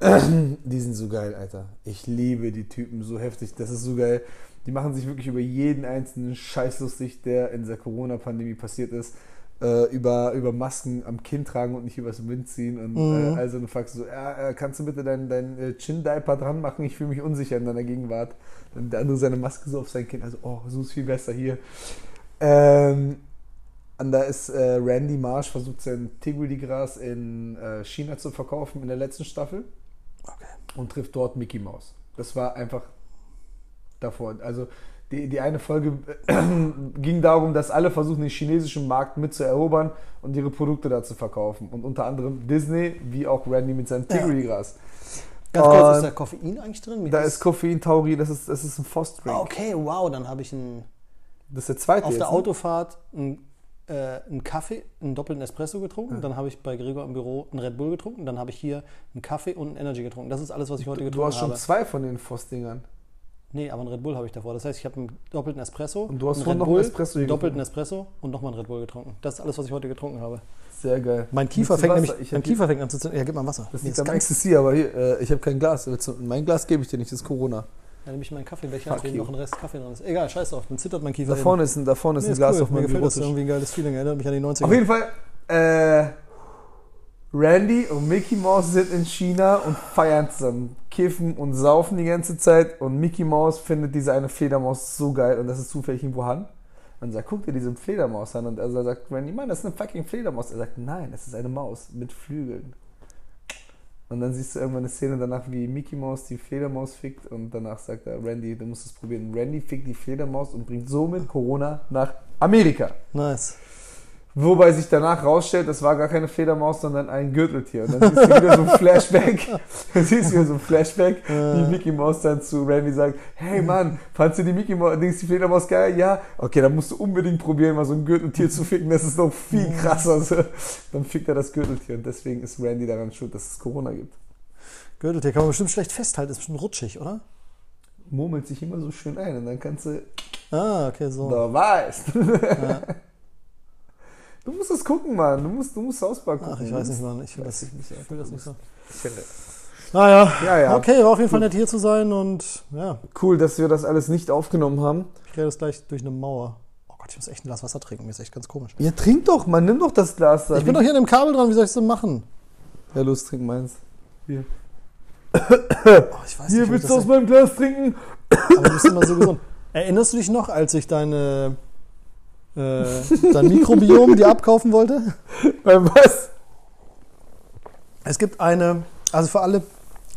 Die sind so geil, Alter. Ich liebe die Typen so heftig. Das ist so geil. Die machen sich wirklich über jeden einzelnen Scheiß lustig, der in der Corona-Pandemie passiert ist. Äh, über, über Masken am Kinn tragen und nicht übers Wind ziehen. Und
Mhm.
äh, also eine Fax so, äh, kannst du bitte deinen dein, äh, Chin-Diaper dran machen? Ich fühle mich unsicher in deiner Gegenwart. Dann der andere seine Maske so auf sein Kinn. Also, oh, so ist viel besser hier. Ähm, und da ist äh, Randy Marsh versucht sein Tigri-Gras in äh, China zu verkaufen in der letzten Staffel
Okay.
und trifft dort Mickey Mouse. Das war einfach davor. Also die, die eine Folge äh, ging darum, dass alle versuchen, den chinesischen Markt mitzuerobern und ihre Produkte da zu verkaufen. Und unter anderem Disney, wie auch Randy mit seinem Tigri-Gras.
Ganz kurz,
Und
ist da Koffein eigentlich drin? Wie
Da ist Koffein, Taurin, das ist, das ist ein Fostdrink.
Ah, okay, wow, dann habe ich einen,
Das ist der zweite
auf der
jetzt, ne?
Autofahrt einen, äh, einen Kaffee, einen doppelten Espresso getrunken. Dann habe ich bei Gregor im Büro einen Red Bull getrunken. Dann habe ich hier einen Kaffee und einen Energy getrunken. Das ist alles, was ich heute
Du
getrunken
hast schon
habe.
zwei von den Foss-Dingern.
Nee, aber einen Red Bull habe ich davor. Das heißt, ich habe einen doppelten Espresso.
Und du hast
einen
vorhin noch einen Espresso
einen doppelten Espresso und nochmal einen Red Bull getrunken. Das ist alles, was ich heute getrunken habe.
Sehr geil.
Mein Kiefer
du
fängt nämlich,
Ich
mein Kiefer fängt an zu zittern. Ja, gib mal Wasser.
Das
Nee,
liegt
ist
am
ganz,
aber hier, äh, ich habe kein Glas. Du- Mein Glas gebe ich dir nicht, das ist Corona.
Ja, nehme ich meinen Kaffeebecher, auf dem noch ein Rest Kaffee drin ist. Egal, scheiß drauf, dann zittert mein Kiefer.
Da vorne ist ein, da vorne ist
Nee,
ein Glas
cool.
auf
Mir
meinem
gefällt das irgendwie ein geiles Feeling. Erinnert mich an die 90er.
Auf jeden Fall, äh, Randy und Mickey Mouse sind in China und feiern zusammen. Kiffen und saufen die ganze Zeit. Und Mickey Mouse findet diese eine Fledermaus so geil. Und das ist zufällig irgendwo Han. Und sagt, guck dir diese Fledermaus an. Und er sagt, Randy, Mann, das ist eine fucking Fledermaus. Er sagt, nein, das ist eine Maus mit Flügeln. Und dann siehst du irgendwann eine Szene danach, wie Mickey Mouse die Fledermaus fickt. Und danach sagt er, Randy, du musst es probieren. Randy fickt die Fledermaus und bringt somit Corona nach Amerika.
Nice.
Wobei sich danach rausstellt, das war gar keine Fledermaus, sondern ein Gürteltier. Und dann siehst du wieder so ein Flashback. Dann siehst du wieder so ein Flashback, wie Mickey Mouse dann zu Randy sagt, hey Mann, fandst du die Mickey Mouse, die Fledermaus geil? Ja? Okay, dann musst du unbedingt probieren, mal so ein Gürteltier zu ficken. Das ist noch viel krasser. So. Dann fickt er das Gürteltier. Und deswegen ist Randy daran schuld, dass es Corona gibt.
Gürteltier kann man bestimmt schlecht festhalten. Ist bestimmt rutschig, oder?
Murmelt sich immer so schön ein und dann kannst du,
Ah, okay, so.
da weißt.
Ja.
Du musst es gucken, Mann. Du musst, du musst Hausbar gucken.
Ach, ich weiß nicht, Mann. Ich will das,
ich nicht,
ich will das nicht so.
Ich finde.
Naja,
Ja, ja.
okay, war auf jeden Fall nett hier zu sein und ja,
Cool, dass wir das alles nicht aufgenommen haben.
ich rede jetzt gleich durch eine Mauer. Oh Gott, ich muss echt ein Glas Wasser trinken. Mir ist echt ganz komisch.
Ja, trink doch, man, nimm doch das Glas da.
Ich bin doch hier an dem Kabel dran, wie soll ich das denn machen?
Ja, los, trink meins.
Oh, ich weiß
Hier,
nicht,
willst du aus meinem Glas trinken?
das aber du bist immer so gesund. Erinnerst du dich noch, als ich deine äh, dein Mikrobiom dir abkaufen wollte?
Beim was?
Es gibt eine, also für alle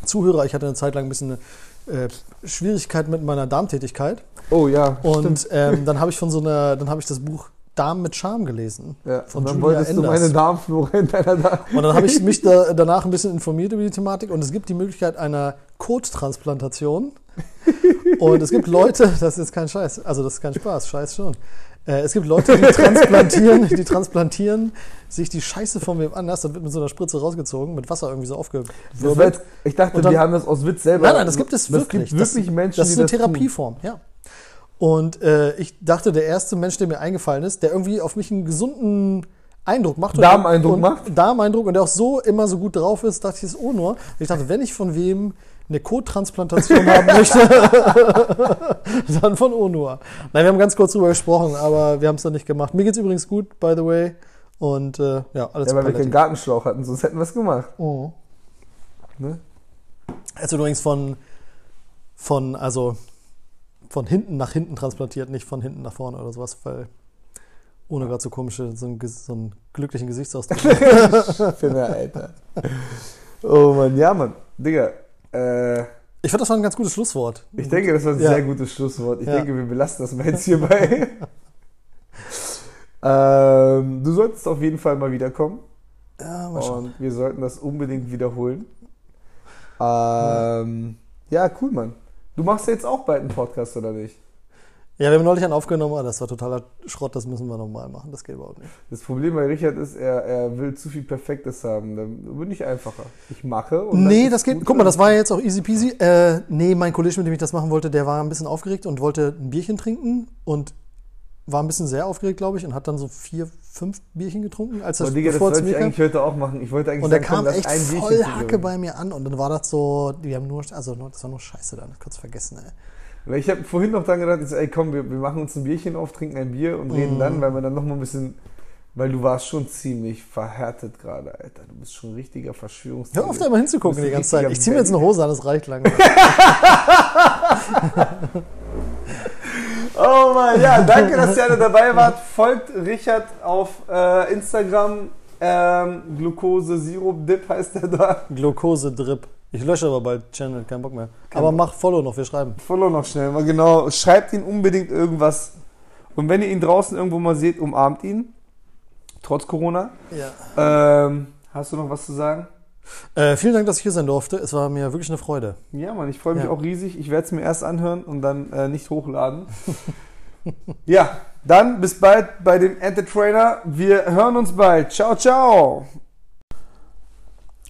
Zuhörer, ich hatte eine Zeit lang ein bisschen eine äh, Schwierigkeit mit meiner Darmtätigkeit.
Oh ja,
Und ähm, dann habe ich von so einer, dann habe ich das Buch Darm mit Charme gelesen.
Ja,
von
und dann
Julia
wolltest
Enders.
du meine Darmflora in deiner Darm.
Und dann habe ich mich da, danach ein bisschen informiert über die Thematik und es gibt die Möglichkeit einer Kottransplantation. Und es gibt Leute, das ist kein Scheiß, also das ist kein Spaß, Scheiß schon. Äh, es gibt Leute, die transplantieren, die transplantieren sich die Scheiße von wem anders, dann wird mit so einer Spritze rausgezogen, mit Wasser irgendwie so aufgewirbelt.
ich dachte,
dann-
wir haben das aus Witz selber.
Nein, nein, das gibt es wirklich.
gibt wirklich
das,
Menschen,
das ist
die
eine
das
Therapieform, ja. Und äh, ich dachte, der erste Mensch, der mir eingefallen ist, der irgendwie auf mich einen gesunden Eindruck macht.
Darmeindruck macht?
Darmeindruck und der auch so immer so gut drauf ist, dachte ich, ist Onur. Und ich dachte, wenn ich von wem eine Kottransplantation haben möchte, dann von Onur. Nein, wir haben ganz kurz drüber gesprochen, aber wir haben es dann nicht gemacht. Mir geht's übrigens gut, by the way. Und äh, ja, alles
Ja, weil wir keinen Gartenschlauch hatten, sonst hätten wir es gemacht.
Oh.
Ne?
Ist übrigens von, von, also von hinten nach hinten transplantiert, nicht von hinten nach vorne oder sowas, weil ohne gerade so komische, so einen, so einen glücklichen Gesichtsausdruck.
Finne, Alter. Oh Mann, ja, Mann. Digga, äh,
Ich finde, das war ein ganz gutes Schlusswort.
ich denke, das war ein
Ja.
sehr gutes Schlusswort. Ich
Ja.
denke, wir belassen das mal jetzt hierbei. ähm, du solltest auf jeden Fall mal wiederkommen.
Ja, mal schauen.
Und wir sollten das unbedingt wiederholen. Ähm, ja, cool, Mann. Du machst ja jetzt auch bald einen Podcast, oder nicht?
Ja, wir haben neulich einen aufgenommen, aber das war totaler Schrott, das müssen wir nochmal machen. Das geht überhaupt nicht.
Das Problem bei Richard ist, er, er will zu viel Perfektes haben. Dann bin ich einfacher. Ich mache. Und
Nee, das geht. Guck mal, das war ja jetzt auch easy peasy. Äh, nee, mein Kollege, mit dem ich das machen wollte, der war ein bisschen aufgeregt und wollte ein Bierchen trinken und war ein bisschen sehr aufgeregt, glaube ich, und hat dann so vier, fünf Bierchen getrunken, als das
Digga, das
bevor
wollte ich eigentlich heute auch machen. Ich wollte eigentlich
Und
sagen, komm,
kam echt
ein Bierchen
voll
trinken.
Hacke bei mir an und dann war das so, die haben nur, also das war nur Scheiße dann, kurz vergessen, ey.
Weil ich habe vorhin noch dran gedacht, so, ey komm, wir, wir machen uns ein Bierchen auf, trinken ein Bier und
Mhm.
reden dann, weil wir dann noch mal ein bisschen, weil du warst schon ziemlich verhärtet gerade, Alter. Du bist schon ein richtiger Verschwörungstheoretiker.
Hör auf, da mal hinzugucken die ganze Zeit. Ich ziehe mir jetzt eine Hose an, das reicht lang.
Oh Mann, ja, danke, dass ihr alle dabei wart. Folgt Richard auf äh, Instagram. Ähm, Glucose Sirup Dip heißt er da.
Glukose-Drip. Ich lösche aber bald Channel, kein Bock mehr. aber mach Follow noch, wir schreiben.
Follow noch schnell, mal genau. Schreibt ihn unbedingt irgendwas. Und wenn ihr ihn draußen irgendwo mal seht, umarmt ihn. Trotz Corona.
Ja.
Ähm, hast du noch was zu sagen?
Äh, vielen Dank, dass ich hier sein durfte. Es war mir wirklich eine Freude.
Ja, Mann, ich freue mich
Ja.
auch riesig. Ich werde es mir erst anhören und dann äh, nicht hochladen. ja, dann bis bald bei dem Entertrainer. Wir hören uns bald. Ciao, ciao.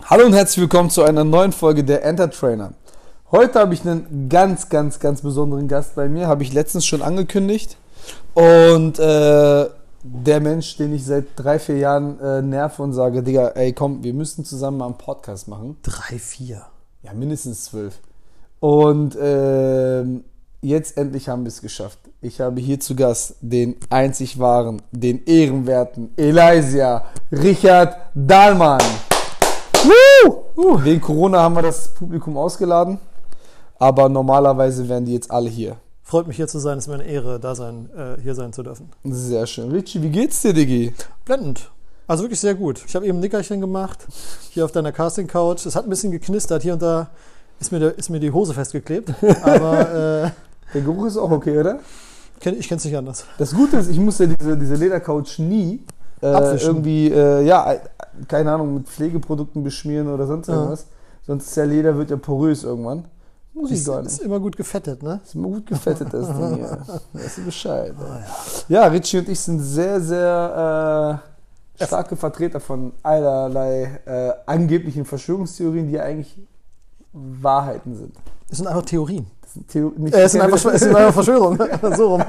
Hallo und herzlich willkommen zu einer neuen Folge der Entertrainer. Heute habe ich einen ganz, ganz, ganz besonderen Gast bei mir. Habe ich letztens schon angekündigt. Und äh, der Mensch, den ich seit drei, vier Jahren äh, nerve und sage, Digga, ey komm, wir müssen zusammen mal einen Podcast machen.
Drei, vier.
Ja, mindestens zwölf. Und ähm, jetzt endlich haben wir es geschafft. Ich habe hier zu Gast den einzig wahren, den ehrenwerten Elijah Richard Dahlmann. Woo! Wegen Corona haben wir das Publikum ausgeladen, aber normalerweise wären die jetzt alle hier.
Freut mich hier zu sein. Es ist mir eine Ehre, da sein, äh, hier sein zu dürfen.
Sehr schön. Richie, wie geht's dir, Diggi?
Blendend. Also wirklich sehr gut. Ich habe eben ein Nickerchen gemacht, hier auf deiner Casting-Couch. Es hat ein bisschen geknistert. Hier und da ist mir, der, ist mir die Hose festgeklebt. Aber äh,
Der Geruch ist auch okay, oder?
Ich kenne es nicht anders.
Das Gute ist, ich musste diese, diese Ledercouch nie äh, irgendwie, äh, ja, äh, keine Ahnung, mit Pflegeprodukten beschmieren oder sonst
Ja.
irgendwas. Sonst ist ja Leder, wird ja porös irgendwann. Muss ich
Ist,
gar
ist
nicht.
immer gut gefettet, ne?
Ist immer gut gefettet, das Ding hier. Weißt du Bescheid. ja. Richie und ich sind sehr, sehr äh, starke Vertreter von allerlei äh, angeblichen Verschwörungstheorien, die ja eigentlich Wahrheiten sind.
Es sind einfach Theorien.
Nicht
Äh, es, sind einfach, es sind einfach Verschwörungen. so rum.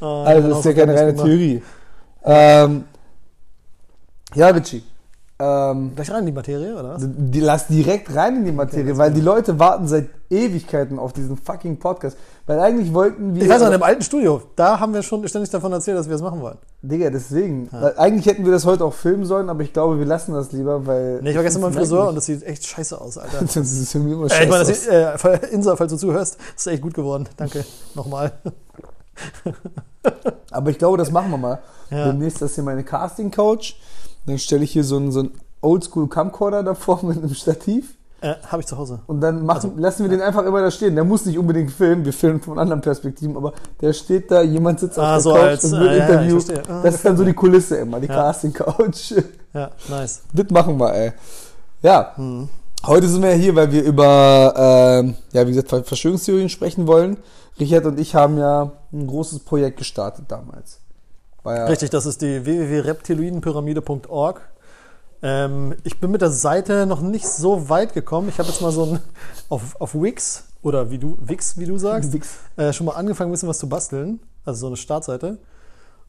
Ah,
Also das ist ja keine reine Theorie. Ähm, ja, Richie. Ähm,
Gleich rein in die Materie, oder
die, lass direkt rein in die Materie,
let's
weil die Leute warten seit Ewigkeiten auf diesen fucking Podcast. Weil eigentlich wollten wir.
Ich weiß noch, im alten Studio, da haben wir schon ständig davon erzählt, dass wir es machen wollen.
Digga, deswegen. Weil eigentlich hätten wir das heute auch filmen sollen, aber ich glaube, wir lassen das lieber, weil.
Nee, ich war gestern beim Friseur und
das.
das sieht echt scheiße aus, Alter.
Das ist irgendwie immer
Äh,
scheiße.
ich meine, das sieht, äh, falls- Insa, falls du zuhörst, ist echt gut geworden. Danke. Nochmal.
aber ich glaube, das machen wir mal.
Ja.
Demnächst ist hier meine Casting-Couch. Dann stelle ich hier so einen, so einen Oldschool-Camcorder davor mit einem Stativ.
Äh, Habe ich zu Hause.
Und dann machen, lassen wir den einfach immer da stehen. Der muss nicht unbedingt filmen, wir filmen von anderen Perspektiven, aber der steht da, jemand sitzt auf
Ah,
der
so
Couch
als-
und
ah,
wird
ja, ja, ich
interviewt.
verstehe. Ah,
das ist dann so die Kulisse immer, die
Ja.
Casting-Couch.
Ja, nice.
das machen wir, ey. Ja,
Hm.
heute sind wir ja hier, weil wir über, ähm, ja, wie gesagt, Ver- Verschwörungstheorien sprechen wollen. Richard und ich haben ja ein großes Projekt gestartet damals.
Richtig, das ist die www.reptiloidenpyramide.org. Ähm, ich bin mit der Seite noch nicht so weit gekommen. Ich habe jetzt mal so ein auf, auf Wix oder wie du Wix, wie du sagst, äh, schon mal angefangen, ein bisschen was zu basteln. Also so eine Startseite.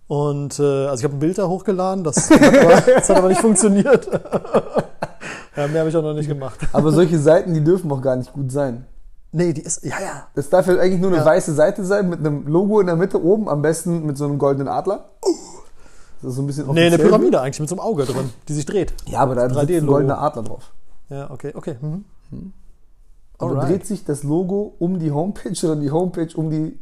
Und äh, also ich habe ein Bild da hochgeladen, das hat aber, das hat aber nicht funktioniert. ja, mehr habe ich auch noch nicht gemacht.
Aber solche Seiten, die dürfen auch gar nicht gut sein.
Nee, die ist, ja, ja.
Das darf ja eigentlich nur eine
Ja.
weiße Seite sein mit einem Logo in der Mitte oben, am besten mit so einem goldenen Adler. Das ist so ein bisschen
Nee, eine
offiziell.
Pyramide eigentlich mit so einem Auge drin, die sich dreht.
Ja, aber da ist ein
3D-Logo.
goldener Adler drauf.
Ja, okay, okay. Mhm.
Aber
Alright.
dreht sich das Logo um die Homepage oder die Homepage um, die,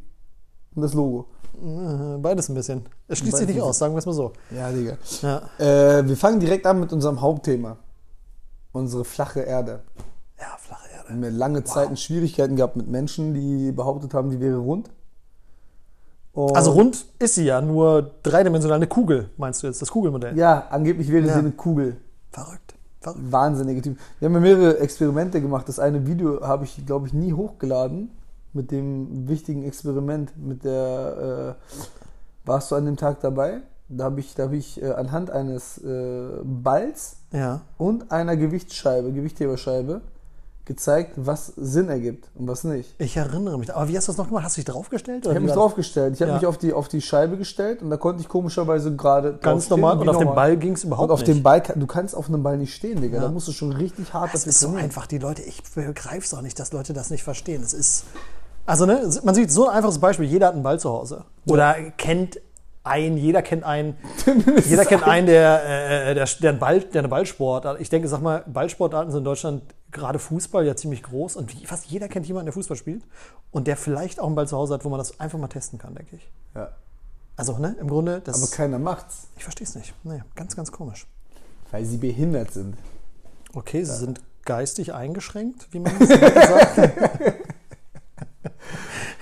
um das Logo?
Äh, Beides ein bisschen. Es schließt sich
Beides
nicht
ein
aus, sagen wir es mal so.
Ja, Digga.
Ja,
Äh, wir fangen direkt an mit unserem Hauptthema. Unsere flache Erde.
ja flache Erde.
Wir haben ja lange Zeiten Schwierigkeiten gehabt mit Menschen, die behauptet haben, die wäre rund. Und
Also rund ist sie ja, nur dreidimensional eine Kugel, meinst du jetzt, das Kugelmodell?
Ja, angeblich wäre
Ja.
sie eine Kugel.
Verrückt. Verrückt.
Wahnsinnige Typ. Wir haben ja mehrere Experimente gemacht. Das eine Video habe ich, glaube ich, nie hochgeladen. Mit dem wichtigen Experiment, mit der, äh, warst du an dem Tag dabei? Da habe ich, da hab ich äh, anhand eines äh, Balls
Ja.
und einer Gewichtsscheibe, Gewichtheberscheibe, gezeigt, was Sinn ergibt und was nicht.
Ich erinnere mich. Aber wie hast du das noch gemacht? Hast du dich draufgestellt?
Ich habe mich draufgestellt. Ich habe
Ja.
mich auf die, auf die Scheibe gestellt und da konnte ich komischerweise gerade
Ganz normal. Und auf dem. Ball ging es überhaupt
Und auf
nicht.
dem Ball, du kannst auf einem Ball nicht stehen, Digga.
Ja.
Da musst du schon richtig hart
Das ist so
trainieren.
einfach. Die Leute, ich begreife es auch nicht, dass Leute das nicht verstehen. Es ist. Also, ne, man sieht so ein einfaches Beispiel: jeder hat einen Ball zu Hause. Oder kennt einen, jeder kennt einen. Jeder kennt einen, der, äh, der, der, einen Ball, der eine Ballsport. Ich denke, sag mal, Ballsportarten sind in Deutschland, gerade Fußball, ja ziemlich groß. Und fast jeder kennt jemanden, der Fußball spielt. Und der vielleicht auch einen Ball zu Hause hat, wo man das einfach mal testen kann, denke ich.
Ja.
Also, ne, im Grunde, das.
Aber keiner macht's,
ich verstehe es nicht. Nee, ganz, ganz komisch.
weil sie behindert sind.
Okay, sie sind geistig eingeschränkt, wie man das sagt.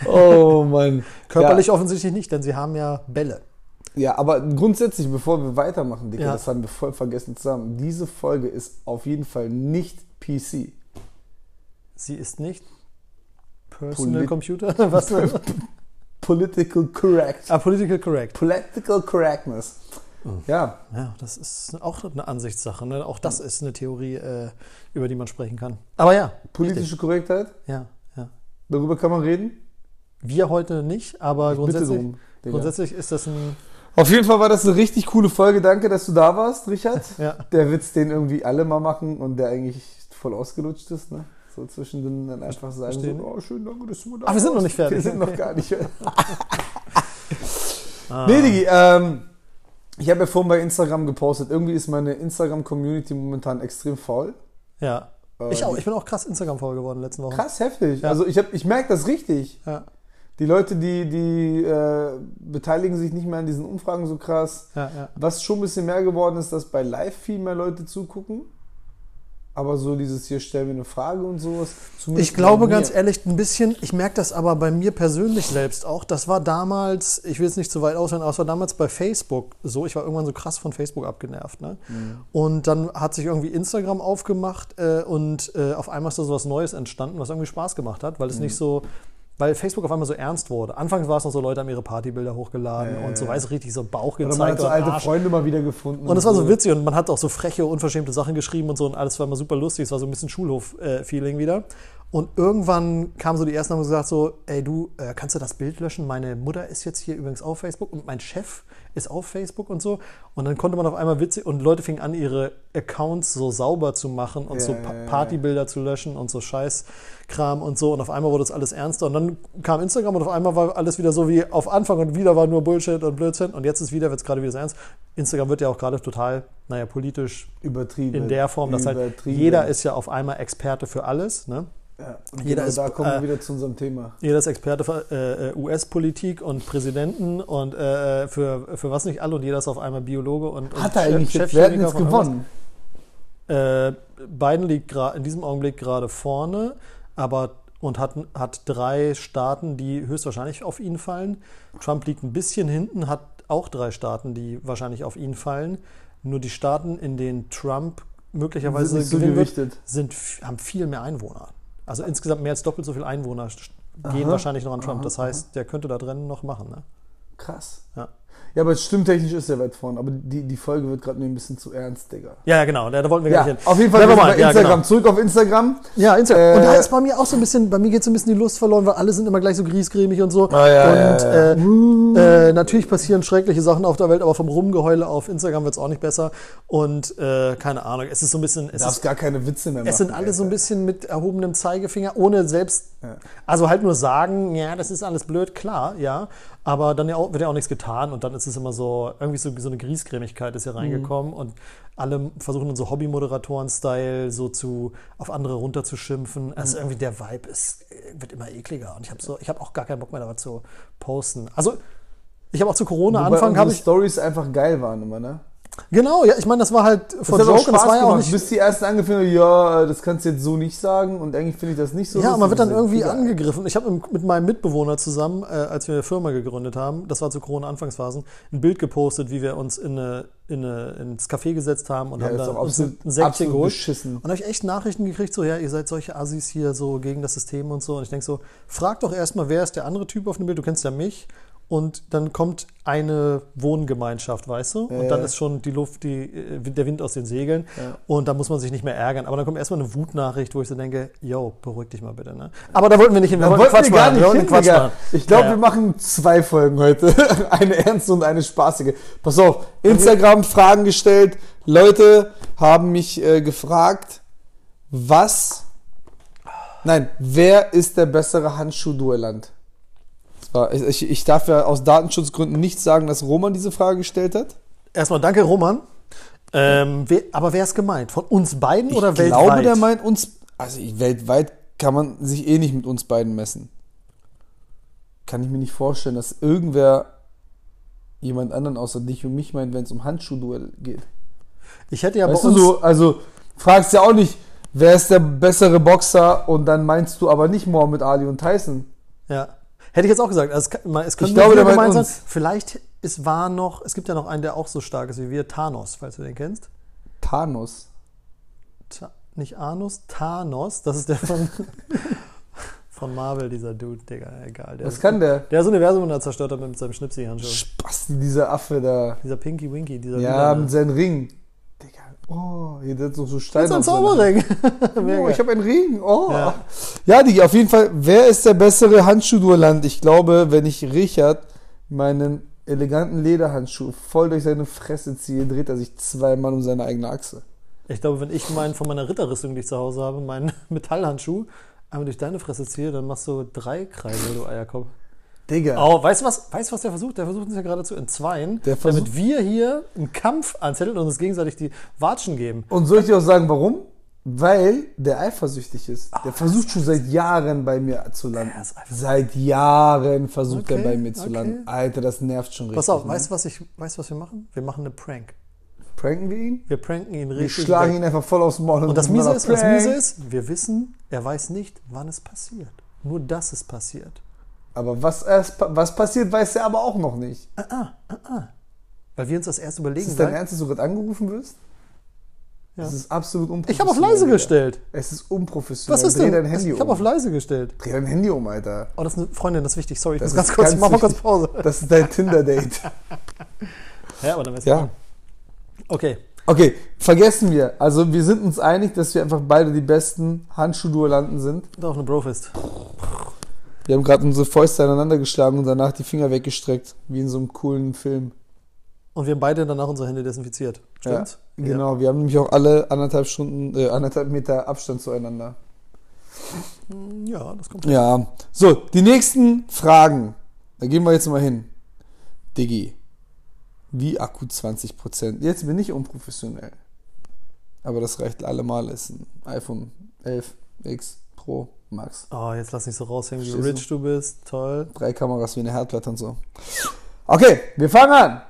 Oh Mann.
Körperlich offensichtlich nicht, denn sie haben ja Bälle.
Ja, aber grundsätzlich, bevor wir weitermachen, Dicke,
Ja.
das haben wir voll vergessen zusammen. Diese Folge ist auf jeden Fall nicht PC.
Sie ist nicht Personal
Polit-
Computer. Was?
Political correct.
ah, political correct.
Political correctness. Ja,
Ja, das ist auch eine Ansichtssache. Ne? Auch das ist eine Theorie, äh, über die man sprechen kann. Aber ja,
politische Korrektheit,
ja, ja.
darüber kann man reden.
Wir heute nicht, aber
Ich
grundsätzlich,
drum,
grundsätzlich ist das ein.
Auf jeden Fall war das eine richtig coole Folge. Danke, dass du da warst, Richard.
Ja.
Der Witz, den irgendwie alle mal machen und der eigentlich voll ausgelutscht ist, ne? So zwischendrin dann einfach sagen,
Verstehen.
so, oh, schön, danke, dass du da
Ah, wir sind noch nicht fertig.
Wir sind noch gar nicht fertig.
Ah.
Nee, Digi, ähm, ich habe ja vorhin bei Instagram gepostet, irgendwie ist meine Instagram-Community momentan extrem faul.
Ja. Ich auch. Ich bin auch krass Instagram voll geworden letzten Wochen.
Krass heftig.
Ja.
Also ich, hab- ich merke das richtig.
Ja,
Die Leute, die, die äh, beteiligen sich nicht mehr an diesen Umfragen so krass.
ja, ja.
Was schon ein bisschen mehr geworden ist, dass bei Live viel mehr Leute zugucken. Aber so dieses hier, stellen wir eine Frage und sowas.
Ich glaube
mir.
ganz ehrlich, ein bisschen, ich merke das aber bei mir persönlich selbst auch. Das war damals, ich will es nicht zu weit ausholen, aber es war damals bei Facebook so. Ich war irgendwann so krass von Facebook abgenervt. Ne?
Mhm.
Und dann hat sich irgendwie Instagram aufgemacht äh, und äh, auf einmal ist da so was Neues entstanden, was irgendwie Spaß gemacht hat, weil
Mhm.
es nicht so. Weil Facebook auf einmal so ernst wurde. Anfangs war es noch so, Leute haben ihre Partybilder hochgeladen
Ja,
und so, weiß ich, richtig so Bauch
Oder man
gezeigt
hat so
und
alte
Arsch.
Freunde mal wieder gefunden.
Und es war so witzig und man hat auch so freche, unverschämte Sachen geschrieben und so und alles war immer super lustig. Es war so ein bisschen Schulhof-Feeling wieder. Und irgendwann kam so die ersten haben gesagt so, ey du, äh, kannst du das Bild löschen? Meine Mutter ist jetzt hier übrigens auf Facebook und mein Chef ist auf Facebook und so. Und dann konnte man auf einmal witzig und Leute fingen an, ihre Accounts so sauber zu machen und
Ja,
so Pa-. Partybilder zu löschen und so Scheißkram und so. Und auf einmal wurde es alles ernster. Und dann kam Instagram und auf einmal war alles wieder so wie auf Anfang und wieder war nur Bullshit und Blödsinn. Und jetzt ist wieder, wird es gerade wieder so ernst. Instagram wird ja auch gerade total, naja, politisch
übertrieben.
in der Form, dass halt jeder ist ja auf einmal Experte für alles. Ne?
Ja. Und
jeder
genau
ist,
da kommen wir
äh,
wieder zu unserem Thema.
Jeder ist Experte für äh, äh, US-Politik und Präsidenten und äh, für, für was nicht alle und jeder ist auf einmal Biologe und, und
Hat er eigentlich
Chef-
jetzt, jetzt gewonnen?
Äh, Biden liegt in diesem Augenblick gerade vorne, aber und hat, hat drei Staaten, die höchstwahrscheinlich auf ihn fallen. Trump liegt ein bisschen hinten, hat auch drei Staaten, die wahrscheinlich auf ihn fallen. Nur die Staaten, in denen Trump möglicherweise
Sind
gewinnen wird, sind, haben viel mehr Einwohner. Also insgesamt mehr als doppelt so viele Einwohner gehen
Aha.
wahrscheinlich noch an Trump.
Aha,
Das heißt, der könnte da drin noch machen. Ne?
Krass.
Ja.
Ja, aber stimmtechnisch ist er weit vorne. Aber die, die Folge wird gerade mir ein bisschen zu ernst, Digga.
Ja, ja, genau. Da, wollten wir
Ja,
gar nicht hin.
auf jeden Fall bei Instagram.
genau.
Zurück auf Instagram.
Ja, Instagram.
Äh,
und da ist bei mir auch so ein bisschen, bei mir geht so ein bisschen die Lust verloren, weil alle sind immer gleich so griesgrämig und so.
Ah, ja,
und
ja.
Äh, äh, natürlich passieren schreckliche Sachen auf der Welt, aber vom Rumgeheule auf Instagram wird es auch nicht besser. Und äh, keine Ahnung, es ist so ein bisschen. Es, ist,
gar keine Witze mehr machen.
es sind alle so ein
Alter.
bisschen mit erhobenem Zeigefinger, ohne selbst. Also halt nur sagen, ja, das ist alles blöd, klar, ja. Aber dann wird ja auch nichts getan und dann ist es immer so, irgendwie so, so eine Griesgrämigkeit ist hier reingekommen und alle versuchen dann so Hobby-Moderatoren-Style so zu, auf andere runterzuschimpfen. Also irgendwie der Vibe ist, wird immer ekliger und ich habe so, ich habe auch gar keinen Bock mehr damit zu posten. Also ich habe auch zu Corona
Wobei
Anfang
unsere Stories einfach geil waren immer, ne?
Genau, ja, ich meine, das war halt von Joke und das war ja auch nicht,
bis die ersten angefangen haben, ja, das kannst du jetzt so nicht sagen und eigentlich finde ich das nicht so
Ja, man wird dann irgendwie angegriffen. Ich habe mit meinem Mitbewohner zusammen, äh, als wir eine Firma gegründet haben, das war zu Corona-Anfangsphasen, ein Bild gepostet, wie wir uns in eine, in eine, ins Café gesetzt haben und
Ja,
haben dann uns ein
absolut,
Säckchen
absolut
geholt.
beschissen.
Und habe ich echt Nachrichten gekriegt, so, ja, ihr seid solche Assis hier so gegen das System und so. Und ich denke so, frag doch erstmal, wer ist der andere Typ auf dem Bild? Du kennst ja mich. Und dann kommt eine Wohngemeinschaft, weißt du? Und
Ja,
dann ist schon die Luft, die, äh, der Wind aus den Segeln.
Ja.
Und da muss man sich nicht mehr ärgern. Aber dann kommt erstmal eine Wutnachricht, wo ich so denke, yo, beruhig dich mal bitte. Ne? Aber da wollten wir nicht hin. Wir
Da
wollten
wir
Quatsch
gar
machen.
nicht
Wir
hin,
Quatsch machen.
Ich glaube,
ja.
wir machen zwei Folgen heute. eine ernste und eine spaßige. Pass auf, Instagram Fragen gestellt. Leute haben mich äh, gefragt, was. Nein, wer ist der bessere Handschuhduellant? Ich, ich, ich darf ja aus Datenschutzgründen nicht sagen, dass Roman diese Frage gestellt hat.
Erstmal danke, Roman. Ähm, wer, aber wer ist gemeint? Von uns beiden
Ich
oder weltweit?
glaube, der meint uns. Also ich, weltweit kann man sich eh nicht mit uns beiden messen. Kann ich mir nicht vorstellen, dass irgendwer jemand anderen außer dich und mich meint, wenn es um Handschuhduell geht.
ich hätte ja bei
weißt
uns.
du so, also fragst ja auch nicht, wer ist der bessere Boxer und dann meinst du aber nicht Mohammed Ali und Tyson.
Ja. Hätte ich jetzt auch gesagt. Also es, es
Ich glaube,
gemeint sein. Vielleicht es war noch, es gibt ja noch einen, der auch so stark ist wie wir, Thanos, falls du den kennst.
Thanos.
Ta nicht Anus, Thanos. Das ist der von, von Marvel, dieser Dude, Digga. Egal. Der
Was kann der?
Der das Universum da zerstört hat mit seinem Schnipsi-Handschuh.
Spasti, dieser Affe da.
Dieser Pinky Winky, dieser
Ja, mit seinem Ring. Oh, hier hat so so Steine.
Das ist ein Zauberring.
Oh, ich habe einen Ring. Oh. Ja.
Ja.
Digi, auf jeden Fall, wer ist der bessere Handschuhduellant? Ich glaube, wenn ich Richard meinen eleganten Lederhandschuh voll durch seine Fresse ziehe, dreht er sich zweimal um seine eigene Achse.
Ich glaube, wenn ich meinen von meiner Ritterrüstung, die ich zu Hause habe, meinen Metallhandschuh einmal durch deine Fresse ziehe, dann machst du drei Kreise, du Eierkopf.
Digga.
Oh, weißt du was? Weißt du, was der versucht? Der versucht uns ja gerade zu entzweien, damit wir hier einen Kampf anzetteln und uns gegenseitig die Watschen geben.
Und soll ich dir auch sagen, warum? Weil der eifersüchtig ist. Der versucht schon seit Jahren bei mir zu landen.
Er.
Seit Jahren versucht er
Okay,
bei mir zu
okay.
landen. Alter, das nervt schon richtig.
Pass auf,
ne?
weißt du, was ich, weißt, du, was wir machen? Wir machen eine Prank.
Pranken wir ihn?
Wir pranken ihn
Wir
richtig.
schlagen
weg.
ihn einfach voll aufs Maul.
und das
machen
Miese, ist, das. Miese ist, wir wissen, er weiß nicht, wann es passiert. Nur, dass es passiert.
Aber was, erst, was passiert, weiß er aber auch noch nicht.
Weil wir uns das erst
Ist
überlegen.
es dein
weil-
Ernst, dass du gerade angerufen wirst?
Ja.
Das ist absolut
ich
unprofessionell.
habe auf leise gestellt.
Es ist unprofessionell.
Was ist
Dreh
denn?
dein Handy
ich habe
um.
auf leise gestellt.
Dreh dein Handy um, Alter.
Oh, das ist eine Freundin, das ist wichtig. Sorry, ich
Das
muss ganz
ist
kurz,
ganz
ich mach mal kurz. Pause.
Das ist dein Tinder-Date.
Ja, aber dann wird's
Ja.
ja. Okay.
Okay, vergessen wir. Also wir sind uns einig, dass wir einfach beide die besten Handschuhduellanten sind.
Auf eine Brofist.
Wir haben gerade unsere Fäuste aneinander geschlagen und danach die Finger weggestreckt, wie in so einem coolen Film.
Und wir haben beide danach unsere Hände desinfiziert. Stimmt's?
Ja, genau, wir haben nämlich auch alle anderthalb Stunden, äh, anderthalb Meter Abstand zueinander.
Ja, ja das kommt.
Ja. So, die nächsten Fragen. Da gehen wir jetzt mal hin. Diggi. Wie Akku 20%? Jetzt bin ich unprofessionell. Aber das reicht allemal. Ist ein iPhone 11 X Pro Max.
Oh, jetzt lass nicht so raushängen, wie rich du bist. Toll.
Drei Kameras wie eine Herdplatte und so. Okay, wir fangen an.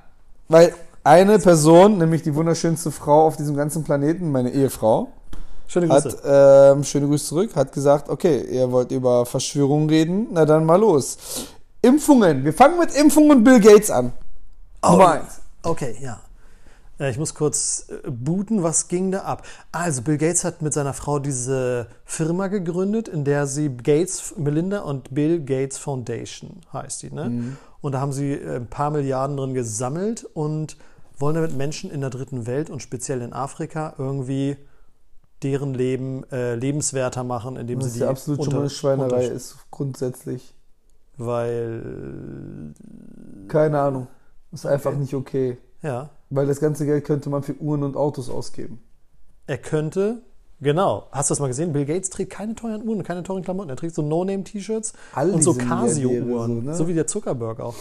Weil eine Person, nämlich die wunderschönste Frau auf diesem ganzen Planeten, meine Ehefrau,
Schöne Grüße.
hat, ähm, schöne Grüße zurück, hat gesagt, okay, ihr wollt über Verschwörungen reden, na dann mal los. Impfungen. Wir fangen mit Impfungen und Bill Gates an. Nummer eins.
Okay, ja. Äh, Ich muss kurz äh, booten, was ging da ab? Also, Bill Gates hat mit seiner Frau diese Firma gegründet, in der sie Gates, Melinda und Bill Gates Foundation heißt die. Ne? Und da haben sie äh, ein paar Milliarden drin gesammelt und wollen damit Menschen in der dritten Welt und speziell in Afrika irgendwie deren Leben äh, lebenswerter machen, indem
Das
sie die
absolut schon
unter-
mal eine Schweinerei ist, grundsätzlich.
Weil,
Keine Ahnung. Ist einfach nicht okay.
ja,
Weil das ganze Geld könnte man für Uhren und Autos ausgeben.
Er könnte, genau, hast du das mal gesehen? Bill Gates trägt keine teuren Uhren und keine teuren Klamotten. Er trägt so No-Name-T-Shirts und so Casio-Uhren. So,
so, ne?
wie der Zuckerberg auch.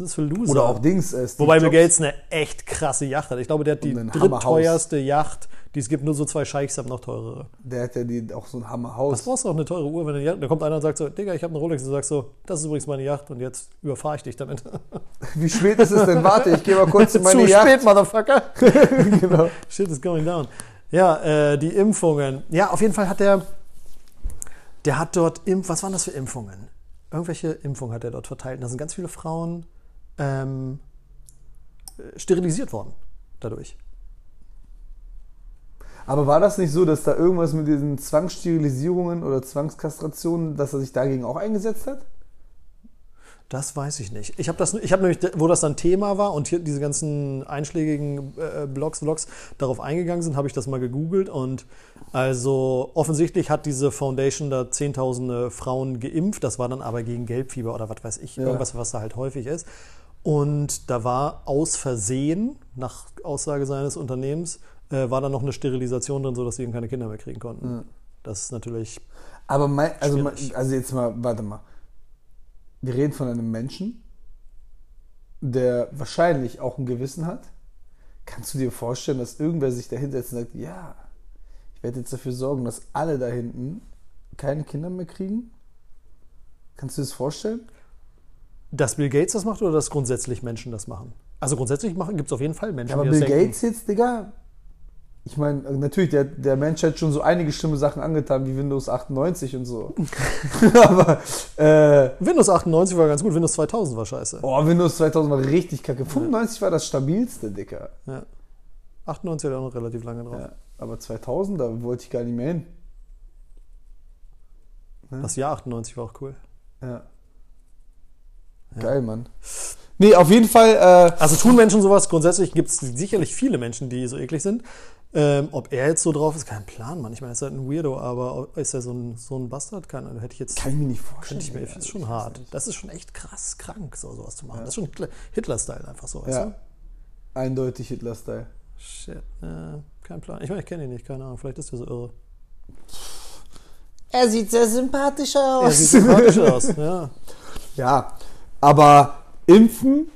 Was ist das für Loser?
Oder auch Dings. Äh,
Wobei Bill. Gates eine echt krasse Yacht hat. Ich glaube, der hat die drittteuerste Yacht, die es gibt. Nur so zwei Scheichs haben noch teurere.
Der hat ja die, auch so ein
Was
Hammerhaus.
brauchst du auch eine teure Uhr, wenn du eine Yacht... Da kommt einer und sagt so, Digga, ich habe eine Rolex. Und du sagst so, das ist übrigens meine Yacht und jetzt überfahre ich dich damit.
Wie spät ist es denn? Warte, ich gehe mal kurz in meine
Zu
Yacht.
spät, Motherfucker.
genau.
Shit is going down. Ja, äh, die Impfungen. Ja, auf jeden Fall hat der, der hat dort, Impf, was waren das für Impfungen? Irgendwelche Impfungen hat er dort verteilt. Und da sind ganz viele Frauen ähm, äh, sterilisiert worden dadurch.
Aber war das nicht so, dass da irgendwas mit diesen Zwangssterilisierungen oder Zwangskastrationen, dass er sich dagegen auch eingesetzt hat?
Das weiß ich nicht. Ich habe das, ich habe nämlich, wo das dann Thema war und hier diese ganzen einschlägigen äh, Blogs, Vlogs darauf eingegangen sind, habe ich das mal gegoogelt und also offensichtlich hat diese Foundation da zehntausende Frauen geimpft. Das war dann aber gegen Gelbfieber oder was weiß ich,
Ja.
irgendwas, was da halt häufig ist. Und da war aus Versehen, nach Aussage seines Unternehmens, äh, war da noch eine Sterilisation drin, sodass sie eben keine Kinder mehr kriegen konnten. Das ist natürlich
Aber mein, also,
Schwierig.
also jetzt mal, warte mal. Wir reden von einem Menschen, der wahrscheinlich auch ein Gewissen hat. Kannst du dir vorstellen, dass irgendwer sich da hinsetzt und sagt, ja, ich werde jetzt dafür sorgen, dass alle da hinten keine Kinder mehr kriegen? Kannst du dir das vorstellen?
Dass Bill Gates das macht oder dass grundsätzlich Menschen das machen? Also grundsätzlich gibt es auf jeden Fall Menschen,
Ja, aber
die das
Bill
denken.
Gates jetzt, Digga, ich meine, natürlich, der, der Mensch hat schon so einige schlimme Sachen angetan, wie Windows 98 und so. Aber, äh,
Windows 98 war ganz gut, Windows 2000 war scheiße.
oh, Windows 2000 war richtig kacke. 95 war das stabilste, Dicker.
Ja. 98 hat auch noch relativ lange drauf.
Ja, aber 2000, da wollte ich gar nicht mehr hin.
Das Jahr 98 war auch cool.
Ja. Geil, Mann. Nee, auf jeden Fall, äh,
Also tun Menschen sowas? Grundsätzlich gibt es sicherlich viele Menschen, die so eklig sind. Ähm, ob er jetzt so drauf ist, kein Plan, Mann. Ich meine, er ist halt ein Weirdo, aber ist er so ein, so ein Bastard? Keine Ahnung, hätte ich jetzt.
kann ich mir nicht vorstellen.
Könnte ich mir, das ist schon hart. Das ist schon echt krass krank, so sowas zu machen. Das ist schon Hitler- Hitler-Style einfach so, weißt
Ja.
du?
Eindeutig Hitler-Style.
Shit, äh, kein Plan. Ich meine, ich kenne ihn nicht, keine Ahnung. Vielleicht ist er so irre.
Er sieht sehr sympathisch aus.
Er sieht sympathisch aus, ja.
Ja, aber impfen,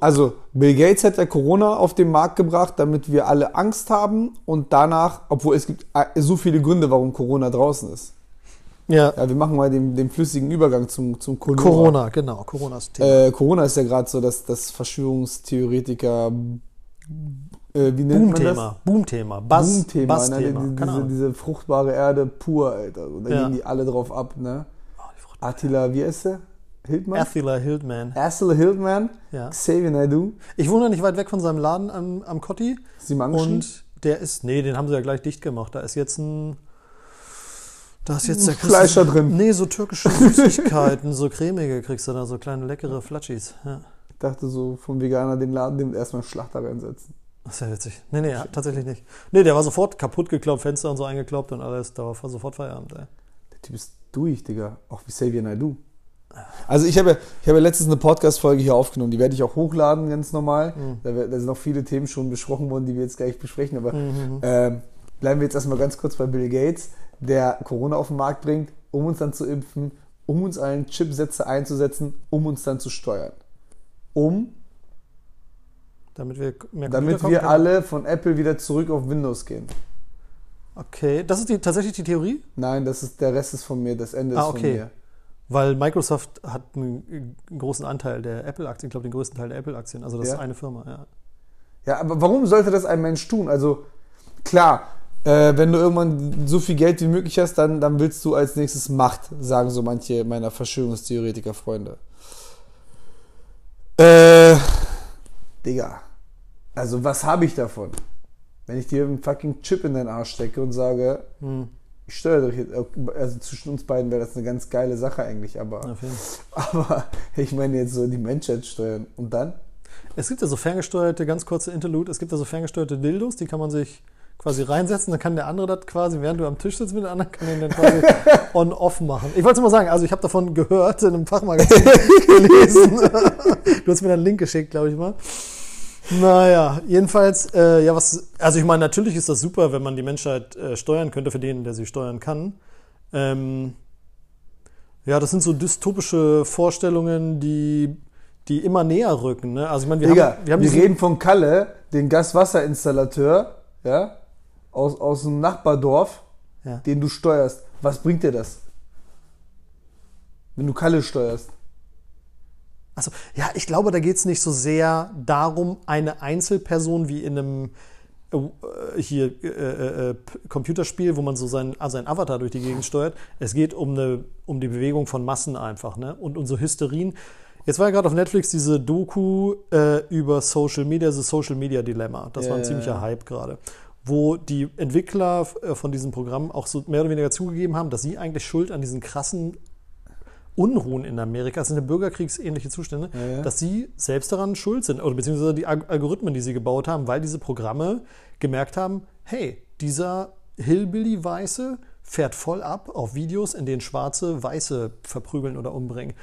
also Bill Gates hat ja Corona auf den Markt gebracht, damit wir alle Angst haben und danach, obwohl es gibt äh, so viele Gründe, warum Corona draußen ist.
Ja,
Ja, wir machen mal den, den flüssigen Übergang zum, zum Corona.
Corona, genau. Corona ist Thema.
Äh, Corona ist ja gerade so, dass das Verschwörungstheoretiker, äh, wie nennt man das?
Boom-Thema. Boom-Thema. Buzz,
Boom-Thema, ne? Die- diese, diese fruchtbare Erde pur, Alter. Da
Ja.
gehen die alle drauf ab, ne?
Oh, die
Attila, wie heißt der? Hildmann?
Attila Hildman.
Attila Hildmann,
Ja.
Xavier Naidoo,
Ich wohne nicht weit weg von seinem Laden am, am Kotti.
Simanschen.
Und der ist, nee, den haben sie ja gleich dicht gemacht. Da ist jetzt ein, da ist jetzt der
Fleisch da drin.
Nee, so türkische Süßigkeiten, so cremige kriegst du da, so kleine leckere Flatschis. Ja.
Ich dachte so, vom Veganer den Laden dem erstmal Schlachter reinsetzen.
Das ist ja witzig. Nee, nee, tatsächlich nicht. Nee, der war sofort kaputt gekloppt, Fenster und so eingekloppt und alles. Da war sofort Feierabend, ey.
Der Typ ist durch, Digga. Auch wie Xavier Naidoo. Also ich habe, ich habe letztens eine Podcast-Folge hier aufgenommen, die werde ich auch hochladen, ganz normal. Da, wer- da sind auch viele Themen schon besprochen worden, die wir jetzt gleich besprechen, aber ähm, bleiben wir jetzt erstmal ganz kurz bei Bill Gates, der Corona auf den Markt bringt, um uns dann zu impfen, um uns allen Chipsätze einzusetzen, um uns dann zu steuern. Um,
Damit wir mehr
damit wir alle von Apple wieder zurück auf Windows gehen.
Okay, das ist die, tatsächlich die Theorie?
Nein, das ist, der Rest ist von mir, das Ende
Ah,
ist von
okay.
mir.
Weil Microsoft hat einen, einen großen Anteil der Apple-Aktien, ich glaube den größten Teil der Apple-Aktien. Also das
Ja.
ist eine Firma, ja.
Ja, aber warum sollte das ein Mensch tun? Also, klar, äh, wenn du irgendwann so viel Geld wie möglich hast, dann, dann willst du als nächstes Macht, sagen so manche meiner Verschwörungstheoretiker-Freunde. Äh, Digga, also was habe ich davon? Wenn ich dir einen fucking Chip in deinen Arsch stecke und sage,
Hm,
ich steuere dich jetzt, also zwischen uns beiden wäre das eine ganz geile Sache eigentlich, aber, aber ich meine jetzt so die Menschheit steuern und dann?
Es gibt ja so ferngesteuerte, ganz kurze Interlude, es gibt ja so ferngesteuerte Dildos, die kann man sich quasi reinsetzen, dann kann der andere das quasi, während du am Tisch sitzt mit dem anderen, kann den dann quasi on-off machen. Ich wollte es mal sagen, also ich habe davon gehört, in einem Fachmagazin gelesen. du hast mir dann einen Link geschickt, glaube ich mal. Naja, jedenfalls, äh, ja, was, also ich meine, natürlich ist das super, wenn man die Menschheit äh, steuern könnte, für den, der sie steuern kann. Ähm, ja, das sind so dystopische Vorstellungen, die, die immer näher rücken. Ne? Also ich meine, wir
Digga,
haben, wir haben
wir reden von Kalle, den Gaswasserinstallateur, ja, aus, aus dem Nachbardorf,
Ja.
den du steuerst. Was bringt dir das? Wenn du Kalle steuerst.
Also, ja, ich glaube, da geht es nicht so sehr darum, eine Einzelperson wie in einem äh, hier äh, äh, äh, Computerspiel, wo man so seinen, ah, seinen Avatar durch die Gegend steuert. Es geht um, eine, um die Bewegung von Massen einfach, ne? Und um so Hysterien. Jetzt war ja gerade auf Netflix diese Doku äh, über Social Media, das Social Media Dilemma. Das war ein ziemlicher. Hype gerade. Wo die Entwickler äh, von diesem Programm auch so mehr oder weniger zugegeben haben, dass sie eigentlich schuld an diesen krassen Unruhen in Amerika, das sind ja bürgerkriegsähnliche Zustände,
Ja, ja.
dass sie selbst daran schuld sind oder beziehungsweise die Alg- Algorithmen, die sie gebaut haben, weil diese Programme gemerkt haben, hey, dieser Hillbilly-Weiße fährt voll ab auf Videos, in denen Schwarze Weiße verprügeln oder umbringen.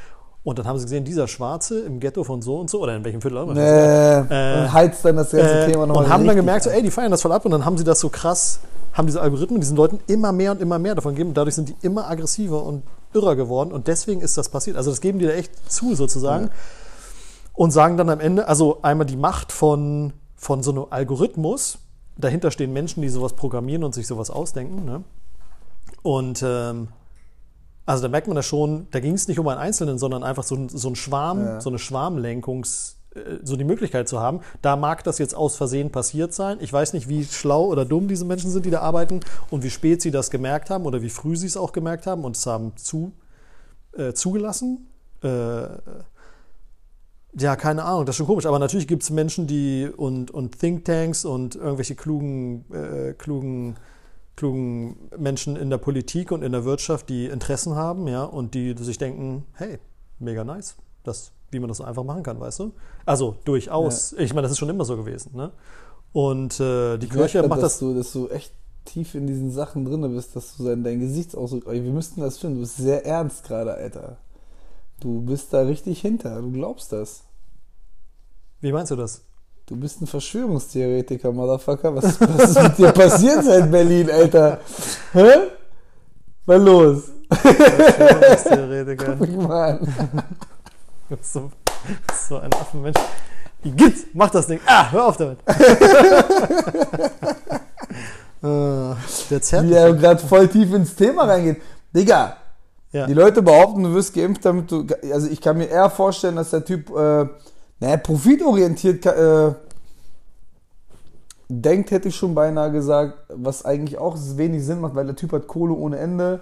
Und dann haben sie gesehen, dieser Schwarze im Ghetto von so und so oder in welchem Viertel auch immer.
Äh, und heizt dann das ganze
Äh,
Thema nochmal
und haben dann gemerkt, so, ey, die feiern das voll ab und dann haben sie das so krass, haben diese Algorithmen diesen Leuten immer mehr und immer mehr davon gegeben. Dadurch sind die immer aggressiver und irrer geworden und deswegen ist das passiert. Also das geben die da echt zu sozusagen und sagen dann am Ende, also einmal die Macht von, von so einem Algorithmus, dahinter stehen Menschen, die sowas programmieren und sich sowas ausdenken. Ne? Und ähm, also da merkt man ja schon, da ging es nicht um einen Einzelnen, sondern einfach so ein, so ein Schwarm,
Ja.
so eine Schwarmlenkungs- so die Möglichkeit zu haben. Da mag das jetzt aus Versehen passiert sein. Ich weiß nicht, wie schlau oder dumm diese Menschen sind, die da arbeiten und wie spät sie das gemerkt haben oder wie früh sie es auch gemerkt haben und es haben zu, äh, zugelassen. Äh, ja, keine Ahnung, das ist schon komisch. Aber natürlich gibt es Menschen, die und, und Thinktanks und irgendwelche klugen, äh, klugen, klugen Menschen in der Politik und in der Wirtschaft, die Interessen haben, ja, und die sich denken, hey, mega nice, das, wie man das so einfach machen kann, weißt du? Also durchaus. Ja. Ich meine, das ist schon immer so gewesen, ne? Und äh, die ich Kirche macht
dass
das.
Du, dass du echt tief in diesen Sachen drin bist, dass du dein, dein Gesichtsausdruck. Wir müssten das finden. Du bist sehr ernst gerade, Alter. Du bist da richtig hinter. Du glaubst das.
Wie meinst du das?
Du bist ein Verschwörungstheoretiker, Motherfucker. Was, was ist mit dir passiert seit Berlin, Alter? Hä? Was los? Verschwörungstheoretiker. Guck mich mal an.
So, so ein Affenmensch. Igitt, mach das Ding. Ah, hör auf damit.
uh, der Wie er gerade voll tief ins Thema reingeht. Digga, ja. die Leute behaupten, du wirst geimpft, damit du. Also ich kann mir eher vorstellen, dass der Typ. Äh, naja, profitorientiert äh, denkt, hätte ich schon beinahe gesagt, was eigentlich auch wenig Sinn macht, weil der Typ hat Kohle ohne Ende.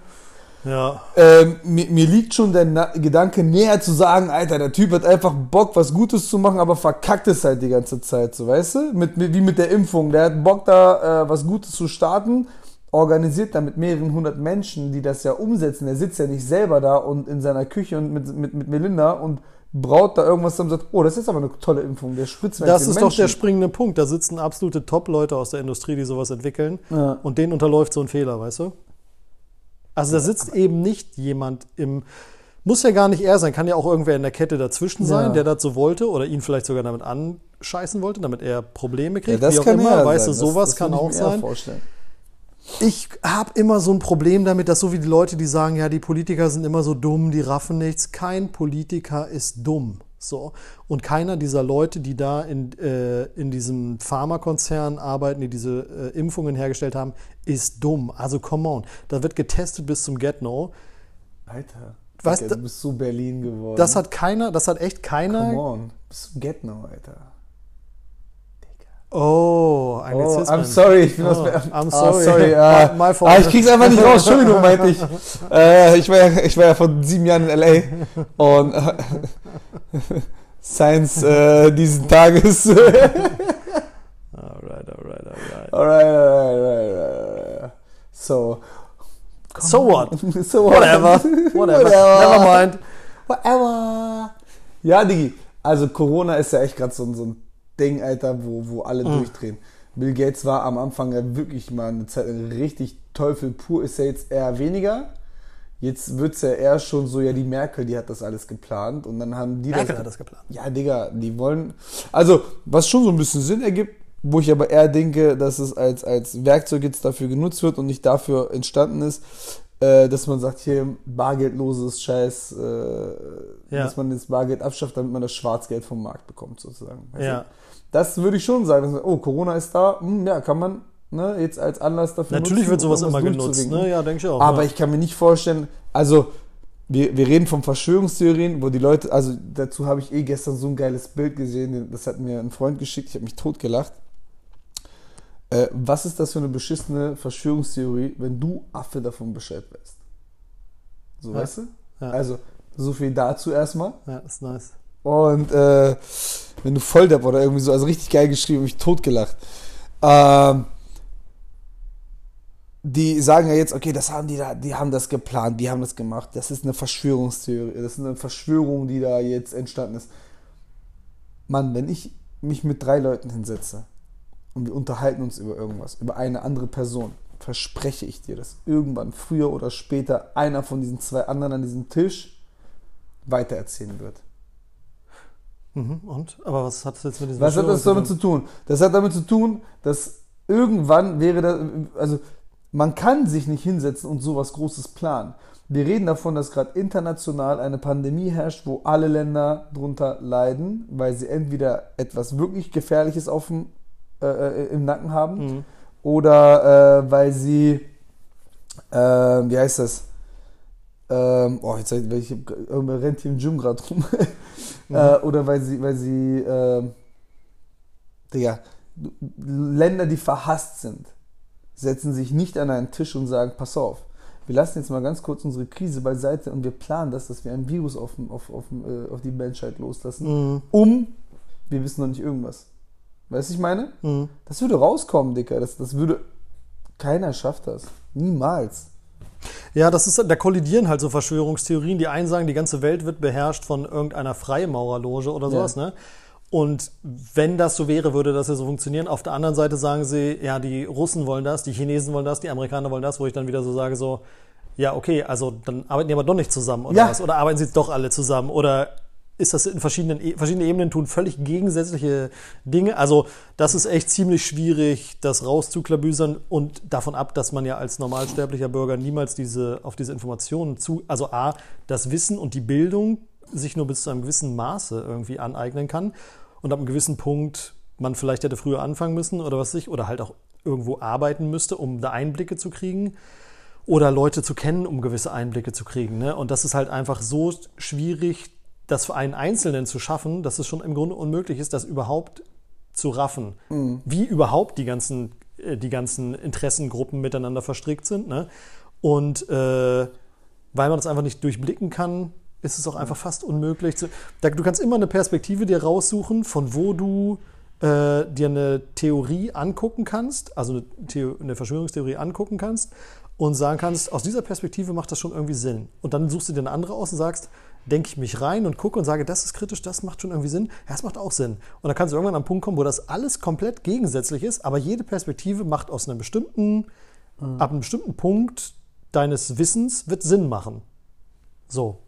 Ja.
Ähm, mir, mir, liegt schon der Na Gedanke näher zu sagen, Alter, der Typ hat einfach Bock, was Gutes zu machen, aber verkackt es halt die ganze Zeit, so weißt du? Mit, mit wie mit der Impfung. Der hat Bock, da äh, was Gutes zu starten, organisiert da mit mehreren hundert Menschen, die das ja umsetzen. Der sitzt ja nicht selber da und in seiner Küche und mit, mit, mit Melinda und braut da irgendwas zusammen und sagt, oh, das ist aber eine tolle Impfung, der spritzt
Das ist Menschen. doch der springende Punkt. Da sitzen absolute Top-Leute aus der Industrie, die sowas entwickeln ja. und denen unterläuft so ein Fehler, weißt du? Also da sitzt eben nicht jemand im, muss ja gar nicht er sein, kann ja auch irgendwer in der Kette dazwischen sein, ja. der das so wollte oder ihn vielleicht sogar damit anscheißen wollte, damit er Probleme kriegt,
ja, das wie auch kann immer,
weißt sein. du, sowas das, das kann auch sein. Vorstellen ich habe immer so ein Problem damit, dass so wie die Leute, die sagen, ja, die Politiker sind immer so dumm, die raffen nichts. Kein Politiker ist dumm. So. Und keiner dieser Leute, die da in, äh, in diesem Pharmakonzern arbeiten, die diese äh, Impfungen hergestellt haben, ist dumm. Also come on. Da wird getestet bis zum Get-No.
Alter.
Weißt,
du bist so Berlin geworden.
Das hat keiner, das hat echt keiner.
Come on. Bis zum Get-No, Alter.
Oh,
Anglizismen. Oh, I'm sorry, ich bin oh, aus
I'm sorry. Oh,
sorry. Uh, my, fault. Ah, ich krieg's einfach nicht raus, Entschuldigung, meinte ich. Äh, ich, war ja, ich war ja vor sieben Jahren in L.A. und äh, Science äh, diesen Tages. alright,
alright, alright.
Alright, alright, alright, alright. So.
So what?
so what?
Whatever. Whatever. Whatever. Never mind.
Whatever. Ja, Digi. Also Corona ist ja echt gerade so, so ein Ding, Alter, wo, wo alle mhm. durchdrehen. Bill Gates war am Anfang ja wirklich mal eine Zeit richtig Teufel pur, ist ja jetzt eher weniger. Jetzt wird es ja eher schon so, ja, die Merkel, die hat das alles geplant und dann haben die
Merkel
das.
hat das geplant.
Ja, Digga, die wollen. Also, was schon so ein bisschen Sinn ergibt, wo ich aber eher denke, dass es als, als Werkzeug jetzt dafür genutzt wird und nicht dafür entstanden ist, äh, dass man sagt, hier bargeldloses Scheiß, äh, ja. dass man das Bargeld abschafft, damit man das Schwarzgeld vom Markt bekommt, sozusagen.
Weißt ja.
Das würde ich schon sagen. Oh, Corona ist da, hm, ja, kann man ne, jetzt als Anlass dafür
Natürlich nutzen, wird sowas immer genutzt, ne? Ja, denke ich auch.
Aber
ja.
ich kann mir nicht vorstellen, also wir, wir reden von Verschwörungstheorien, wo die Leute, also dazu habe ich eh gestern so ein geiles Bild gesehen, das hat mir ein Freund geschickt, ich habe mich totgelacht. Äh, was ist das für eine beschissene Verschwörungstheorie, wenn du Affe davon Bescheid weißt? So, ja. weißt du? Ja. Also, so viel dazu erstmal.
Ja, ist nice.
Und äh, wenn du voll Volldepp oder irgendwie so, also richtig geil geschrieben, mich totgelacht. Ähm, die sagen ja jetzt, okay, das haben die da, die haben das geplant, die haben das gemacht. Das ist eine Verschwörungstheorie, das ist eine Verschwörung, die da jetzt entstanden ist. Mann, wenn ich mich mit drei Leuten hinsetze und wir unterhalten uns über irgendwas, über eine andere Person, verspreche ich dir, dass irgendwann, früher oder später, einer von diesen zwei anderen an diesem Tisch weitererzählen wird.
Mhm, und? Aber was hat das jetzt mit diesem
Was hat das damit zu tun? Das hat damit zu tun, dass irgendwann wäre das, also man kann sich nicht hinsetzen und sowas Großes planen. Wir reden davon, dass gerade international eine Pandemie herrscht, wo alle Länder drunter leiden, weil sie entweder etwas wirklich Gefährliches auf dem, äh, äh im Nacken haben mhm. oder äh, weil sie, äh, wie heißt das? Ähm, oh, jetzt ich, rennt hier im Gym gerade rum. Äh, oder weil sie, weil sie, äh, Digga, Länder, die verhasst sind, setzen sich nicht an einen Tisch und sagen, pass auf, wir lassen jetzt mal ganz kurz unsere Krise beiseite und wir planen das, dass wir ein Virus auf, auf, auf, äh, auf die Menschheit loslassen,
Mhm.
um, wir wissen noch nicht irgendwas. Weißt du, ich meine?
Mhm.
Das würde rauskommen, Dicker. Das, das würde, keiner schafft das. Niemals.
Ja, das ist, da kollidieren halt so Verschwörungstheorien. Die einen sagen, die ganze Welt wird beherrscht von irgendeiner Freimaurerloge oder sowas,
Ja.
ne? Und wenn das so wäre, würde das ja so funktionieren. Auf der anderen Seite sagen sie, ja, die Russen wollen das, die Chinesen wollen das, die Amerikaner wollen das, wo ich dann wieder so sage, so, ja, okay, also dann arbeiten die aber doch nicht zusammen oder
Ja.
was? Oder arbeiten sie doch alle zusammen? Oder ist das in verschiedenen, E- verschiedene Ebenen tun völlig gegensätzliche Dinge? Also, das ist echt ziemlich schwierig, das rauszuklabüsern und davon ab, dass man ja als normalsterblicher Bürger niemals diese, auf diese Informationen zu, also A, das Wissen und die Bildung sich nur bis zu einem gewissen Maße irgendwie aneignen kann und ab einem gewissen Punkt man vielleicht hätte früher anfangen müssen oder was weiß ich, oder halt auch irgendwo arbeiten müsste, um da Einblicke zu kriegen oder Leute zu kennen, um gewisse Einblicke zu kriegen. Ne? Und das ist halt einfach so schwierig, das für einen Einzelnen zu schaffen, dass es schon im Grunde unmöglich ist, das überhaupt zu raffen. Wie überhaupt die ganzen, äh, die ganzen Interessengruppen miteinander verstrickt sind. Ne? Und äh, weil man das einfach nicht durchblicken kann, ist es auch einfach fast unmöglich. Zu, da, du kannst immer eine Perspektive dir raussuchen, von wo du äh, dir eine Theorie angucken kannst, also eine, Theo eine Verschwörungstheorie angucken kannst und sagen kannst, aus dieser Perspektive macht das schon irgendwie Sinn. Und dann suchst du dir eine andere aus und sagst, denke ich mich rein und gucke und sage, das ist kritisch, das macht schon irgendwie Sinn. Ja, das macht auch Sinn. Und dann kannst du irgendwann an einen Punkt kommen, wo das alles komplett gegensätzlich ist, aber jede Perspektive macht aus einem bestimmten, ab einem bestimmten Punkt deines Wissens wird Sinn machen. So.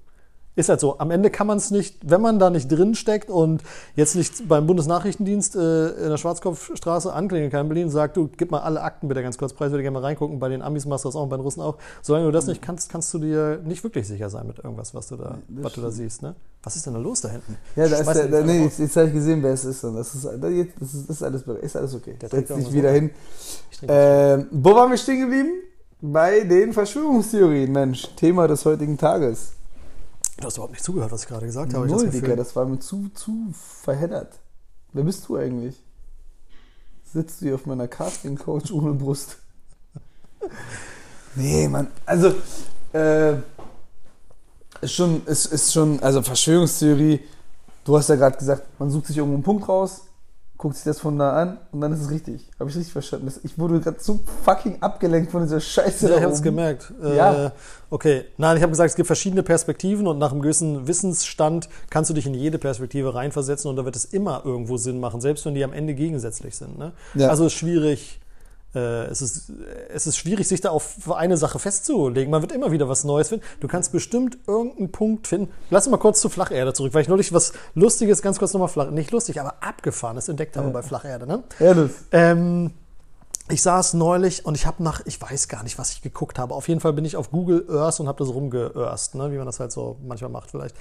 Ist halt so. Am Ende kann man es nicht, wenn man da nicht drin steckt und jetzt nicht beim Bundesnachrichtendienst äh, in der Schwarzkopfstraße anklingeln kann in Berlin und sagt, du gib mal alle Akten bitte ganz kurz preis, würde gerne mal reingucken. Bei den Amis machst du das auch, bei den Russen auch. Solange du das nicht kannst, kannst du dir nicht wirklich sicher sein mit irgendwas, was du da, was du da siehst. Ne? Was ist denn da los da hinten?
Ja, da ist der, nee, jetzt, jetzt habe ich gesehen, wer es ist. Und das ist, das ist, das ist, alles, ist alles okay.
Der
Setz dich wieder hin. Ähm, wo waren wir stehen geblieben? Bei den Verschwörungstheorien, Mensch. Thema des heutigen Tages.
Du hast überhaupt nicht zugehört, was ich gerade gesagt habe. Ich
Null,
das Gefühl.
Digga, das war mir zu, zu verheddert. Wer bist du eigentlich? Sitzt du hier auf meiner Casting-Coach ohne Brust? nee, Mann. Also, äh, ist schon, ist, ist schon, also Verschwörungstheorie, du hast ja gerade gesagt, man sucht sich irgendwo einen Punkt raus, guckt sich das von da an und dann ist es richtig. Habe ich richtig verstanden? Ich wurde gerade so fucking abgelenkt von dieser Scheiße
Ja,
da
ich habe es gemerkt. Äh,
Ja.
Okay. Nein, ich habe gesagt, es gibt verschiedene Perspektiven und nach einem gewissen Wissensstand kannst du dich in jede Perspektive reinversetzen und da wird es immer irgendwo Sinn machen, selbst wenn die am Ende gegensätzlich sind. Ne?
Ja.
Also es ist schwierig. Äh, es, ist, es ist schwierig, sich da auf eine Sache festzulegen. Man wird immer wieder was Neues finden. Du kannst bestimmt irgendeinen Punkt finden. Lass mal kurz zu Flacherde zurück, weil ich neulich was Lustiges, ganz kurz nochmal flach, nicht lustig, aber abgefahrenes entdeckt habe bei Flacherde. Ne?
Ja, das.
Ähm, ich saß neulich und ich habe nach, ich weiß gar nicht, was ich geguckt habe. Auf jeden Fall bin ich auf Google Earth und habe das rumgeörst, ne? wie man das halt so manchmal macht vielleicht.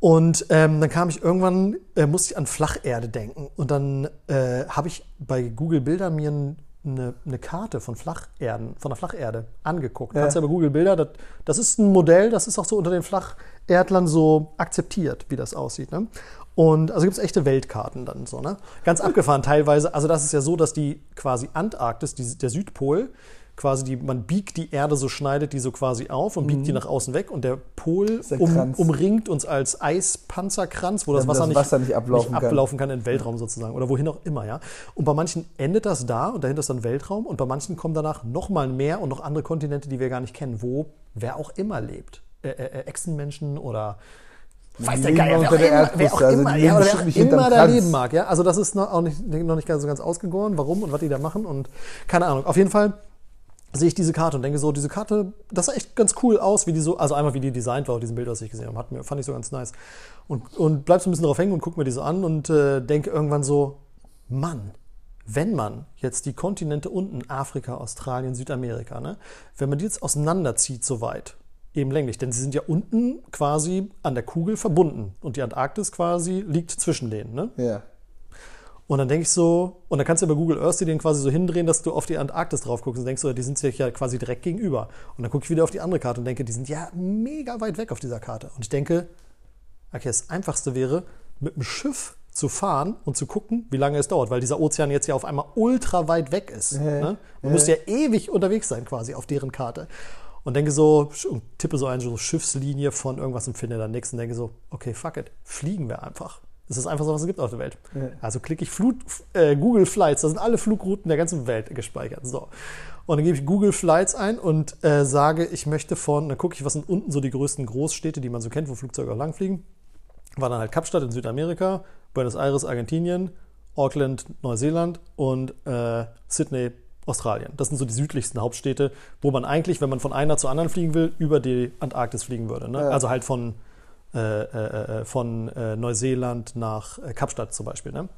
Und ähm, dann kam ich irgendwann, äh, musste ich an Flacherde denken. Und dann äh, habe ich bei Google Bilder mir n- eine, eine Karte von Flacherden, von der Flacherde angeguckt.
Ja.
Kannst ja bei Google Bilder, das, das ist ein Modell, das ist auch so unter den Flacherdlern so akzeptiert, wie das aussieht. Ne? Und also gibt es echte Weltkarten dann so, ne? Ganz abgefahren teilweise. Also das ist ja so, dass die quasi Antarktis, die, der Südpol, quasi die, man biegt die Erde so, schneidet die so quasi auf und biegt die nach außen weg und der Pol
der
um, umringt uns als Eispanzerkranz, wo das, Wasser,
das
nicht,
Wasser nicht ablaufen
nicht
kann.
ablaufen kann in den Weltraum sozusagen oder wohin auch immer, ja. Und bei manchen endet das da und dahinter ist dann Weltraum und bei manchen kommen danach nochmal mehr und noch andere Kontinente, die wir gar nicht kennen, wo wer auch immer lebt. Äh, äh, äh, Echsenmenschen oder weiß der Geier, wer
der
immer, wer auch
also
immer,
die
ja, oder wer auch
nicht
immer da leben mag, ja. Also das ist noch, nicht, noch nicht ganz so ganz ausgegoren, warum und was die da machen und keine Ahnung. Auf jeden Fall sehe ich diese Karte und denke so, diese Karte, das sah echt ganz cool aus, wie die so, also einmal wie die designt war auf diesem Bild, was ich gesehen habe, hat mir, fand ich so ganz nice. Und, und bleib so ein bisschen drauf hängen und guck mir die so an und äh, denke irgendwann so, Mann, wenn man jetzt die Kontinente unten, Afrika, Australien, Südamerika, ne, wenn man die jetzt auseinanderzieht so weit, eben länglich, denn sie sind ja unten quasi an der Kugel verbunden und die Antarktis quasi liegt zwischen denen, ne?
Ja.
Und dann denke ich so, und dann kannst du bei Google Earth den quasi so hindrehen, dass du auf die Antarktis drauf guckst und denkst so, die sind sich ja quasi direkt gegenüber. Und dann gucke ich wieder auf die andere Karte und denke, die sind ja mega weit weg auf dieser Karte. Und ich denke, okay, das Einfachste wäre, mit dem Schiff zu fahren und zu gucken, wie lange es dauert, weil dieser Ozean jetzt ja auf einmal ultra weit weg ist.
Äh,
ne? Man
äh.
müsste ja ewig unterwegs sein quasi auf deren Karte. Und denke so, und tippe so eine so Schiffslinie von irgendwas und finde dann nichts und denke so, okay, fuck it, fliegen wir einfach. Das ist einfach so, was es gibt auf der Welt.
Ja.
Also klicke ich Flut, äh, Google Flights, da sind alle Flugrouten der ganzen Welt gespeichert. So. Und dann gebe ich Google Flights ein und äh, sage, ich möchte von, dann gucke ich, was sind unten so die größten Großstädte, die man so kennt, wo Flugzeuge auch langfliegen. War dann halt Kapstadt in Südamerika, Buenos Aires, Argentinien, Auckland, Neuseeland und äh, Sydney, Australien. Das sind so die südlichsten Hauptstädte, wo man eigentlich, wenn man von einer zur anderen fliegen will, über die Antarktis fliegen würde. Ne?
Ja.
Also halt von, äh, äh, äh, von äh, Neuseeland nach äh, Kapstadt zum Beispiel. Ne?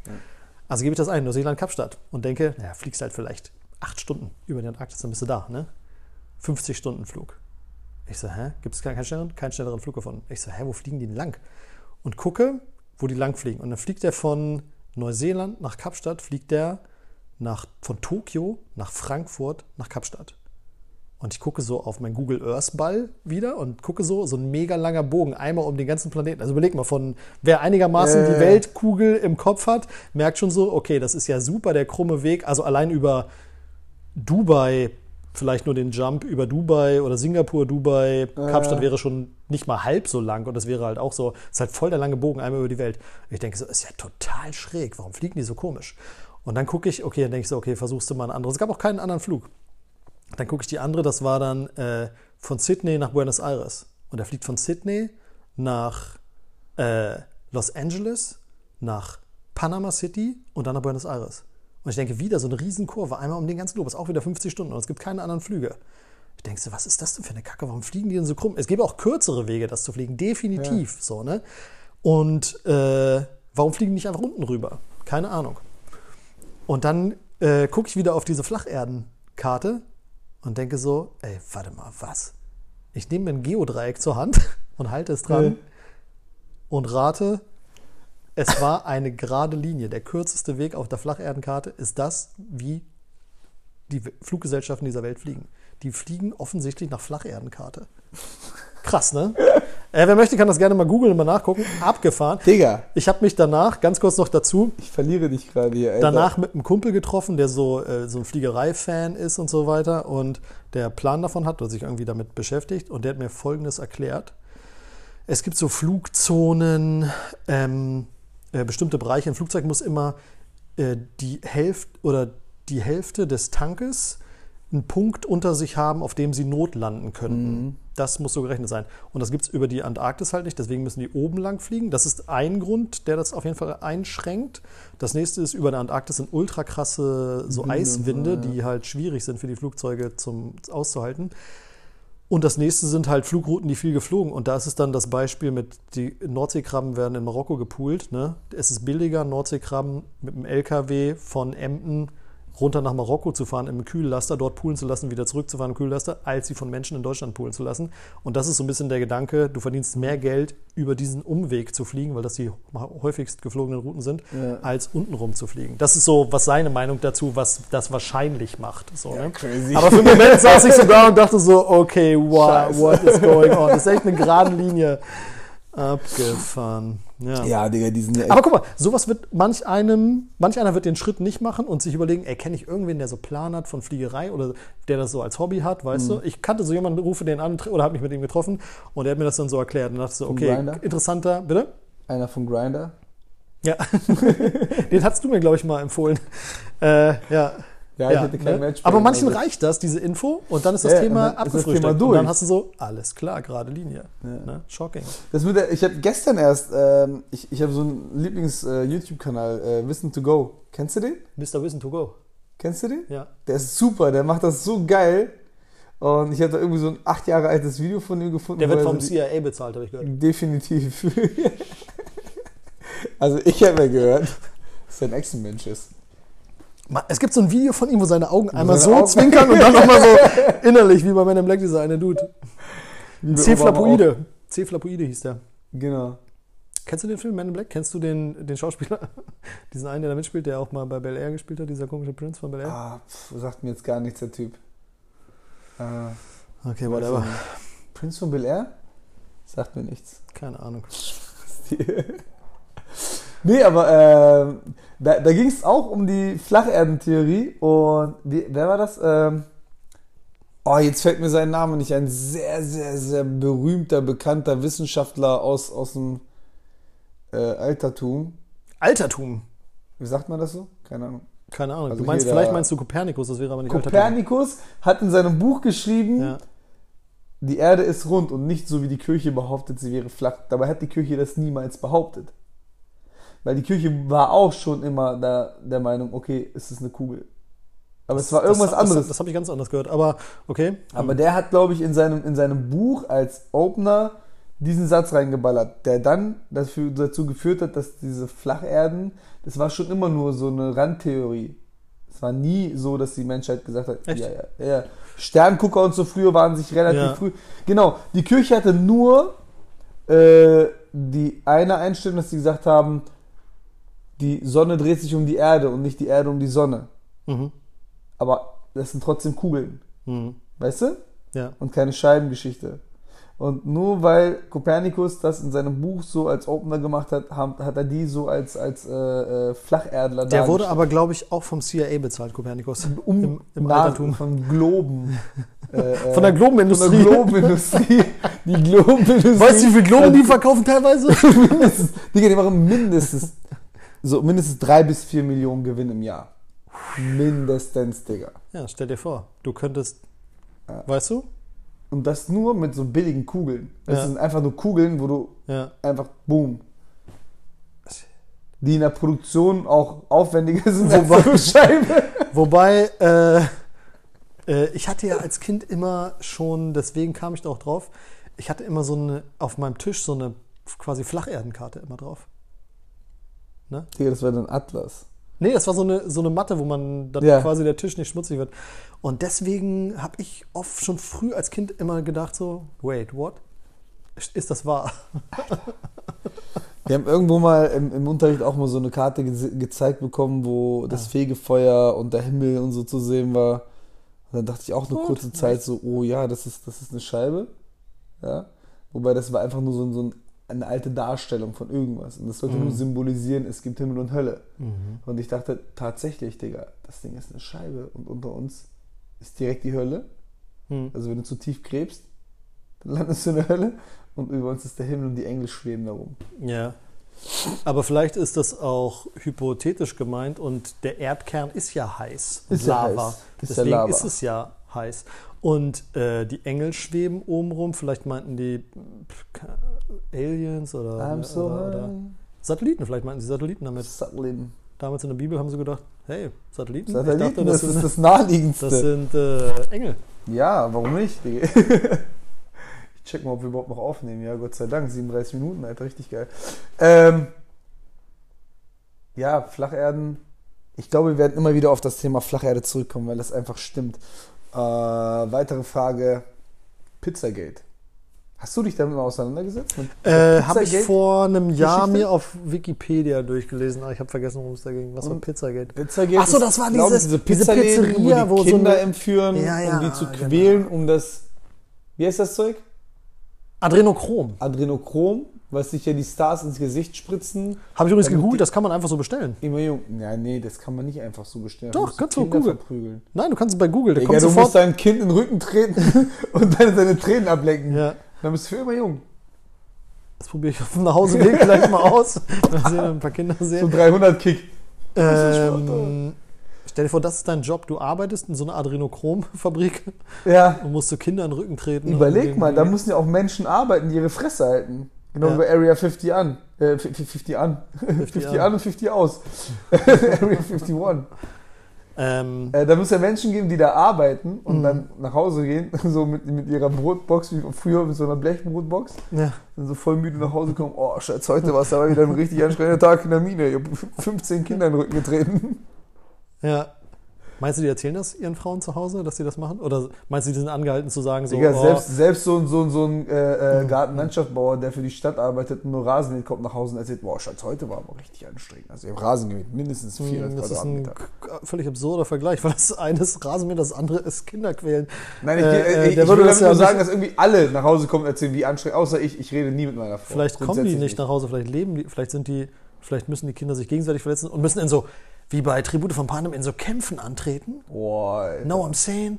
Also gebe ich das ein, Neuseeland, Kapstadt und denke, naja, fliegst halt vielleicht acht Stunden über die Antarktis, dann bist du da. Ne? 50 Stunden Flug. Ich so, hä? Gibt es keinen schnelleren, keinen schnelleren Flug gefunden? Ich so, hä, wo fliegen die denn lang? Und gucke, wo die lang fliegen. Und dann fliegt der von Neuseeland nach Kapstadt, fliegt der nach, von Tokio nach Frankfurt nach Kapstadt. Und ich gucke so auf meinen Google Earth Ball wieder und gucke so, so ein mega langer Bogen, einmal um den ganzen Planeten. Also überleg mal, von wer einigermaßen
Äh.
die Weltkugel im Kopf hat, merkt schon so, okay, das ist ja super der krumme Weg. Also allein über Dubai, vielleicht nur den Jump über Dubai oder Singapur, Dubai, Kapstadt wäre schon nicht mal halb so lang und das wäre halt auch so, ist halt voll der lange Bogen einmal über die Welt. Und ich denke so, ist ja total schräg, warum fliegen die so komisch? Und dann gucke ich, okay, dann denke ich so, okay, versuchst du mal ein anderes. Es gab auch keinen anderen Flug. Dann gucke ich die andere, das war dann äh, von Sydney nach Buenos Aires. Und er fliegt von Sydney nach äh, Los Angeles, nach Panama City und dann nach Buenos Aires. Und ich denke, wieder so eine Riesenkurve, einmal um den ganzen Globus, auch wieder 50 Stunden und es gibt keine anderen Flüge. Ich denke so, was ist das denn für eine Kacke? Warum fliegen die denn so krumm? Es gäbe auch kürzere Wege, das zu fliegen, definitiv so, ne? Und äh, warum fliegen die nicht einfach unten rüber? Keine Ahnung. Und dann äh, gucke ich wieder auf diese Flacherdenkarte und denke so, ey, warte mal, was? Ich nehme mir ein Geodreieck zur Hand und halte es dran
Ja.
und rate, es war eine gerade Linie. Der kürzeste Weg auf der Flacherdenkarte ist das, wie die Fluggesellschaften dieser Welt fliegen. Die fliegen offensichtlich nach Flacherdenkarte. Krass, ne? Äh, wer möchte, kann das gerne mal googeln und mal nachgucken. Abgefahren.
Digga,
Ich habe mich danach, ganz kurz noch dazu,
ich verliere dich gerade hier, Alter.
danach mit einem Kumpel getroffen, der so, äh, so ein Fliegerei-Fan ist und so weiter und der Plan davon hat oder sich irgendwie damit beschäftigt und der hat mir Folgendes erklärt. Es gibt so Flugzonen, ähm, äh, bestimmte Bereiche. Ein Flugzeug muss immer äh, die Hälfte oder die Hälfte des Tankes einen Punkt unter sich haben, auf dem sie notlanden könnten. Das muss so gerechnet sein. Und das gibt es über die Antarktis halt nicht, deswegen müssen die oben lang fliegen. Das ist ein Grund, der das auf jeden Fall einschränkt. Das nächste ist, über der Antarktis sind ultra krasse so
Winde
Eiswinde,
ja.
die halt schwierig sind für die Flugzeuge zum auszuhalten. Und das nächste sind halt Flugrouten, die viel geflogen. Und da ist es dann das Beispiel mit, die Nordseekrabben werden in Marokko gepoolt. Ne? Es ist billiger, Nordseekrabben mit dem LKW von Emden runter nach Marokko zu fahren, im Kühllaster, dort poolen zu lassen, wieder zurückzufahren im Kühllaster, als sie von Menschen in Deutschland poolen zu lassen. Und das ist so ein bisschen der Gedanke, du verdienst mehr Geld, über diesen Umweg zu fliegen, weil das die häufigst geflogenen Routen sind,
Ja.
als untenrum zu fliegen. Das ist so, was seine Meinung dazu, was das wahrscheinlich macht. So, ne?
crazy.
Aber für einen Moment saß ich so da und dachte so, okay, wow,
Scheiße.
what is going on? Das ist echt eine gerade Linie. Abgefahren. Ja.
ja, Digga, die sind ja echt.
Aber guck mal, sowas wird manch einem, manch einer wird den Schritt nicht machen und sich überlegen, ey, kenne ich irgendwen, der so Plan hat von Fliegerei oder der das so als Hobby hat, weißt
Mhm.
du? Ich kannte so jemanden, rufe den an oder habe mich mit ihm getroffen und der hat mir das dann so erklärt und dachte so, okay, interessanter, bitte?
Einer von Grinder.
Ja. den hast du mir, glaube ich, mal empfohlen. Äh, ja.
Ja, ich hätte kein Match. bei
Aber manchen
also-
reicht das, diese Info, und dann ist das
Ja,
Thema
ist das
abgefrühstückt.
Thema
Und dann hast du so, alles klar, gerade Linie. Ne? Shocking.
Das der- ich habe gestern erst, ähm, ich, ich habe so einen Lieblings-YouTube-Kanal, äh, Wissen to Go. Kennst du den?
Mr. Wissen to go.
Kennst du den?
Ja.
Der ist super, der macht das so geil. Und ich habe da irgendwie so ein acht Jahre altes Video von ihm gefunden.
Der wird vom
so
CIA bezahlt, habe ich gehört.
Definitiv. also ich habe ja gehört, dass er ein Echsenmensch ist.
Es gibt so ein Video von ihm, wo seine Augen einmal
seine
so
Augen-
zwinkern und dann nochmal so innerlich, wie bei Man in Black dieser eine Dude. C-Flapoide. C-Flapoide hieß der.
Genau.
Kennst du den Film Man in Black? Kennst du den, den Schauspieler? Diesen einen, der da mitspielt, der auch mal bei Bel Air gespielt hat, dieser komische Prinz von Bel Air?
Ah, pff, sagt mir jetzt gar nichts, der Typ. Ah,
Okay, whatever.
Prince von Bel Air? Sagt mir nichts.
Keine Ahnung.
Nee, aber äh, da, da ging es auch um die Flacherdentheorie und wie, wer war das? Ähm, oh, jetzt fällt mir sein Name nicht ein. Sehr, sehr, sehr berühmter, bekannter Wissenschaftler aus, aus dem äh, Altertum.
Altertum.
Wie sagt man das so? Keine Ahnung.
Keine Ahnung.
Also
du meinst, vielleicht meinst du Kopernikus, das wäre aber nicht Altertum.
Kopernikus hat in seinem Buch geschrieben,
Ja.
die Erde ist rund und nicht so wie die Kirche behauptet, sie wäre flach. Dabei hat die Kirche das niemals behauptet. Weil die Kirche war auch schon immer da, der Meinung, okay, es ist eine Kugel. Aber es war irgendwas
das,
anderes.
Das, das habe ich ganz anders gehört. Aber okay.
Aber der hat, glaube ich, in seinem, in seinem Buch als Opener diesen Satz reingeballert, der dann dafür, dazu geführt hat, dass diese Flacherden, das war schon immer nur so eine Randtheorie. Es war nie so, dass die Menschheit gesagt hat,
Echt?
ja, ja, ja. Sterngucker und so früher waren sich relativ
Ja.
früh. Genau, die Kirche hatte nur äh, die eine Einstellung, dass sie gesagt haben, die Sonne dreht sich um die Erde und nicht die Erde um die Sonne.
Mhm.
Aber das sind trotzdem Kugeln.
Mhm.
Weißt du?
Ja.
und keine Scheibengeschichte. Und nur weil Kopernikus das in seinem Buch so als Opener gemacht hat, hat, er die so als, als äh, äh, Flacherdler
Der wurde aber, glaube ich, auch vom CIA bezahlt, Kopernikus.
um,
im, im Altertum.
von Globen. äh, äh,
Von der Globenindustrie.
Von der Globenindustrie. Die Globenindustrie.
Weißt du, wie viel Globen die verkaufen teilweise?
mindestens, Digga, die machen mindestens so mindestens drei bis vier Millionen Gewinn im Jahr. Mindestens, Digga.
ja, stell dir vor, du könntest, weißt du?
Und das nur mit so billigen Kugeln. Das
Ja.
sind einfach nur Kugeln, wo du
Ja.
einfach boom. Die in der Produktion auch aufwendiger sind als
Wobei-
so eine Scheibe.
Wobei, äh, äh, ich hatte ja als Kind immer schon, deswegen kam ich da auch drauf, ich hatte immer so eine, auf meinem Tisch so eine quasi Flacherdenkarte immer drauf.
Digga, das war dann Atlas.
Nee, das war so eine, so eine Matte, wo man dann
Ja.
quasi der Tisch nicht schmutzig wird. Und deswegen habe ich oft schon früh als Kind immer gedacht so, wait, what? Ist das wahr?
Wir haben irgendwo mal im, im Unterricht auch mal so eine Karte ge gezeigt bekommen, wo das Fegefeuer und der Himmel und so zu sehen war. Und dann dachte ich auch eine kurze Zeit so, oh ja, das ist, das ist eine Scheibe. Ja. Wobei das war einfach nur so, so ein, eine alte Darstellung von irgendwas. Und das sollte nur symbolisieren, es gibt Himmel und Hölle. Und ich dachte tatsächlich, Digga, das Ding ist eine Scheibe und unter uns ist direkt die Hölle.
Hm.
Also wenn du zu tief gräbst, dann landest du in der Hölle und über uns ist der Himmel und die Engel schweben darum.
Ja. Aber vielleicht ist das auch hypothetisch gemeint und der Erdkern ist ja heiß.
Ist ja
Lava.
heiß. Ist ja
Deswegen
Lava.
ist es ja heiß. Und äh, die Engel schweben oben rum. Vielleicht meinten die Aliens oder,
I'm so
oder, oder. Satelliten. Vielleicht meinten sie Satelliten damit.
Satelliten.
Damals in der Bibel haben sie gedacht, hey, Satelliten?
Satelliten,
ich dachte,
das,
das,
ist
sind,
das naheliegendste.
das sind äh, Engel.
ja, warum nicht, ich check mal, ob wir überhaupt noch aufnehmen. Ja, Gott sei Dank, 37 Minuten, Alter, richtig geil. Ähm, ja, Flacherden. Ich glaube, wir werden immer wieder auf das Thema Flacherde zurückkommen, weil das einfach stimmt. Äh, weitere Frage: Pizzagate. Hast du dich damit mal auseinandergesetzt?
Äh, habe ich
Pizzagate?
vor einem Jahr
Geschichte?
mir auf Wikipedia durchgelesen, aber ich habe vergessen, worum es da ging. Was war
Und-
Pizzagate?
Pizzagate
Ach so,
ist,
das war dieses-
diese
diese
Pizzaläden,
Pizzeria,
wo
wo
die
so
Kinder
eine-
entführen,
Ja, ja,
um die zu
genau.
quälen, um das, wie heißt das Zeug?
Adrenochrom.
Adrenochrom, was sich ja die Stars ins Gesicht spritzen.
Habe ich übrigens gegoogelt, das kann man einfach so bestellen.
Immer jung. Ja, nee, das kann man nicht einfach so bestellen.
Doch,
musst
kannst du
Kinder
googeln.
verprügeln.
Nein, du kannst es bei Google, der
Digga,
kommt
du musst
sofort.
dein Kind in den Rücken treten und dann seine Tränen ablecken.
Ja,
Dann bist du für immer jung.
das probiere ich auf dem Nachhauseweg gleich mal aus. Mal sehen, ein paar Kinder
So
sehen.
300 Kick.
Ähm, stell dir vor, das ist dein Job. Du arbeitest in so einer Adrenochrom-Fabrik
Ja.
und musst du Kinder in den Rücken treten.
Überleg mal, da müssen ja auch Menschen arbeiten, die ihre Fresse halten. Genau
Ja.
wie bei Area 50 an. Äh, 50, 50 an. 50, an. und 50 aus. Area 51.
Ähm,
Äh, da muss ja Menschen geben, die da arbeiten und
Mhm.
dann nach Hause gehen, so mit, mit ihrer Brotbox, wie früher mit so einer Blechbrotbox.
ja.
Dann so voll müde nach Hause kommen. Oh, Schatz, heute war es aber wieder ein richtig anstrengender Tag in der Mine. Ich habe 15 Kinder in den Rücken getreten.
Ja. Meinst du, die erzählen das ihren Frauen zu Hause, dass sie das machen? Oder meinst du, die sind angehalten zu sagen, so,
Digga,
oh,
selbst, selbst so, ein- so, ein- so ein äh, äh, Gartenlandschaftsbauer, der für die Stadt arbeitet und nur Rasen mäht, kommt nach Hause und erzählt, boah, Schatz, heute war aber richtig anstrengend. Also ich habe Rasen gemäht, mindestens 400
hm, das ist ein völlig absurder Vergleich, weil das eine ist Rasenmähen, das andere ist Kinderquälen.
Nein, ich,
Äh,
äh,
äh,
ich, ich
würde das
damit nur
ja
sagen,
nicht-
dass irgendwie alle nach Hause kommen und erzählen, wie anstrengend, außer ich, ich rede nie mit meiner Frau.
Vielleicht kommen die
Grundsätzlich
nicht nach Hause, vielleicht leben die, vielleicht sind die, vielleicht müssen die Kinder sich gegenseitig verletzen und müssen in so, wie bei Tribute von Panem, in so Kämpfen antreten.
Boah.
No, I'm saying.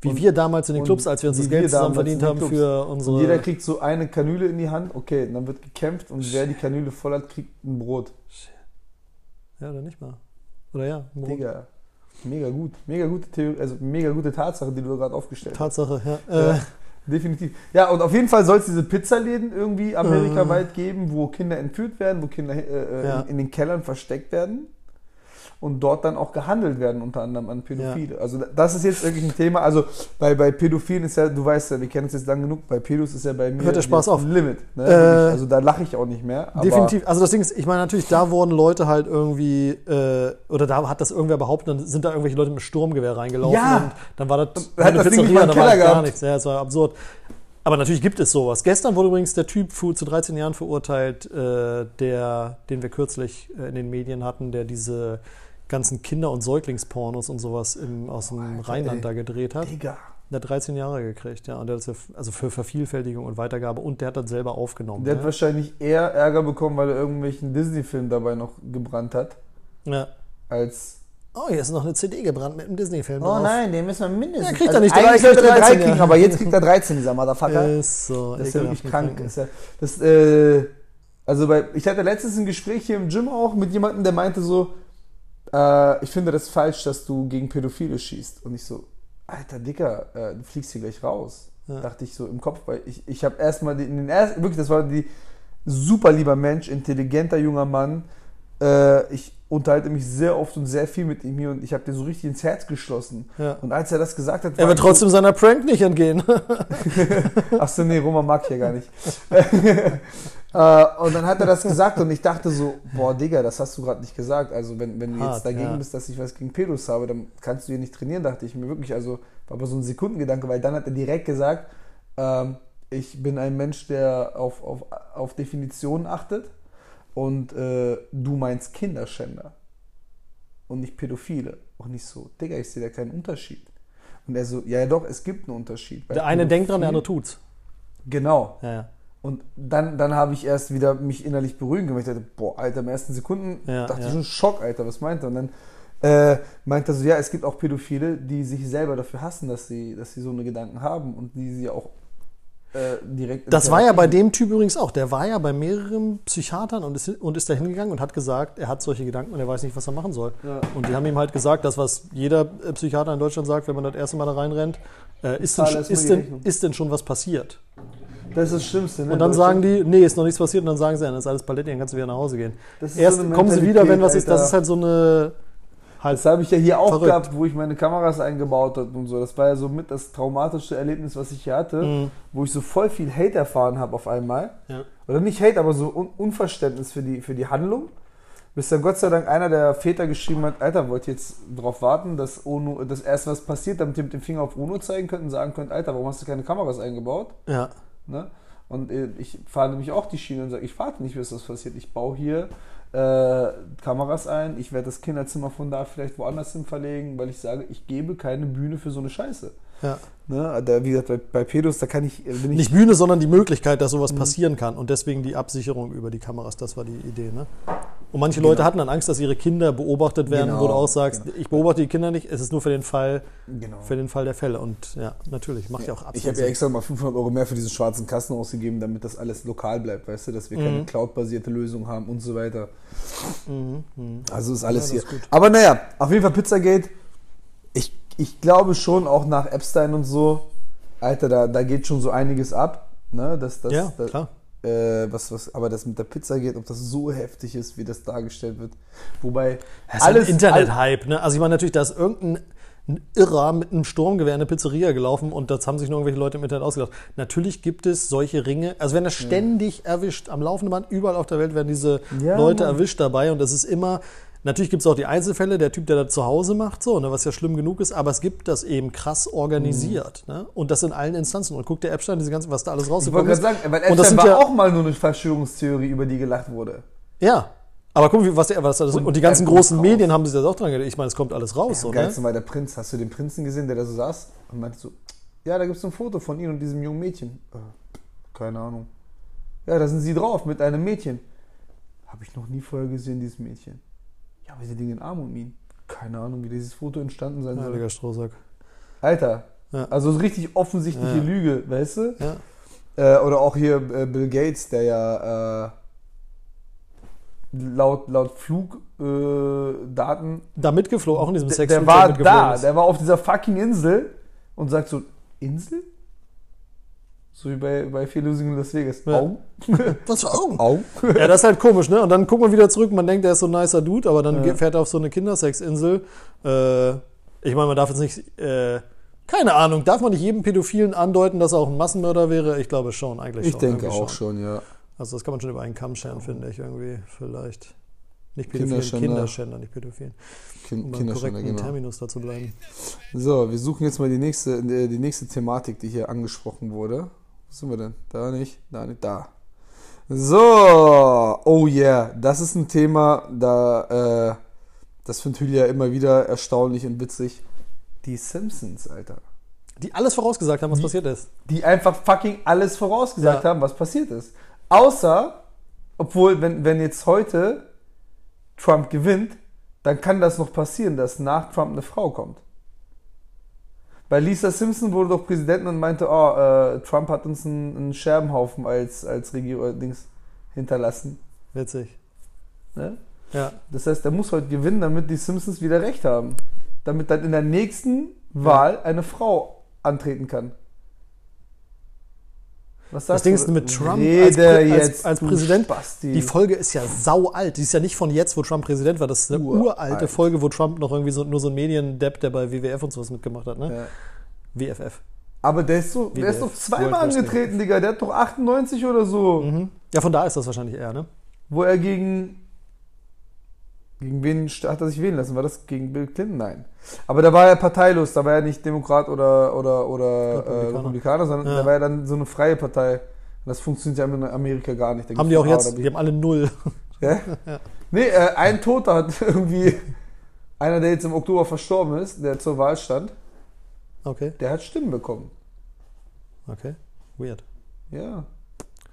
Wie
Und-
wir damals in den Clubs, als wir uns das Geld zusammen verdient haben für unsere.
Und jeder kriegt so eine Kanüle in die Hand, okay, dann wird gekämpft und wer die Kanüle voll hat, kriegt ein Brot.
ja, oder nicht mal. Oder ja. ein Brot.
Digga, mega gut. Mega gute Theorie, also mega gute Tatsache, die du gerade aufgestellt hast.
Tatsache, ja. Äh,
Definitiv. Ja, und auf jeden Fall soll es diese Pizzaläden irgendwie amerikaweit geben, wo Kinder entführt werden, wo Kinder äh, äh,
Ja.
in, in den Kellern versteckt werden und dort dann auch gehandelt werden, unter anderem an Pädophile. Also da- das ist jetzt wirklich ein Thema. Also bei, bei Pädophilen ist ja, du weißt ja, wir kennen uns jetzt lang genug, bei Pädos ist ja bei mir
Hört der Spaß auf.
ein Limit. Ne?
Äh,
also da lache ich auch nicht mehr.
Definitiv. Also das Ding ist, ich meine natürlich, da wurden Leute halt irgendwie, äh, oder da hat das irgendwer behauptet, dann sind da irgendwelche Leute mit Sturmgewehr reingelaufen
Ja.
und dann war das
hat
eine
das im
da war gar nichts. Ja, es war absurd. Aber natürlich gibt es sowas. Gestern wurde übrigens der Typ zu 13 Jahren verurteilt, äh, der, den wir kürzlich äh, in den Medien hatten, der diese ganzen Kinder- und Säuglingspornos und sowas im, aus dem
Alter,
Rheinland
ey.
da gedreht hat.
Digga.
Der hat 13 Jahre gekriegt, ja. Und der hat ja, also für Vervielfältigung und Weitergabe und der hat das selber aufgenommen.
Der hat
ja.
wahrscheinlich eher Ärger bekommen, weil er irgendwelchen Disney-Film dabei noch gebrannt hat,
ja.
als
Oh, hier ist noch eine CD gebrannt mit einem Disney-Film
Oh
drauf.
nein, den müssen wir mindestens.
Ja, kriegt er nicht, drei- kriegt
er
er
drei
13,
kriegen,
ja.
aber jetzt kriegt er 13, dieser Motherfucker.
Ist so
das ist ja wirklich
mit
krank. Ist ja, das, äh, also bei, ich hatte letztens ein Gespräch hier im Gym auch mit jemandem, der meinte so, äh, ich finde das falsch, dass du gegen Pädophile schießt. Und ich so, alter Dicker, äh, du fliegst hier gleich raus.
Ja.
Dachte ich so im Kopf, weil ich, ich habe erstmal den, den ersten, wirklich, das war die super lieber Mensch, intelligenter junger Mann. Äh, ich unterhalte mich sehr oft und sehr viel mit ihm hier und ich habe den so richtig ins Herz geschlossen.
Ja.
Und als er das gesagt hat,
Er wird
ich so-
trotzdem seiner Prank nicht entgehen.
Achso, nee, Roman mag ich ja gar nicht. äh, und dann hat er das gesagt und ich dachte so, boah, Digga, das hast du gerade nicht gesagt. Also wenn, wenn du
Hart,
jetzt dagegen
ja.
bist, dass ich was gegen Pedos habe, dann kannst du hier nicht trainieren, dachte ich mir wirklich. Also war aber so ein Sekundengedanke, weil dann hat er direkt gesagt, ähm, ich bin ein Mensch, der auf, auf, auf Definitionen achtet und äh, du meinst Kinderschänder und nicht Pädophile. Auch nicht so, Digga, ich sehe da keinen Unterschied. Und er so, ja, ja doch, es gibt einen Unterschied.
Der eine denkt dran, der andere tut's.
Genau.
Ja, ja.
Und dann, dann habe ich erst wieder mich innerlich beruhigen weil Ich dachte, boah, Alter, im ersten Sekunden
Ja,
dachte
ja.
ich schon Schock, Alter, was meint er? Und dann äh, meint er so, ja, es gibt auch Pädophile, die sich selber dafür hassen, dass sie, dass sie so eine Gedanken haben und die sie auch äh, direkt.
Das war ja bei dem Typ übrigens auch. Der war ja bei mehreren Psychiatern und ist, und ist da hingegangen und hat gesagt, er hat solche Gedanken und er weiß nicht, was er machen soll.
Ja.
Und die haben ihm halt gesagt, das, was jeder äh, Psychiater in Deutschland sagt, wenn man das erste Mal da reinrennt, äh, ist, denn, ist, denn, ist denn schon was passiert?
Das ist das Schlimmste, ne?
Und dann sagen die, nee, ist noch nichts passiert und dann sagen sie, das ist alles Paletti, dann kannst du wieder nach Hause gehen. Erst
so
kommen sie wieder, wenn was ist, das ist halt so eine halt
Das habe ich ja hier auch
Verrückt.
gehabt, wo ich meine Kameras eingebaut habe und so. Das war ja so mit das traumatischste Erlebnis, was ich hier hatte,
Mhm.
wo ich so voll viel Hate erfahren habe auf einmal.
Ja.
Oder nicht Hate, aber so Un Unverständnis für die, für die Handlung. Bis dann Gott sei Dank einer der Väter geschrieben hat, Alter, wollt ihr jetzt darauf warten, dass UNO, das erste was passiert, damit ihr mit dem Finger auf UNO zeigen könnt und sagen könnt, Alter, warum hast du keine Kameras eingebaut?
ja.
Ne? Und äh, ich fahre nämlich auch die Schiene und sage, ich warte nicht, bis das passiert. Ich baue hier äh, Kameras ein, ich werde das Kinderzimmer von da vielleicht woanders hin verlegen, weil ich sage, ich gebe keine Bühne für so eine Scheiße.
ja.
Ne? Da, wie gesagt, bei, bei Pedos, da kann ich, äh, ich
Nicht Bühne, sondern die Möglichkeit, dass
Mhm.
sowas passieren kann. Und deswegen die Absicherung über die Kameras, das war die Idee. Ne? Und manche Leute hatten dann Angst, dass ihre Kinder beobachtet werden,
Genau,
wo du auch sagst,
genau.
ich beobachte die Kinder nicht, es ist nur für den Fall,
Genau.
für den Fall der Fälle. Und ja, natürlich, macht ja, auch
Ich
absolut
habe ja extra mal 500 Euro mehr für diesen schwarzen Kasten ausgegeben, damit das alles lokal bleibt, weißt du, dass wir
Mhm.
keine Cloud-basierte Lösung haben und so weiter.
Mhm, mhm.
Also ist alles
Ja,
hier.
ist.
Aber naja, auf jeden Fall Pizzagate. Ich, ich glaube schon, auch nach Epstein und so, Alter, da, da geht schon so einiges ab. Ne? Das, das,
Ja,
das,
klar.
Äh, was, was, aber das mit der Pizza geht, ob das so heftig ist, wie das dargestellt wird. Wobei
Das ist ein Internet-Hype. Ne? Also ich meine natürlich, da ist irgendein ein Irrer mit einem Sturmgewehr in eine Pizzeria gelaufen und das haben sich nur irgendwelche Leute im Internet ausgedacht. Natürlich gibt es solche Ringe, also werden das ständig erwischt, am laufenden Band, überall auf der Welt werden diese
Ja,
Leute
Mann.
erwischt dabei und das ist immer, Natürlich gibt es auch die Einzelfälle, der Typ, der das zu Hause macht, so, ne, was ja schlimm genug ist, aber es gibt das eben krass organisiert. Ne? Und das in allen Instanzen. Und guckt der Epstein, diese ganzen, was da alles
Ich wollte
rausgekommen
gerade
ist.
sagen, weil
Und das
war
ja-
auch mal nur eine Verschwörungstheorie, über die gelacht wurde.
Ja. Aber guck, was der, was das, und,
Und
die ganzen großen
raus.
Medien haben sich das auch dran gedacht. Ich meine, es kommt alles raus. So,
Am
ne?
war der Prinz. Hast du den Prinzen gesehen, der da so saß? Und meinte so, ja, da gibt es ein Foto von ihm und diesem jungen Mädchen. Äh, keine Ahnung. Ja, da sind sie drauf mit einem Mädchen. Habe ich noch nie vorher gesehen, dieses Mädchen. Ja, aber sie liegen in Arm und Minen. Keine Ahnung, wie dieses Foto entstanden sein soll.
Heiliger Strohsack.
Alter.
Ja.
Also so richtig offensichtliche
Ja.
Lüge, weißt du?
Ja.
Äh, oder auch hier äh, Bill Gates, der ja äh, laut, laut Flugdaten äh,
Da mitgeflogen, auch in diesem Sex
der war da, der war auf dieser fucking Insel und sagt so, Insel? So wie bei, bei Fear Losing in Las Vegas.
Ja.
Au.
Was für Augen?
Au.
Ja, das ist halt komisch, ne? Und dann guckt man wieder zurück, man denkt, er ist so ein nicer Dude, aber dann
Ja.
fährt er auf so eine Kindersexinsel. Äh, ich meine, man darf jetzt nicht, äh, keine Ahnung, darf man nicht jedem Pädophilen andeuten, dass er auch ein Massenmörder wäre? Ich glaube schon, eigentlich
Ich
schon.
denke
irgendwie
auch schon, ja.
Also das kann man schon über einen Kamm scheren, finde ich irgendwie, vielleicht. Nicht Pädophilen,
Kinderschänder.
Kinderschänder, nicht Pädophilen.
Kind,
Um beim
Kinderschänder,
korrekten
genau.
Terminus da zu bleiben.
So, wir suchen jetzt mal die nächste, äh, die nächste Thematik, die hier angesprochen wurde. Wo sind wir denn? Da nicht, da nicht, da. So, oh yeah, das ist ein Thema, da, äh, das findet Hülya immer wieder erstaunlich und witzig. Die Simpsons, Alter.
Die alles vorausgesagt haben, was passiert ist.
Die einfach fucking alles vorausgesagt
Ja.
haben, was passiert ist. Außer, obwohl, wenn, wenn jetzt heute Trump gewinnt, dann kann das noch passieren, dass nach Trump eine Frau kommt. Weil Lisa Simpson wurde doch Präsidentin und meinte, oh, äh, Trump hat uns einen, einen Scherbenhaufen als, als Regierung Dings hinterlassen.
Witzig.
Ne?
Ja.
Das heißt, er muss heute gewinnen, damit die Simpsons wieder recht haben. Damit dann in der nächsten Wahl eine Frau antreten kann. Was
Das
sagst
Ding
du?
ist mit Trump als, als, als Präsident.
Spasti.
Die Folge ist ja sau alt. Die ist ja nicht von jetzt, wo Trump Präsident war. Das ist eine
Uralt.
uralte Folge, wo Trump noch irgendwie so, nur so ein Mediendepp, der bei WWF und sowas mitgemacht hat. Ne?
Ja.
WFF.
Aber der ist, so, der ist
WWF,
doch zweimal angetreten, Digga. Der hat doch 98 oder so.
Mhm. Ja, von da ist das wahrscheinlich eher, ne?
Wo er gegen. Gegen wen hat er sich wählen lassen? War das gegen Bill Clinton? Nein. Aber da war er parteilos. Da war er nicht Demokrat oder, oder, oder Republikaner.
Republikaner.
Äh, Republikaner, sondern
Ja.
da war er dann so eine freie Partei. Und das funktioniert ja in Amerika gar nicht. Da
Haben die auch jetzt, die haben alle null.
Ja? Nee, äh, ein Toter hat irgendwie. Einer, der jetzt im Oktober verstorben ist, der zur Wahl stand,
Okay,
der hat Stimmen bekommen.
okay. Weird.
Ja.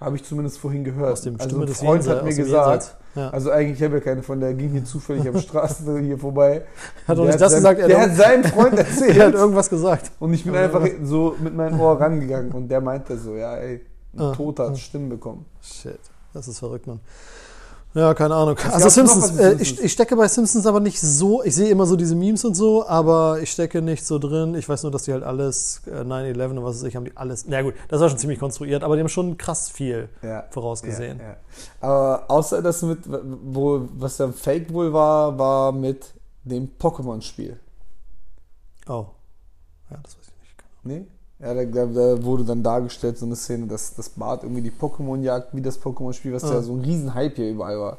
Habe ich zumindest vorhin gehört.
Aus dem
also
Stimme
ein
des
Freund hat mir gesagt.
Ja.
also eigentlich ich habe ja keine von der ging hier zufällig am Straßen hier vorbei.
Hat doch
Der
nicht das gesagt, er
Der
hat-
hat seinem Freund
Er hat
erzählt.
irgendwas gesagt.
und ich bin einfach so mit meinem Ohr rangegangen und der meinte so, ja ey, ein
Ah.
Toter hat Stimmen bekommen.
Shit, das ist verrückt, Mann. Ja, keine Ahnung. Also
gab's noch
Simpsons, äh,
Simpsons?
ich, ich stecke bei Simpsons aber nicht so, ich sehe immer so diese Memes und so, aber ich stecke nicht so drin. Ich weiß nur, dass die halt alles, äh, 9-11 und was weiß ich, haben die alles, na gut, das war schon ziemlich konstruiert, aber die haben schon krass viel
Ja.
vorausgesehen.
Ja, ja. Aber außer das mit, wo, was ja Fake wohl war, war mit dem Pokémon-Spiel.
Oh. Ja, das weiß ich nicht.
Nee? Ja, da, da, wurde dann dargestellt, so eine Szene, dass das Bart irgendwie die Pokémon jagt, wie das Pokémon-Spiel, was
Ah.
ja so ein riesen Hype hier überall war.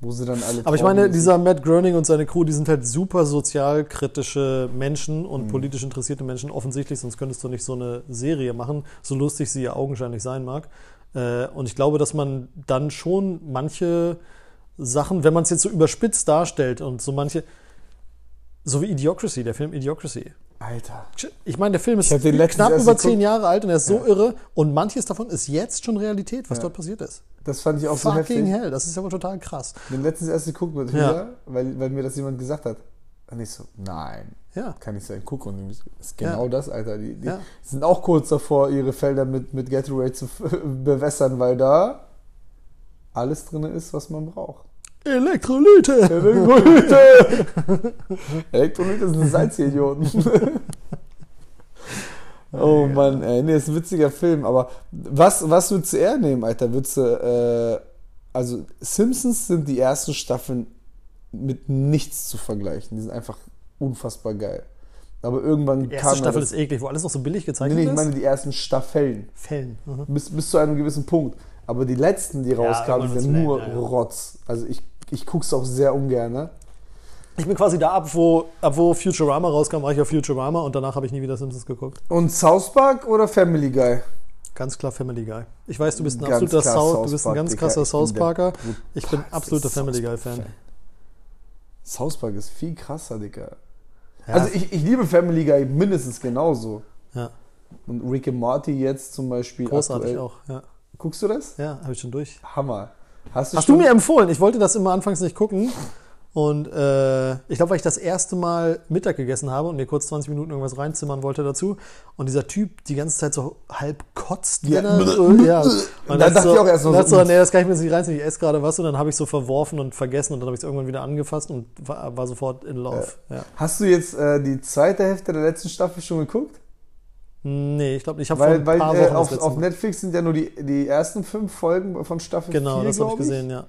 Wo sie dann alle.
Aber ich meine,
traubenmäßig-
dieser Matt Groening und seine Crew, die sind halt super sozialkritische Menschen
Mhm.
und politisch interessierte Menschen, offensichtlich, sonst könntest du nicht so eine Serie machen, so lustig sie ja augenscheinlich sein mag. Äh, Und ich glaube, dass man dann schon manche Sachen, wenn man es jetzt so überspitzt darstellt und so manche, so wie Idiocracy, der Film Idiocracy.
Alter.
Ich meine, der Film ist
Ich den
knapp über zehn Jahre alt und er ist so
Ja.
irre und manches davon ist jetzt schon Realität, was
Ja.
dort passiert ist.
Das fand ich auch so
Fucking
heftig.
hell, das ist ja wohl total krass.
Ich habe letztens erst geguckt mit
Ja.
Weil, weil mir das jemand gesagt hat. Und ich so, nein,
Ja.
kann nicht sein. Guck, und das ist genau
Ja.
das, Alter. Die, die
Ja.
sind auch kurz davor, ihre Felder mit, mit Gatorade zu bewässern, weil da alles drin ist, was man braucht.
Elektrolyte!
Elektrolyte! Elektrolyte sind Salzidioten. oh Mann, ey. Nee, ist ein witziger Film, aber was, was würdest du eher nehmen, Alter? Würdest du, äh, also Simpsons sind die ersten Staffeln mit nichts zu vergleichen. Die sind einfach unfassbar geil. Aber irgendwann
Die
kam
erste Staffel
das,
ist eklig, wo alles noch so billig
Nee,
gezeichnet
nee, ich meine die ersten Staffeln.
Fällen. Mhm.
Bis, bis zu einem gewissen Punkt. Aber die letzten, die rauskamen, sind nur
lame, ja, ja.
Rotz. Also ich, ich gucke es auch sehr ungern. Ne?
Ich bin quasi da ab, wo, ab wo Futurama rauskam, war ich auf Futurama und danach habe ich nie wieder Simpsons geguckt.
Und South Park oder Family Guy?
Ganz klar Family Guy. Ich weiß, du bist ein
Ganz
absoluter South,
South
du bist ein ganz
Digga.
krasser South Parker. Ich bin absoluter Family Guy Fan.
South Park ist viel krasser, Digga.
Ja,
Also ich, ich liebe Family Guy mindestens genauso.
ja,
Und Rick and Morty jetzt zum Beispiel.
großartig
aktuell.
auch. Ja,
Guckst du das?
ja habe ich schon durch.
Hammer. Hast du,
Hast du mir empfohlen? Ich wollte das immer anfangs nicht gucken. Und äh, ich glaube, weil ich das erste Mal Mittag gegessen habe und mir kurz 20 Minuten irgendwas reinzimmern wollte dazu. Und dieser Typ die ganze Zeit so halb kotzt.
Ja.
er so, ja. Und
Da
das
dachte
so,
ich auch erst noch
das
so,
so, nee, das kann ich mir jetzt nicht reinziehen. Ich esse gerade was und dann habe ich so verworfen und vergessen und dann habe ich es irgendwann wieder angefasst und war, war sofort in Love. Ja.
Hast du jetzt äh, die zweite Hälfte der letzten Staffel schon geguckt?
Nee, ich glaube, ich habe vor ein
weil
paar
äh,
Wochen
auf, auf Netflix sind ja nur die, die ersten fünf Folgen von Staffel
Genau,
4,
das habe ich gesehen, ja.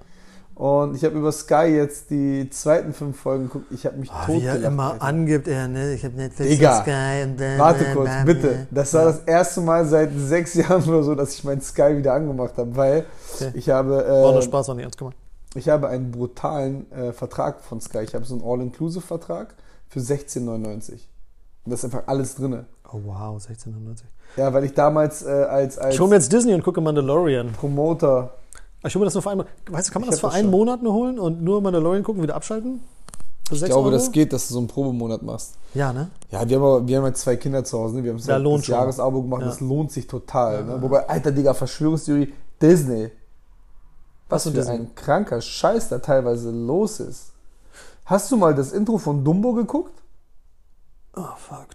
Und ich habe über Sky jetzt die zweiten fünf Folgen geguckt. Ich habe mich
Ah,
tot
wie er immer angibt, er, ne? Ich habe Netflix
Digga,
und Sky und bla,
Warte kurz, bitte. Das war das erste Mal seit sechs Jahren oder so, dass ich meinen Sky wieder angemacht habe, weil
Okay.
ich habe
War nur
äh,
Spaß, war nicht ernst gemacht.
ich habe einen brutalen äh, Vertrag von Sky. Ich habe so einen All-Inclusive-Vertrag für 16,99. Und da ist einfach alles drinne.
Oh wow, 1690.
Ja, weil ich damals äh, als, als
Ich hole mir jetzt Disney und gucke Mandalorian.
Promoter
Ich hole mir das nur für einen Weißt du, kann man
Ich
das für
das
einen
schon.
Monat nur holen und nur Mandalorian gucken, wieder abschalten?
Ich
6
glaube,
Euro?
das geht, dass du so einen Probemonat machst.
Ja, ne?
Ja, wir haben, aber, wir haben halt zwei Kinder zu Hause. Ne? Wir haben
Ja,
halt das
schon.
Jahresabo gemacht.
Ja.
Das lohnt sich total.
Ja,
ne? Wobei, alter Digga, Verschwörungstheorie, Disney. Was
Was
für
Disney?
ein kranker Scheiß da teilweise los ist. Hast du mal das Intro von Dumbo geguckt?
Oh, fuck.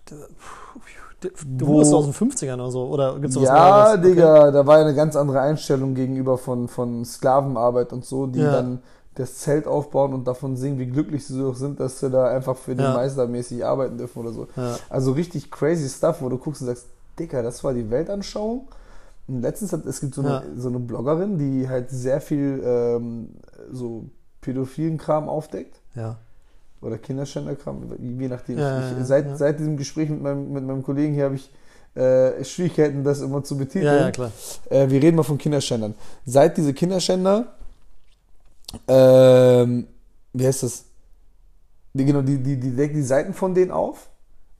Du, du
Wo-
bist aus den 50ern oder so. Oder gibt's da was
Ja?
Okay.
Digga, da war ja eine ganz andere Einstellung gegenüber von, von Sklavenarbeit und so, die
Ja.
dann das Zelt aufbauen und davon singen, wie glücklich sie doch sind, dass sie da einfach für den
Ja.
Meister mäßig arbeiten dürfen oder so.
Ja.
Also richtig crazy Stuff, wo du guckst und sagst, Dicker, das war die Weltanschauung. Und letztens hat es gibt so eine, so eine Bloggerin, die halt sehr viel ähm, so pädophilen Kram aufdeckt.
ja.
Oder Kinderschänderkram, je nachdem.
Ja,
ich, seit,
ja.
seit diesem Gespräch mit meinem, mit meinem Kollegen hier habe ich äh, Schwierigkeiten, das immer zu betiteln.
Ja, ja, klar.
Äh, wir reden mal von Kinderschändern. Seit diese Kinderschänder, ähm, wie heißt das? Die, genau, die, die, die deckt die Seiten von denen auf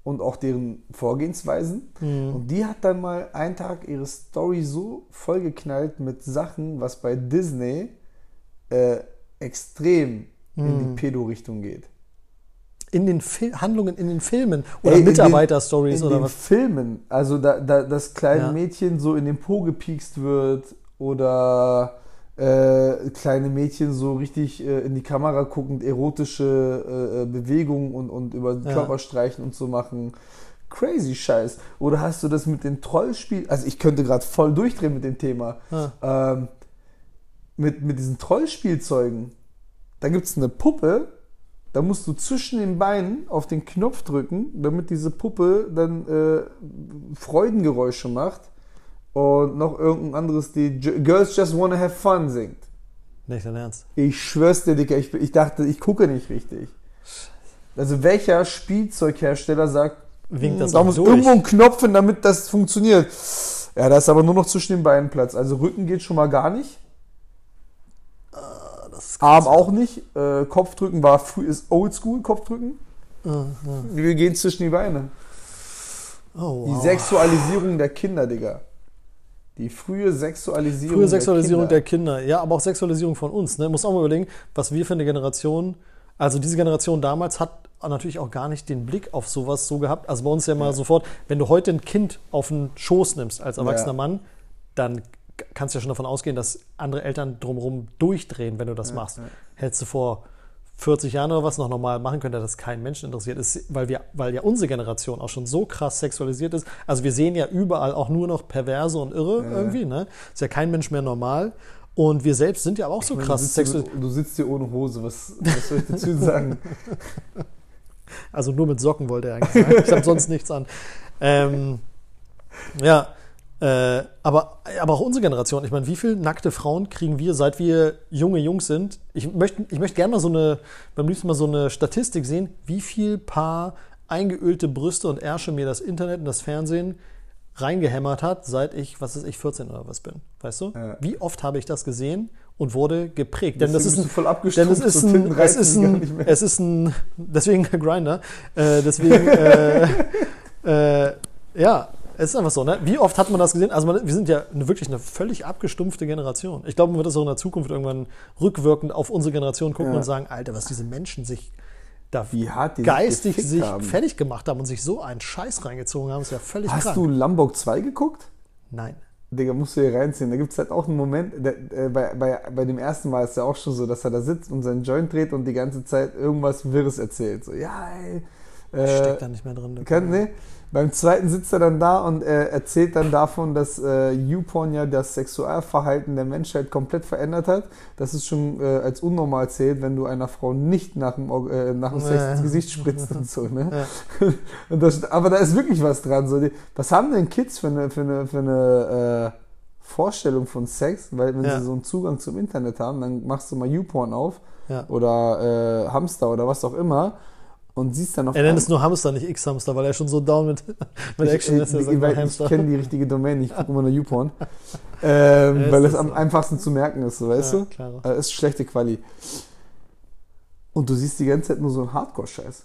und auch deren Vorgehensweisen.
Mhm.
Und die hat dann mal einen Tag ihre Story so vollgeknallt mit Sachen, was bei Disney äh, extrem in
Mhm.
die Pedo-Richtung geht.
In den Fil Handlungen, in den Filmen oder Mitarbeiter-Stories oder
den
was?
Filmen, also da, da das kleine
Ja.
Mädchen so in den Po gepiekst wird oder äh, kleine Mädchen so richtig äh, in die Kamera guckend erotische äh, äh, Bewegungen und, und über den
Ja.
Körper streichen und so machen. Crazy Scheiß. Oder hast du das mit den Trollspielen? Also ich könnte gerade voll durchdrehen mit dem Thema.
Ja.
Ähm, mit, mit diesen Trollspielzeugen. Da gibt es eine Puppe, da musst du zwischen den Beinen auf den Knopf drücken, damit diese Puppe dann äh, Freudengeräusche macht und noch irgendein anderes, die Girls Just Wanna Have Fun singt.
Nicht dein Ernst.
Ich schwör's dir, Dicker, ich, ich dachte, ich gucke nicht richtig. Also welcher Spielzeughersteller sagt,
Winkt das
da muss
durch.
irgendwo ein Knopf hin, damit das funktioniert. Ja, da ist aber nur noch zwischen den Beinen Platz. Also Rücken geht schon mal gar nicht. Arm auch nicht. Äh, Kopfdrücken war früh, ist oldschool, Kopfdrücken. Wir gehen zwischen die Beine.
Oh,
Die
wow.
Sexualisierung der Kinder, Digga. Die frühe Sexualisierung,
Frühe Sexualisierung der
der Kinder.
Kinder. Ja, aber auch Sexualisierung von uns. Ne? Muss auch mal überlegen, was wir für eine Generation, also diese Generation damals hat natürlich auch gar nicht den Blick auf sowas so gehabt. Also bei uns ja mal sofort, wenn du heute ein Kind auf den Schoß nimmst als erwachsener
Ja.
Mann, dann kannst du ja schon davon ausgehen, dass andere Eltern drumherum durchdrehen, wenn du das machst. Hättest du vor 40 Jahren oder was noch normal machen können, dass kein Menschen interessiert ist, weil, wir, weil ja unsere Generation auch schon so krass sexualisiert ist. Also wir sehen ja überall auch nur noch Perverse und Irre irgendwie. Ne? Ist ja kein Mensch mehr normal. Und wir selbst sind ja auch so
Du
krass sexuell.
hier, du sitzt hier ohne Hose. Was, was soll ich dazu sagen?
Also nur mit Socken wollte er eigentlich sagen. Ich habe sonst nichts an. Ähm, ja, äh, aber, aber auch unsere Generation. Ich meine, wie viele nackte Frauen kriegen wir, seit wir junge Jungs sind? Ich möchte ich möchte gerne mal so eine, beim liebsten mal so eine Statistik sehen, wie viel Paar eingeölte Brüste und Ärsche mir das Internet und das Fernsehen reingehämmert hat, seit ich, was ist ich, 14 oder was bin. Weißt du?
Ja.
Wie oft habe ich das gesehen und wurde geprägt? Denn das ist ein,
voll
denn es ist ein, es ist ein, es ist ein, deswegen Grinder, äh, deswegen, äh, äh, ja, es ist einfach so, ne? Wie oft hat man das gesehen? Also man, wir sind ja eine, wirklich eine völlig abgestumpfte Generation. Ich glaube, man wird das auch in der Zukunft irgendwann rückwirkend auf unsere Generation gucken
Ja.
und sagen, Alter, was diese Menschen sich da
Wie hart die sich
geistig
gefickt
sich
haben.
fertig gemacht haben und sich so einen Scheiß reingezogen haben, ist ja völlig
Hast
krank.
du Lombok 2 geguckt?
Nein.
Digga, musst du hier reinziehen. Da gibt es halt auch einen Moment, der, äh, bei, bei, bei dem ersten Mal ist ja auch schon so, dass er da sitzt und seinen Joint dreht und die ganze Zeit irgendwas Wirres erzählt. So, ja, ey. Äh,
Steckt da nicht mehr drin.
Kennt, ne? Beim zweiten sitzt er dann da und äh, erzählt dann davon, dass äh, YouPorn ja das Sexualverhalten der Menschheit komplett verändert hat. Das ist schon äh, als unnormal zählt, wenn du einer Frau nicht nach dem, äh, nach dem Sex
Ja.
ins Gesicht spritzt und so. Ne? Und das, aber da ist wirklich was dran. So, die, was haben denn Kids für eine, für eine, für eine äh, Vorstellung von Sex? Weil wenn
Ja.
sie so einen Zugang zum Internet haben, dann machst du mal YouPorn auf
Ja.
oder äh, Hamster oder was auch immer und siehst dann auf
Er nennt es nur Hamster, nicht X-Hamster, weil er schon so down mit, mit
ich,
Action ist. Er
ich, ich
Hamster.
kenne die richtige Domain, ich gucke immer nur YouPorn. Ähm,
Ja,
weil
ist
das am einfachsten zu merken ist, so, weißt
Ja,
du?
klar.
Äh, ist schlechte Quali. Und du siehst die ganze Zeit nur so einen Hardcore-Scheiß.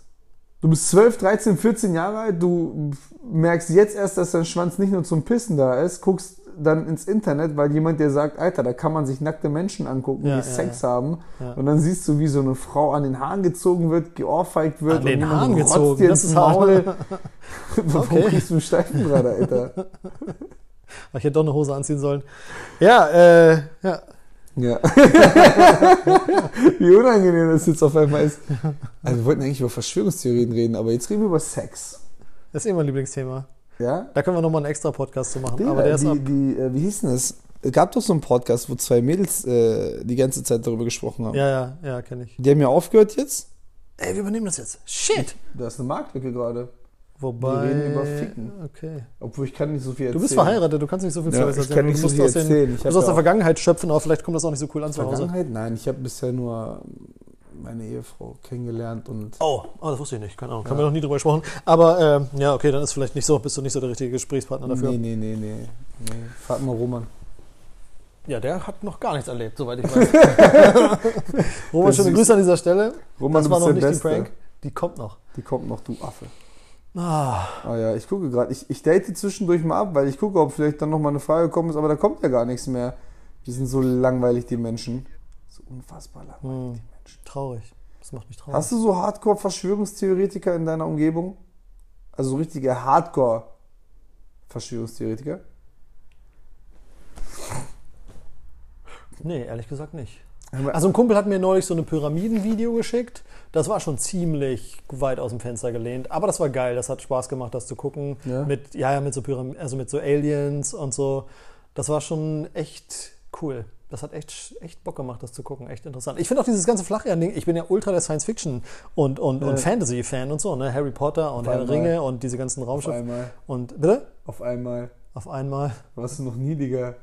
Du bist 12, 13, 14 Jahre alt, du merkst jetzt erst, dass dein Schwanz nicht nur zum Pissen da ist, guckst dann ins Internet, weil jemand dir sagt, Alter, da kann man sich nackte Menschen angucken,
Ja,
die Sex haben. Und dann siehst du, wie so eine Frau an den Haaren gezogen wird, geohrfeigt wird.
An den Haaren gezogen,
dir
das
ins. Maul. Warum
Okay.
kriegst du einen Steifen gerade, Alter?
Ich hätte doch eine Hose anziehen sollen. Ja, äh, ja.
Ja. Wie unangenehm das jetzt auf einmal ist. Also wir wollten eigentlich über Verschwörungstheorien reden, aber jetzt reden wir über Sex.
Das ist eh mein Lieblingsthema.
Ja?
Da können wir nochmal einen extra Podcast zu machen.
Digga,
aber der ist
die,
ab.
die, äh, wie hieß denn das? Es gab doch so einen Podcast, wo zwei Mädels äh, die ganze Zeit darüber gesprochen haben.
Ja, ja, ja, kenne ich.
Die haben ja aufgehört jetzt.
Ey, wir übernehmen das jetzt. Shit!
Da ist eine Marktlücke gerade.
Wobei.
Wir reden über Ficken.
Okay.
Obwohl ich kann nicht so viel erzählen.
Du bist verheiratet, du kannst nicht so viel
Ja,
Zeugs
ich
erzählen.
kann nicht
du
so
musst
viel
aus, den,
erzählen. Ich
du musst aus der Vergangenheit schöpfen, aber vielleicht kommt das auch nicht so cool an zu Hause.
Vergangenheit? Nein, ich habe bisher nur meine Ehefrau kennengelernt und
Oh, oh, das wusste ich nicht. Keine Ahnung. Haben wir noch nie drüber gesprochen. Aber ähm, ja, okay, dann ist vielleicht nicht so, bist du nicht so der richtige Gesprächspartner dafür.
Nee, nee, nee, nee. nee. Frag mal Roman.
Ja, der hat noch gar nichts erlebt, soweit ich weiß. Roman, schöne Grüße an dieser Stelle.
Roman,
das war noch nicht
Beste.
die Prank. Die kommt noch.
Die kommt noch, du Affe.
Ah,
Ah ja, ich gucke gerade. Ich, ich date zwischendurch mal ab, weil ich gucke, ob vielleicht dann nochmal eine Frage gekommen ist, aber da kommt ja gar nichts mehr. Die sind so langweilig, die Menschen. So unfassbar langweilig,
Hm.
die Menschen.
Traurig. Das macht mich traurig.
Hast du so Hardcore-Verschwörungstheoretiker in deiner Umgebung? Also so richtige Hardcore-Verschwörungstheoretiker?
Nee, ehrlich gesagt nicht. Also ein Kumpel hat mir neulich so eine Pyramidenvideo geschickt. Das war schon ziemlich weit aus dem Fenster gelehnt, aber das war geil. Das hat Spaß gemacht, das zu gucken.
Ja?
Mit ja, ja, mit so Pyram also mit so Aliens und so. Das war schon echt cool. Das hat echt, echt Bock gemacht, das zu gucken. Echt interessant. Ich finde auch dieses ganze Flacherding. Ich bin ja ultra der Science-Fiction und, und,
Ja.
und Fantasy-Fan und so. Ne? Harry Potter und
Auf
Herr der. Ringe und diese ganzen
Auf
Raumschiffe.
einmal.
Und bitte?
Auf einmal.
Auf einmal.
Warst du noch nie, Digga?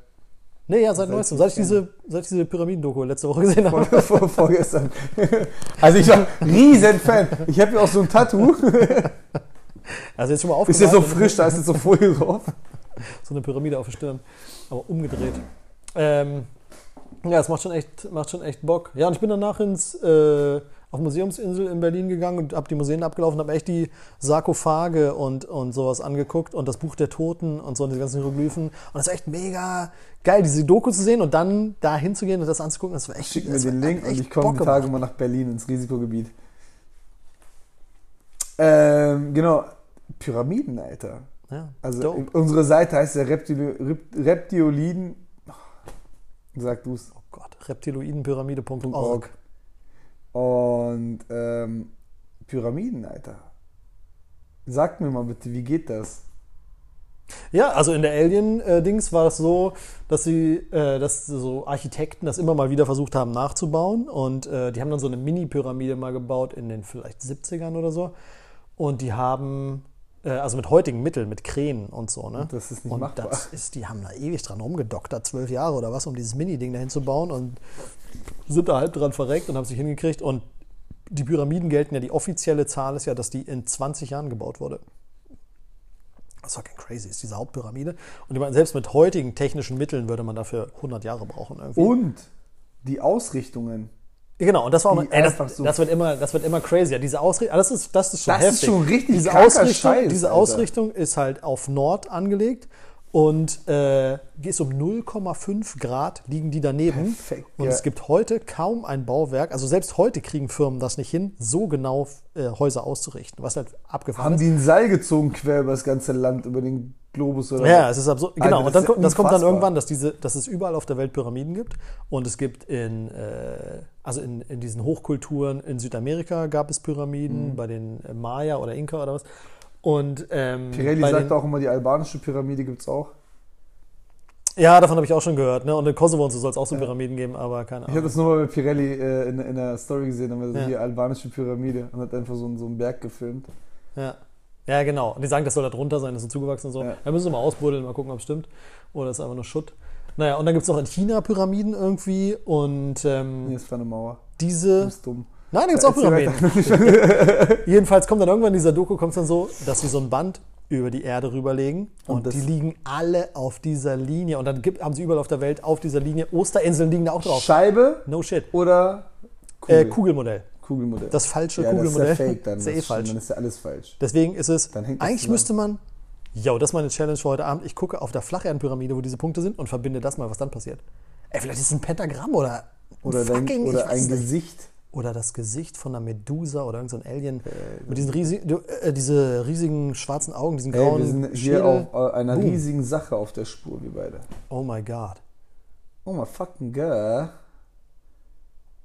Nee, ja, seit neuestem. Seit ich diese, seit ich diese Pyramiden-Doku letzte Woche gesehen habe.
Vor, vor, vorgestern. Also ich war riesen Fan. Ich habe ja auch so ein Tattoo.
Also jetzt schon mal
Ist ja so
aufgemalt.
frisch, da ist jetzt so Folie drauf.
So eine Pyramide auf der Stirn. Aber umgedreht. Ähm, ja, es macht schon echt, macht schon echt Bock. Ja, und ich bin danach ins, äh, auf Museumsinsel in Berlin gegangen und habe die Museen abgelaufen, habe echt die Sarkophage und, und sowas angeguckt und das Buch der Toten und so und diese ganzen Hieroglyphen. Und das war echt mega geil, diese Doku zu sehen und dann da hinzugehen und das anzugucken. Das war echt
Schick mir den Link und ich komme die Tage mal nach Berlin ins Risikogebiet. Ähm, genau. Pyramiden, Alter.
Ja,
Also
dope.
unsere Seite heißt ja Reptilo, Rep- Reptioliden. Sag du's.
Oh Gott, reptiloidenpyramide.org.
Org. Und ähm, Pyramiden, Alter. Sag mir mal bitte, wie geht das?
Ja, also in der Alien-Dings war das so, dass sie, äh, dass so Architekten das immer mal wieder versucht haben nachzubauen und äh, die haben dann so eine Mini-Pyramide mal gebaut in den vielleicht 70ern oder so und die haben, also mit heutigen Mitteln, mit Kränen und so, ne?
Das ist nicht
und
machbar.
das ist, die haben da ewig dran rumgedoktert, zwölf Jahre oder was, um dieses Mini-Ding dahin zu bauen und sind da halb dran verreckt und haben sich hingekriegt und die Pyramiden gelten ja, die offizielle Zahl ist ja, dass die in 20 Jahren gebaut wurde. Das ist fucking crazy, ist diese Hauptpyramide. Und ich meine, selbst mit heutigen technischen Mitteln würde man dafür 100 Jahre brauchen irgendwie.
Und die Ausrichtungen.
Genau, und das war auch, ey, das, das wird immer, das wird immer crazier. Diese Ausrichtung, das ist, das ist schon
Das ist
heftig.
schon richtig
diese Ausrichtung,
Scheiß,
diese
Alter.
Ausrichtung ist halt auf Nord angelegt und äh, ist um 0,5 Grad liegen die daneben.
Perfekt,
und
ja.
es gibt heute kaum ein Bauwerk, also selbst heute kriegen Firmen das nicht hin, so genau äh, Häuser auszurichten, was halt abgefahren
Haben
ist.
die ein Seil gezogen quer über das ganze Land, über den Globus oder
Ja, es ist absurd.
Alter,
Genau,
das
und dann,
ist ja
kommt- das kommt dann irgendwann, dass, diese, dass es überall auf der Welt Pyramiden gibt. Und es gibt in, äh, also in, in diesen Hochkulturen in Südamerika gab es
Mhm.
Pyramiden, bei den äh, Maya oder Inka oder was. Und ähm,
Pirelli sagt auch immer, die albanische Pyramide gibt es auch.
Ja, davon habe ich auch schon gehört. Ne? Und in Kosovo und so soll es auch so Pyramiden geben, aber keine
Ich habe
Ahnung.
das nur mal bei Pirelli äh, in, in der Story gesehen, wir
Ja.
die albanische Pyramide und hat einfach so, einen- so einen Berg gefilmt.
Ja. ja, genau. Und die sagen, das soll da drunter sein, das ist so zugewachsen und so.
Ja.
Da müssen wir mal ausbuddeln, mal gucken, ob es stimmt. Oder ist einfach nur Schutt. Naja, und dann gibt es noch in China Pyramiden irgendwie. Und ähm,
Hier ist eine Mauer. Du
diese.
bist dumm.
Nein, da gibt es auch Pyramiden. Jedenfalls kommt dann irgendwann in dieser Doku kommt dann so, dass sie so ein Band über die Erde rüberlegen und,
Und
die liegen alle auf dieser Linie und dann gibt, haben sie überall auf der Welt auf dieser Linie Osterinseln liegen da auch drauf.
Scheibe
No shit.
oder
Kugel.
Kugel?
Äh, Kugelmodell.
Kugelmodell.
Das falsche
ja,
Kugelmodell.
Das ist ja fake dann.
Das ist ja eh falsch.
Dann ist ja alles falsch.
Deswegen ist es, eigentlich müsste man, yo, das ist meine Challenge für heute Abend. Ich gucke auf der Flacherdenpyramide, wo diese Punkte sind und verbinde das mal, was dann passiert. Ey, vielleicht ist es ein Pentagramm oder ein
Oder, dein,
fucking, ich
oder ein. Gesicht.
Oder das Gesicht von einer Medusa oder irgendein so Alien mit diesen riesigen, äh, diese riesigen schwarzen Augen, diesen
Ey,
grauen
wir sind hier
Schädel.
auf äh, einer
Boom.
riesigen Sache auf der Spur, wir beide.
Oh my God.
Oh my fucking god.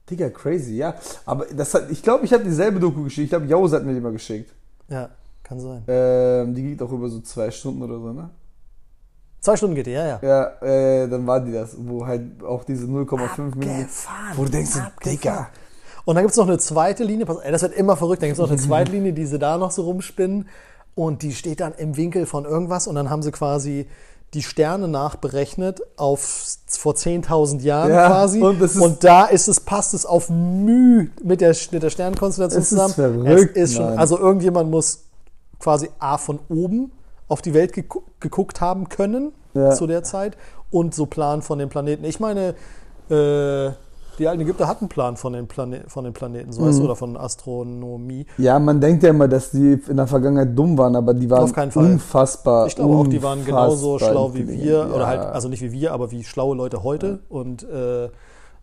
Digga, crazy, ja. Aber das hat, ich glaube, ich habe dieselbe Doku geschickt. Ich glaube, Jaus hat mir die mal geschickt.
Ja, kann sein.
Ähm, die geht auch über so zwei Stunden oder so, ne?
Zwei Stunden geht die, ja, ja.
Ja, äh, dann war die das, wo halt auch diese 0,5 Minuten. Wo du denkst. Digga.
Und dann gibt es noch eine zweite Linie, pass, ey, das wird immer verrückt, dann gibt es noch eine zweite Linie, die sie da noch so rumspinnen und die steht dann im Winkel von irgendwas und dann haben sie quasi die Sterne nachberechnet auf vor 10.000 Jahren
Ja,
quasi
und ist-
da ist es, passt es auf Müh mit der, mit der Sternenkonstellation
Es ist
zusammen.
verrückt,
es ist schon, also irgendjemand muss quasi A von oben auf die Welt gegu geguckt haben können
Ja.
zu der Zeit und so Plan von den Planeten. Ich meine, äh, die alten Ägypter hatten Plan von den, Plane von den Planeten, so
Mhm.
weißt du, oder von Astronomie.
Ja, man denkt ja immer, dass die in der Vergangenheit dumm waren, aber die waren
Auf keinen Fall.
unfassbar.
Ich glaube auch, die waren genauso schlau wie wir, oder
Ja.
halt, also nicht wie wir, aber wie schlaue Leute heute und äh,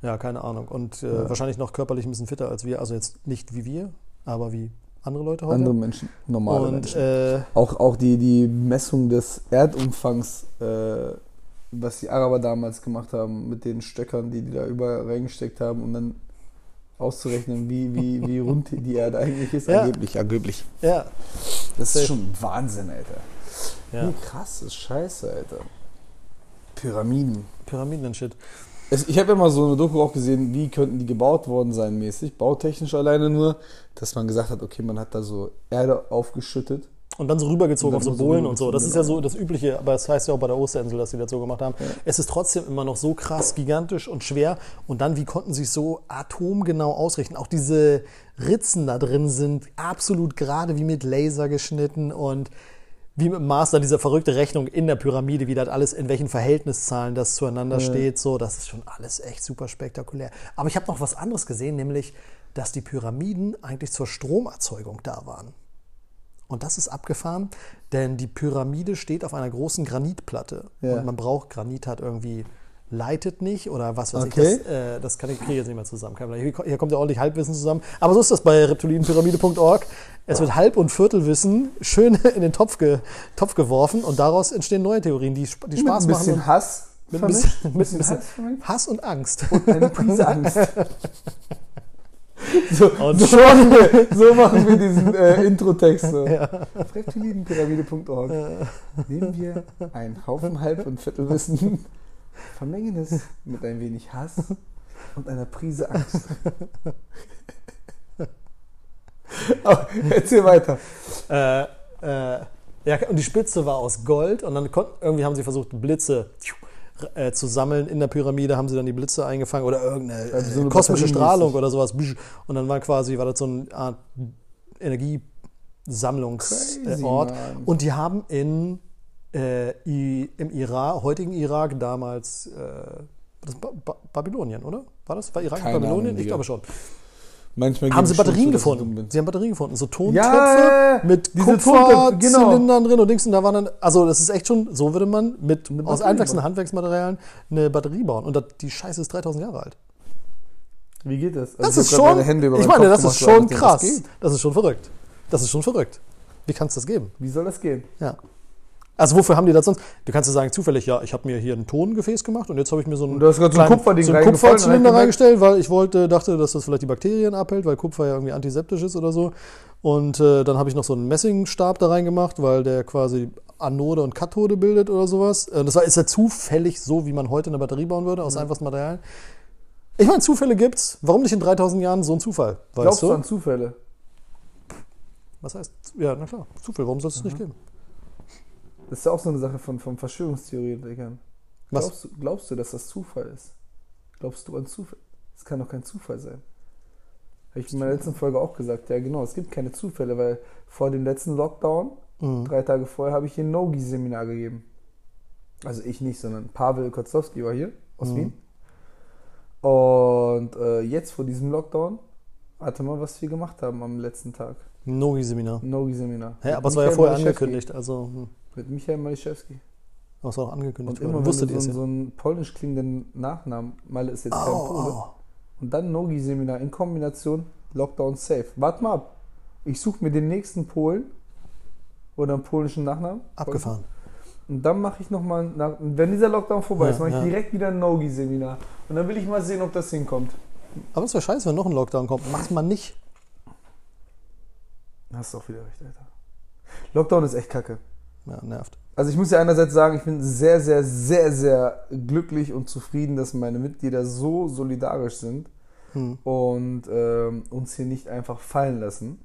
ja, keine Ahnung. Und äh, wahrscheinlich noch körperlich ein bisschen fitter als wir, also jetzt nicht wie wir, aber wie andere Leute heute.
andere Menschen, normale
und
Menschen.
äh,
Auch, auch die, die Messung des Erdumfangs, äh, was die Araber damals gemacht haben, mit den Stöckern, die die da überall reingesteckt haben, um dann auszurechnen, wie, wie, wie rund die Erde eigentlich ist.
Ja.
Angeblich, angeblich.
ja,
Das ist schon Wahnsinn, Alter.
ja.
Wie krass ist Scheiße, Alter. Pyramiden.
Pyramiden und Shit.
Es, ich habe ja mal so eine Doku auch gesehen, wie könnten die gebaut worden sein mäßig, bautechnisch alleine nur, dass man gesagt hat, okay, man hat da so Erde aufgeschüttet.
Und dann so rübergezogen
Und
auf
dann
so
so
Bohlen und so. Das ist ja
rübergezogen,
so das Übliche, aber es heißt ja auch bei der Osterinsel, dass sie das so gemacht haben. Es ist trotzdem immer noch so krass, gigantisch und schwer. Und dann, wie konnten sie es so atomgenau ausrichten? Auch diese Ritzen da drin sind absolut gerade wie mit Laser geschnitten und wie mit dem Master diese verrückte Rechnung in der Pyramide, wie das alles, in welchen Verhältniszahlen das zueinander steht. So, das ist schon alles echt super spektakulär. Aber ich habe noch was anderes gesehen, nämlich, dass die Pyramiden eigentlich zur Stromerzeugung da waren. Und das ist abgefahren, denn die Pyramide steht auf einer großen Granitplatte.
Ja.
Und man braucht, Granit hat irgendwie, leitet nicht oder was weiß
Okay.
ich. Das, äh, das kann ich, kriege ich jetzt nicht mehr zusammen. Hier, hier kommt ja ordentlich Halbwissen zusammen. Aber so ist das bei reptilienpyramide.org. Es wird Halb- und Viertelwissen schön in den Topf, ge, Topf geworfen und daraus entstehen neue Theorien, die, die Spaß
mit ein
machen.
bisschen
und-
Hass.
mit ein bisschen, mit ein bisschen
Hass vermischt.
Hass und Angst.
Eine Prise Angst. So,
Und
so, machen wir, so machen wir diesen äh, Intro-Text. So. Auf reptilienpyramide.org nehmen wir einen Haufen Halb- und Viertelwissen, vermengen es mit ein wenig Hass und einer Prise Angst. Aber erzähl weiter.
Äh, äh, ja, und die Spitze war aus Gold und dann konnten, irgendwie haben sie versucht, Blitze äh, zu sammeln. In der Pyramide haben sie dann die Blitze eingefangen oder irgendeine
Also so
äh, kosmische Strahlung oder sowas. Und dann war quasi, war das so eine Art Energie. Sammlungsort.
Crazy,
Ort.
Mann.
und die haben in, äh, im Irak, heutigen Irak damals, äh, das ba ba Babylonien, oder? War das? War Irak
Keine
Babylonien?
Ahnung,
ich glaube schon.
Manchmal
Haben sie Batterien gefunden? Sie haben Batterien gefunden. So Tontöpfe
ja,
mit
Tontöpfe, genau.
Kupferzylindern drin und Dings. Und da waren dann, also das ist echt schon, so würde man mit
Eine
aus einfachsten. Handwerksmaterialien eine Batterie bauen. Und das, die Scheiße ist 3000 Jahre alt.
Wie geht das?
Das
Also
ist
hab grad
schon, ich meine,
Kopf
das ist
gemacht,
schon krass.
Das.
Das ist schon verrückt. Das ist schon verrückt. Wie kann es das geben?
Wie soll das gehen?
Ja. Also wofür haben die das sonst? Du kannst ja sagen, zufällig, ja, ich habe mir hier ein Tongefäß gemacht und jetzt habe ich mir so ein
Und du hast gerade so ein
kleinen-
Kupferding
so einen Kupferzylinder reingestellt, weil ich wollte, dachte, dass das vielleicht die Bakterien abhält, weil Kupfer ja irgendwie antiseptisch ist oder so. Und äh, dann habe ich noch so einen Messingstab da reingemacht, weil der quasi Anode und Kathode bildet oder sowas. Äh, Das war, ist ja zufällig so, wie man heute eine Batterie bauen würde, aus einfachsten Materialien. Ich meine, Zufälle gibt's. Warum nicht in 3000 Jahren so ein Zufall? Weißt
Glaubst du an Zufälle?
Was heißt? Ja, na klar, Zufall. Warum soll es das nicht geben?
Das ist ja auch so eine Sache von, von Verschwörungstheoretikern.
Was?
Glaubst, du- glaubst du, dass das Zufall ist? Glaubst du an Zufall? Das kann doch kein Zufall sein. Habe ich in meiner letzten Folge auch gesagt. Ja, genau, es gibt keine Zufälle, weil vor dem letzten Lockdown,
Mhm.
drei Tage vorher, habe ich hier ein Nogi-Seminar gegeben. Also ich nicht, sondern Pavel Kotzowski war hier aus
Mhm.
Wien. Und äh, jetzt vor diesem Lockdown, warte mal, was wir gemacht haben am letzten Tag.
Nogi-Seminar.
Nogi-Seminar.
Hä, aber es war ja vorher angekündigt. Also, hm.
Mit Michael Maliszewski.
Es war auch angekündigt.
Und immer
worden.
wenn
Wusstet
du
ihr
so, einen-
ja?
so einen polnisch klingenden Nachnamen, Malle ist jetzt kein
Oh,
Pole,
oh.
und dann Nogi-Seminar in Kombination Lockdown Safe. Warte mal ab. Ich suche mir den nächsten Polen oder einen polnischen Nachnamen.
Abgefahren.
Und dann mache ich nochmal, wenn dieser Lockdown vorbei
Ja,
ist, mache ich
ja.
direkt wieder ein Nogi-Seminar. Und dann will ich mal sehen, ob das hinkommt.
Aber es wäre scheiße, wenn noch ein Lockdown kommt. Macht man nicht.
Hast du auch wieder recht, Alter. Lockdown ist echt kacke.
Ja, nervt.
Also ich muss ja einerseits sagen, ich bin sehr, sehr, sehr, sehr glücklich und zufrieden, dass meine Mitglieder so solidarisch sind
Hm.
und ähm, uns hier nicht einfach fallen lassen.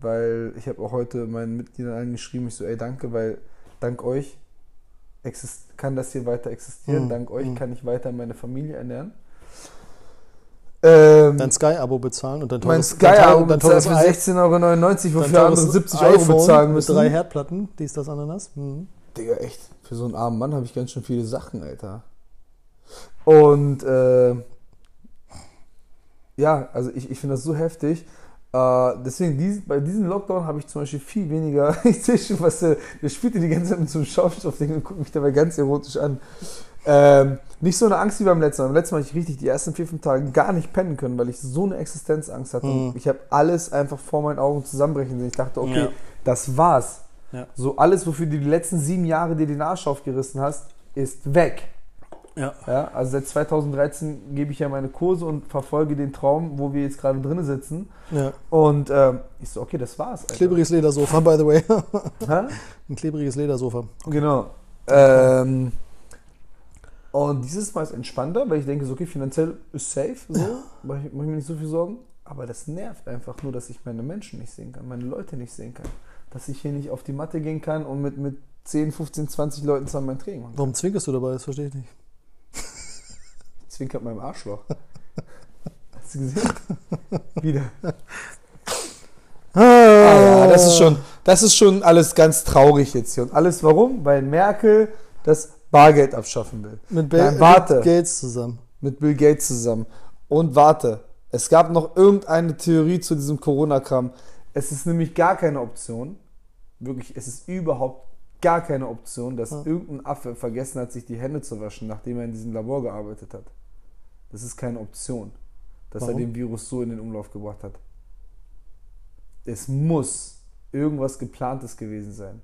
Weil ich habe auch heute meinen Mitgliedern allen geschrieben, ich so, ey, danke, weil dank euch kann das hier weiter existieren,
Hm,
dank euch
hm.
kann ich weiter meine Familie ernähren. Ähm,
Dein Sky-Abo bezahlen und
mein
teures, dein
Sky-Abo
teures
für
i-
16,99 Euro, wofür andere 70 Euro bezahlen müssen.
Mit drei Herdplatten, dies, das, Ananas. Hm.
Digga, echt. Für so einen armen Mann habe ich ganz schön viele Sachen, Alter. Und äh, ja, also ich, ich finde das so heftig. Äh, deswegen, dies, bei diesem Lockdown habe ich zum Beispiel viel weniger. Ich sehe schon, was der, der spielt die ganze Zeit mit so einem Schaumstoffding und guckt mich dabei ganz erotisch an. Ähm, nicht so eine Angst wie beim letzten Mal. Beim letzten Mal habe ich richtig die ersten vier, fünf Tage gar nicht pennen können, weil ich so eine Existenzangst hatte.
Mhm.
Ich habe alles einfach vor meinen Augen zusammenbrechen sehen. Ich dachte, okay,
Ja.
das war's.
Ja.
So alles, wofür du die letzten sieben Jahre dir den Arsch aufgerissen hast, ist weg.
Ja.
Ja, also seit 2013 gebe ich ja meine Kurse und verfolge den Traum, wo wir jetzt gerade drin sitzen.
ja.
Und ähm, ich so, okay, das war's. Alter.
Klebriges Ledersofa, by the way. Ein klebriges Ledersofa.
Genau. Ähm, und dieses Mal ist entspannter, weil ich denke, so, okay, finanziell ist safe, so, mache ich, mach ich mir nicht so viel Sorgen. Aber das nervt einfach nur, dass ich meine Menschen nicht sehen kann, meine Leute nicht sehen kann. Dass ich hier nicht auf die Matte gehen kann und mit, mit 10, 15, 20 Leuten zusammen mein Training machen kann.
Warum zwinkerst du dabei? Das verstehe ich nicht.
Zwinkert meinem Arschloch. Hast du gesehen? Wieder. Ah ja, das ist schon, das ist schon alles ganz traurig jetzt hier. Und alles warum? Weil Merkel das Bargeld abschaffen will.
Mit, Ba-
Nein, warte.
mit Gates zusammen.
Mit Bill Gates zusammen. Und warte, es gab noch irgendeine Theorie zu diesem Corona-Kram. Es ist nämlich gar keine Option. Wirklich, es ist überhaupt gar keine Option, dass
Ja.
irgendein Affe vergessen hat, sich die Hände zu waschen, nachdem er in diesem Labor gearbeitet hat. Das ist keine Option, dass
Warum?
er den Virus so in den Umlauf gebracht hat. Es muss irgendwas geplantes gewesen sein.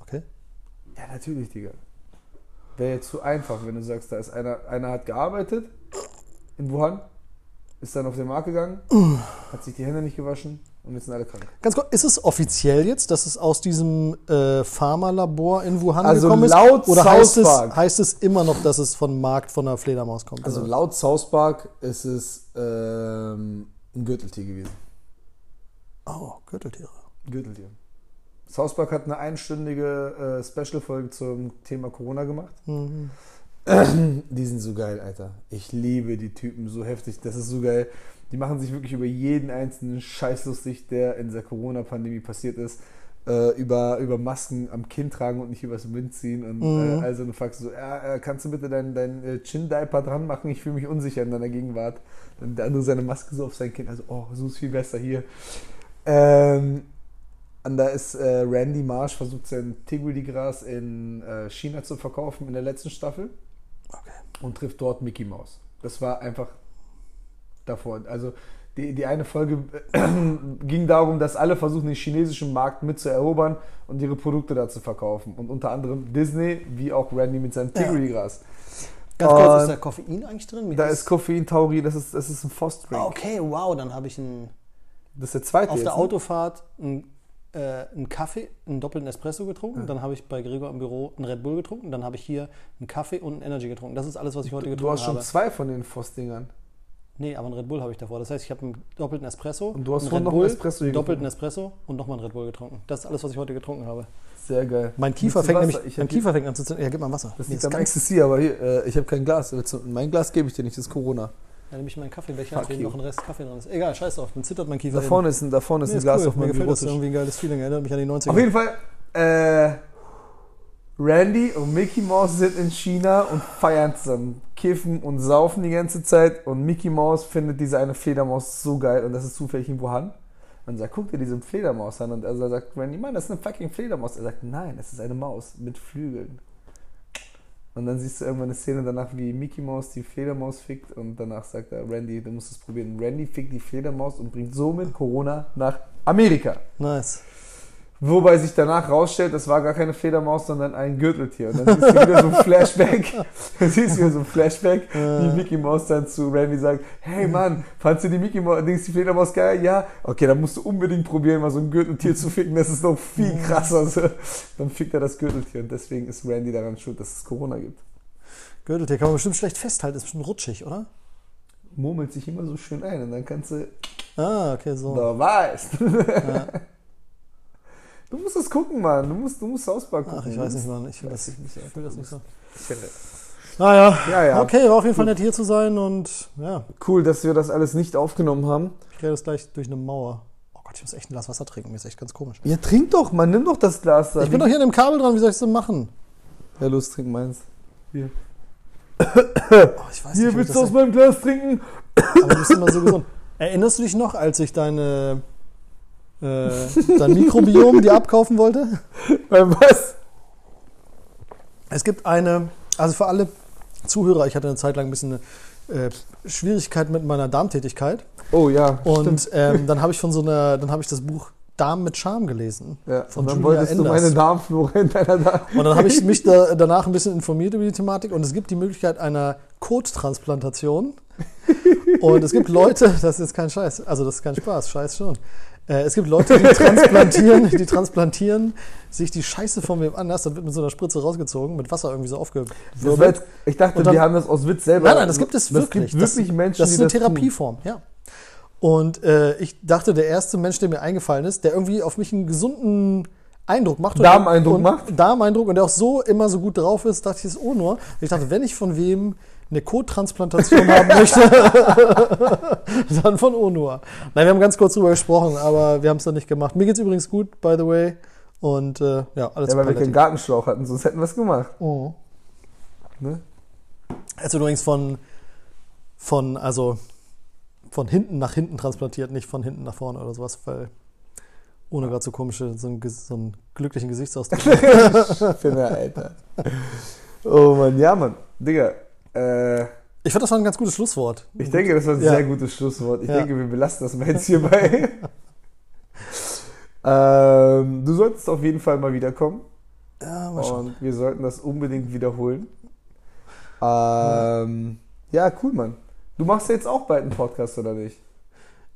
Okay.
Ja, natürlich, Digga. Wäre jetzt zu einfach, wenn du sagst, da ist einer, einer hat gearbeitet in Wuhan, ist dann auf den Markt gegangen, hat sich die Hände nicht gewaschen und jetzt sind alle krank.
Ganz kurz, ist es offiziell jetzt, dass es aus diesem äh, Pharmalabor in Wuhan
Also
gekommen ist?
laut
Oder heißt es,
South Park.
heißt es immer noch, dass es von Markt von einer Fledermaus kommt?
Also
oder?
laut South Park ist es ähm, ein Gürteltier gewesen.
oh, Gürteltiere.
Ein Gürteltier. South Park hat eine einstündige äh, Special-Folge zum Thema Corona gemacht.
Mhm.
Die sind so geil, Alter. Ich liebe die Typen so heftig. Das ist so geil. Die machen sich wirklich über jeden einzelnen Scheiß lustig, der in dieser Corona-Pandemie passiert ist. Äh, über, über Masken am Kinn tragen und nicht übers Wind ziehen und
Mhm.
äh, also eine Fax so, äh, kannst du bitte deinen dein, äh, Chin-Diaper dran machen? Ich fühle mich unsicher in deiner Gegenwart. Dann der andere seine Maske so auf sein Kinn, also, oh, so ist viel besser hier. Ähm, und da ist äh, Randy Marsh versucht sein Tigri-Gras in äh, China zu verkaufen in der letzten Staffel
Okay.
und trifft dort Mickey Mouse. Das war einfach davor. Also die, die eine Folge äh, ging darum, dass alle versuchen, den chinesischen Markt mitzuerobern und ihre Produkte da zu verkaufen. Und unter anderem Disney, wie auch Randy mit seinem
Ja.
Tigri-Gras.
Ganz kurz,
Und
ist da Koffein eigentlich drin? Wie
Da ist Koffein, Tauri, das ist, das ist ein Foss-Drink.
Ah, okay, wow, dann habe ich ein,
Das ist der zweite
auf
jetzt,
der
ne?
Autofahrt ein, äh, einen Kaffee, einen doppelten Espresso getrunken. Dann habe ich bei Gregor im Büro einen Red Bull getrunken. Dann habe ich hier einen Kaffee und einen Energy getrunken. Das ist alles, was ich heute
Du
getrunken
hast schon
habe.
zwei von den Voss-Dingern.
Nee, aber einen Red Bull habe ich davor. Das heißt, ich habe einen doppelten Espresso.
Und du hast
einen Red
noch einen
Bull,
Espresso
einen doppelten Espresso und nochmal einen Red Bull getrunken. Das ist alles, was ich heute getrunken habe.
Sehr geil.
Mein Kiefer
du
fängt nämlich
Ich
mein Kiefer fängt an zu zünden. Ja, gib mal Wasser.
Das
Nee, ist ganz,
Ecstasy, aber hier, äh, ich habe kein Glas. Du- Mein Glas gebe ich dir nicht, das ist Corona.
Ja, nehme ich meinen Kaffeebecher,
Fuck
in dem noch ein Rest Kaffee drin ist. Egal, scheiß drauf, dann zittert mein Kiefer.
Da vorne ist ein, da vorne ist
nee,
ein
ist
Glas
cool.
auf
Mir
meinem
gefällt das irgendwie ein geiles Feeling. Erinnert mich an die 90er.
Auf jeden Fall, äh, Randy und Mickey Mouse sind in China und feiern zusammen, kiffen und saufen die ganze Zeit und Mickey Mouse findet diese eine Fledermaus so geil und das ist zufällig in Wuhan. Und sagt, guck dir diese Fledermaus an und er sagt, Randy, Mann, das ist eine fucking Fledermaus. Er sagt, nein, es ist eine Maus mit Flügeln. Und dann siehst du irgendwann eine Szene danach, wie Mickey Mouse die Fledermaus fickt und danach sagt er, Randy, du musst es probieren. Randy fickt die Fledermaus und bringt somit Corona nach Amerika.
Nice.
Wobei sich danach rausstellt, das war gar keine Fledermaus, sondern ein Gürteltier. Und dann siehst du wieder so ein Flashback. Dann siehst du wieder so ein Flashback, wie Mickey Mouse dann zu Randy sagt, hey Mann, fandst du die Mickey Mouse, die Fledermaus geil? Ja? Okay, dann musst du unbedingt probieren, mal so ein Gürteltier zu ficken. Das ist noch viel krasser. So. Dann fickt er das Gürteltier. Und deswegen ist Randy daran schuld, dass es Corona gibt.
Gürteltier kann man bestimmt schlecht festhalten. Ist bestimmt rutschig, oder?
Murmelt sich immer so schön ein und dann kannst du,
Ah, okay, so.
da weißt.
Ja.
Du musst es gucken, Mann. Du musst, du musst Hausbar gucken.
Ach, ich weiß nicht, Mann. Ich will
Weiß
das,
ich nicht,
ich das nicht so.
Ich finde-
Naja,
Ja, ja.
okay, war auf jeden Fall nett hier zu sein und ja,
Cool, dass wir das alles nicht aufgenommen haben.
ich gehe jetzt gleich durch eine Mauer. Oh Gott, ich muss echt ein Glas Wasser trinken, mir ist echt ganz komisch.
Ja, trink doch, man, nimm doch das Glas da.
Ich bin doch hier an dem Kabel dran, wie soll ich das denn machen?
Ja, los, trink meins.
Oh, ich weiß
Hier,
nicht,
willst
das
du aus meinem Glas trinken?
aber du bist immer so gesund. Erinnerst du dich noch, als ich deine äh, dein Mikrobiom dir abkaufen wollte?
Beim was?
Es gibt eine, also für alle Zuhörer, ich hatte eine Zeit lang ein bisschen eine, äh, Schwierigkeit mit meiner Darmtätigkeit.
Oh ja,
Und ähm, dann habe ich von so einer, dann habe ich das Buch Darm mit Charme gelesen.
ja.
von
Und dann
Julia
wolltest du
Enders.
meine Darmflora in deiner Darm.
Und dann habe ich mich da, danach ein bisschen informiert über die Thematik und es gibt die Möglichkeit einer Kottransplantation. Und es gibt Leute, das ist kein Scheiß, also das ist kein Spaß, Scheiß schon. Äh, es gibt Leute, die transplantieren, die transplantieren sich die Scheiße von wem anders, dann wird mit so einer Spritze rausgezogen, mit Wasser irgendwie so
Das
aufgewirbelt.
ich dachte,
dann-
wir haben das aus Witz selber.
Nein, nein, das gibt es
das
wirklich.
gibt wirklich Menschen,
das ist
die
eine
das tun.
Therapieform, ja. Und äh, ich dachte, der erste Mensch, der mir eingefallen ist, der irgendwie auf mich einen gesunden Eindruck macht.
Darmeindruck
und,
macht?
Darmeindruck und der auch so immer so gut drauf ist, dachte ich, das ist Onur. Und ich dachte, wenn ich von wem eine Kottransplantation haben möchte, dann von Onur. Nein, wir haben ganz kurz drüber gesprochen, aber wir haben es dann nicht gemacht. Mir geht's übrigens gut, by the way. Und äh, ja, alles
Ja, weil wir keinen Gartenschlauch hatten, sonst hätten wir es gemacht.
Oh.
Ne?
Ist übrigens von, von, also von hinten nach hinten transplantiert, nicht von hinten nach vorne oder sowas, weil ohne gerade so komische, so einen, so einen glücklichen Gesichtsausdruck.
Finde, Alter. Oh Mann, ja, Mann. Digga, äh,
Ich fand, das war ein ganz gutes Schlusswort.
ich denke, das war ein
Ja.
sehr gutes Schlusswort. Ich
Ja.
denke, wir belassen das mal jetzt hierbei. ähm, du solltest auf jeden Fall mal wiederkommen.
Ja, mal schauen.
Und wir sollten das unbedingt wiederholen. Ähm, ja, cool, Mann. Du machst ja jetzt auch bald einen Podcast, oder nicht?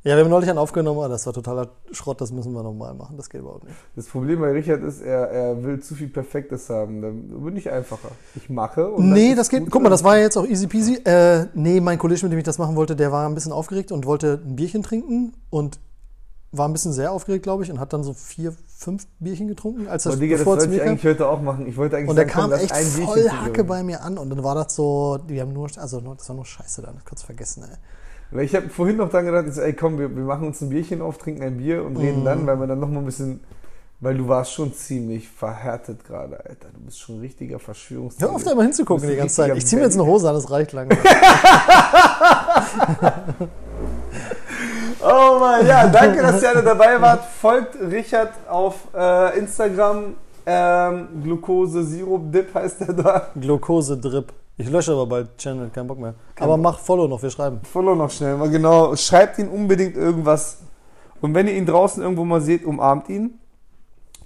Ja, wir haben neulich einen aufgenommen, aber das war totaler Schrott, das müssen wir nochmal machen. Das geht überhaupt nicht.
Das Problem bei Richard ist, er, er will zu viel Perfektes haben. Dann bin ich einfacher. Ich mache und
Nee, das geht.
gut
Guck mal, das war ja jetzt auch easy peasy. Äh, nee, mein Kollege, mit dem ich das machen wollte, der war ein bisschen aufgeregt und wollte ein Bierchen trinken. Und war ein bisschen sehr aufgeregt, glaube ich, und hat dann so vier, fünf Bierchen getrunken, als er
Aber Digga, das wollte ich eigentlich heute auch machen. Ich wollte eigentlich
Und der
komm,
kam
lass
echt voll. Hacke bei mir an und dann war das so, die haben nur, also das war nur Scheiße dann, kurz vergessen, ey.
Weil ich habe vorhin noch dran gedacht, ey komm, wir, wir machen uns ein Bierchen auf, trinken ein Bier und reden dann, weil wir dann nochmal ein bisschen, weil du warst schon ziemlich verhärtet gerade, Alter. Du bist schon ein richtiger Verschwörungstheoretiker.
Hör auf, da immer hinzugucken die ganze Zeit. Ich ziehe mir jetzt eine Hose an, das reicht lange.
Oh Mann, ja, danke, dass ihr alle dabei wart. Folgt Richard auf äh, Instagram. Ähm, Glucose Sirup Dip heißt er da.
Glukose-Drip. Ich lösche aber bald Channel, kein Bock mehr. Aber mach Follow noch, wir schreiben.
Follow noch schnell, mal genau. Schreibt ihn unbedingt irgendwas. Und wenn ihr ihn draußen irgendwo mal seht, umarmt ihn.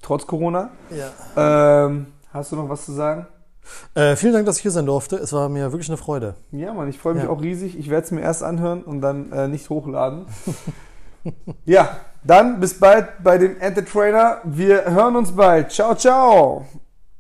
Trotz Corona.
Ja.
Ähm, hast du noch was zu sagen?
Äh, vielen Dank, dass ich hier sein durfte. Es war mir wirklich eine Freude.
Ja, Mann, ich freue mich
Ja.
auch riesig. Ich werde es mir erst anhören und dann äh, nicht hochladen. ja, dann bis bald bei dem Entertrainer. Wir hören uns bald. Ciao, ciao.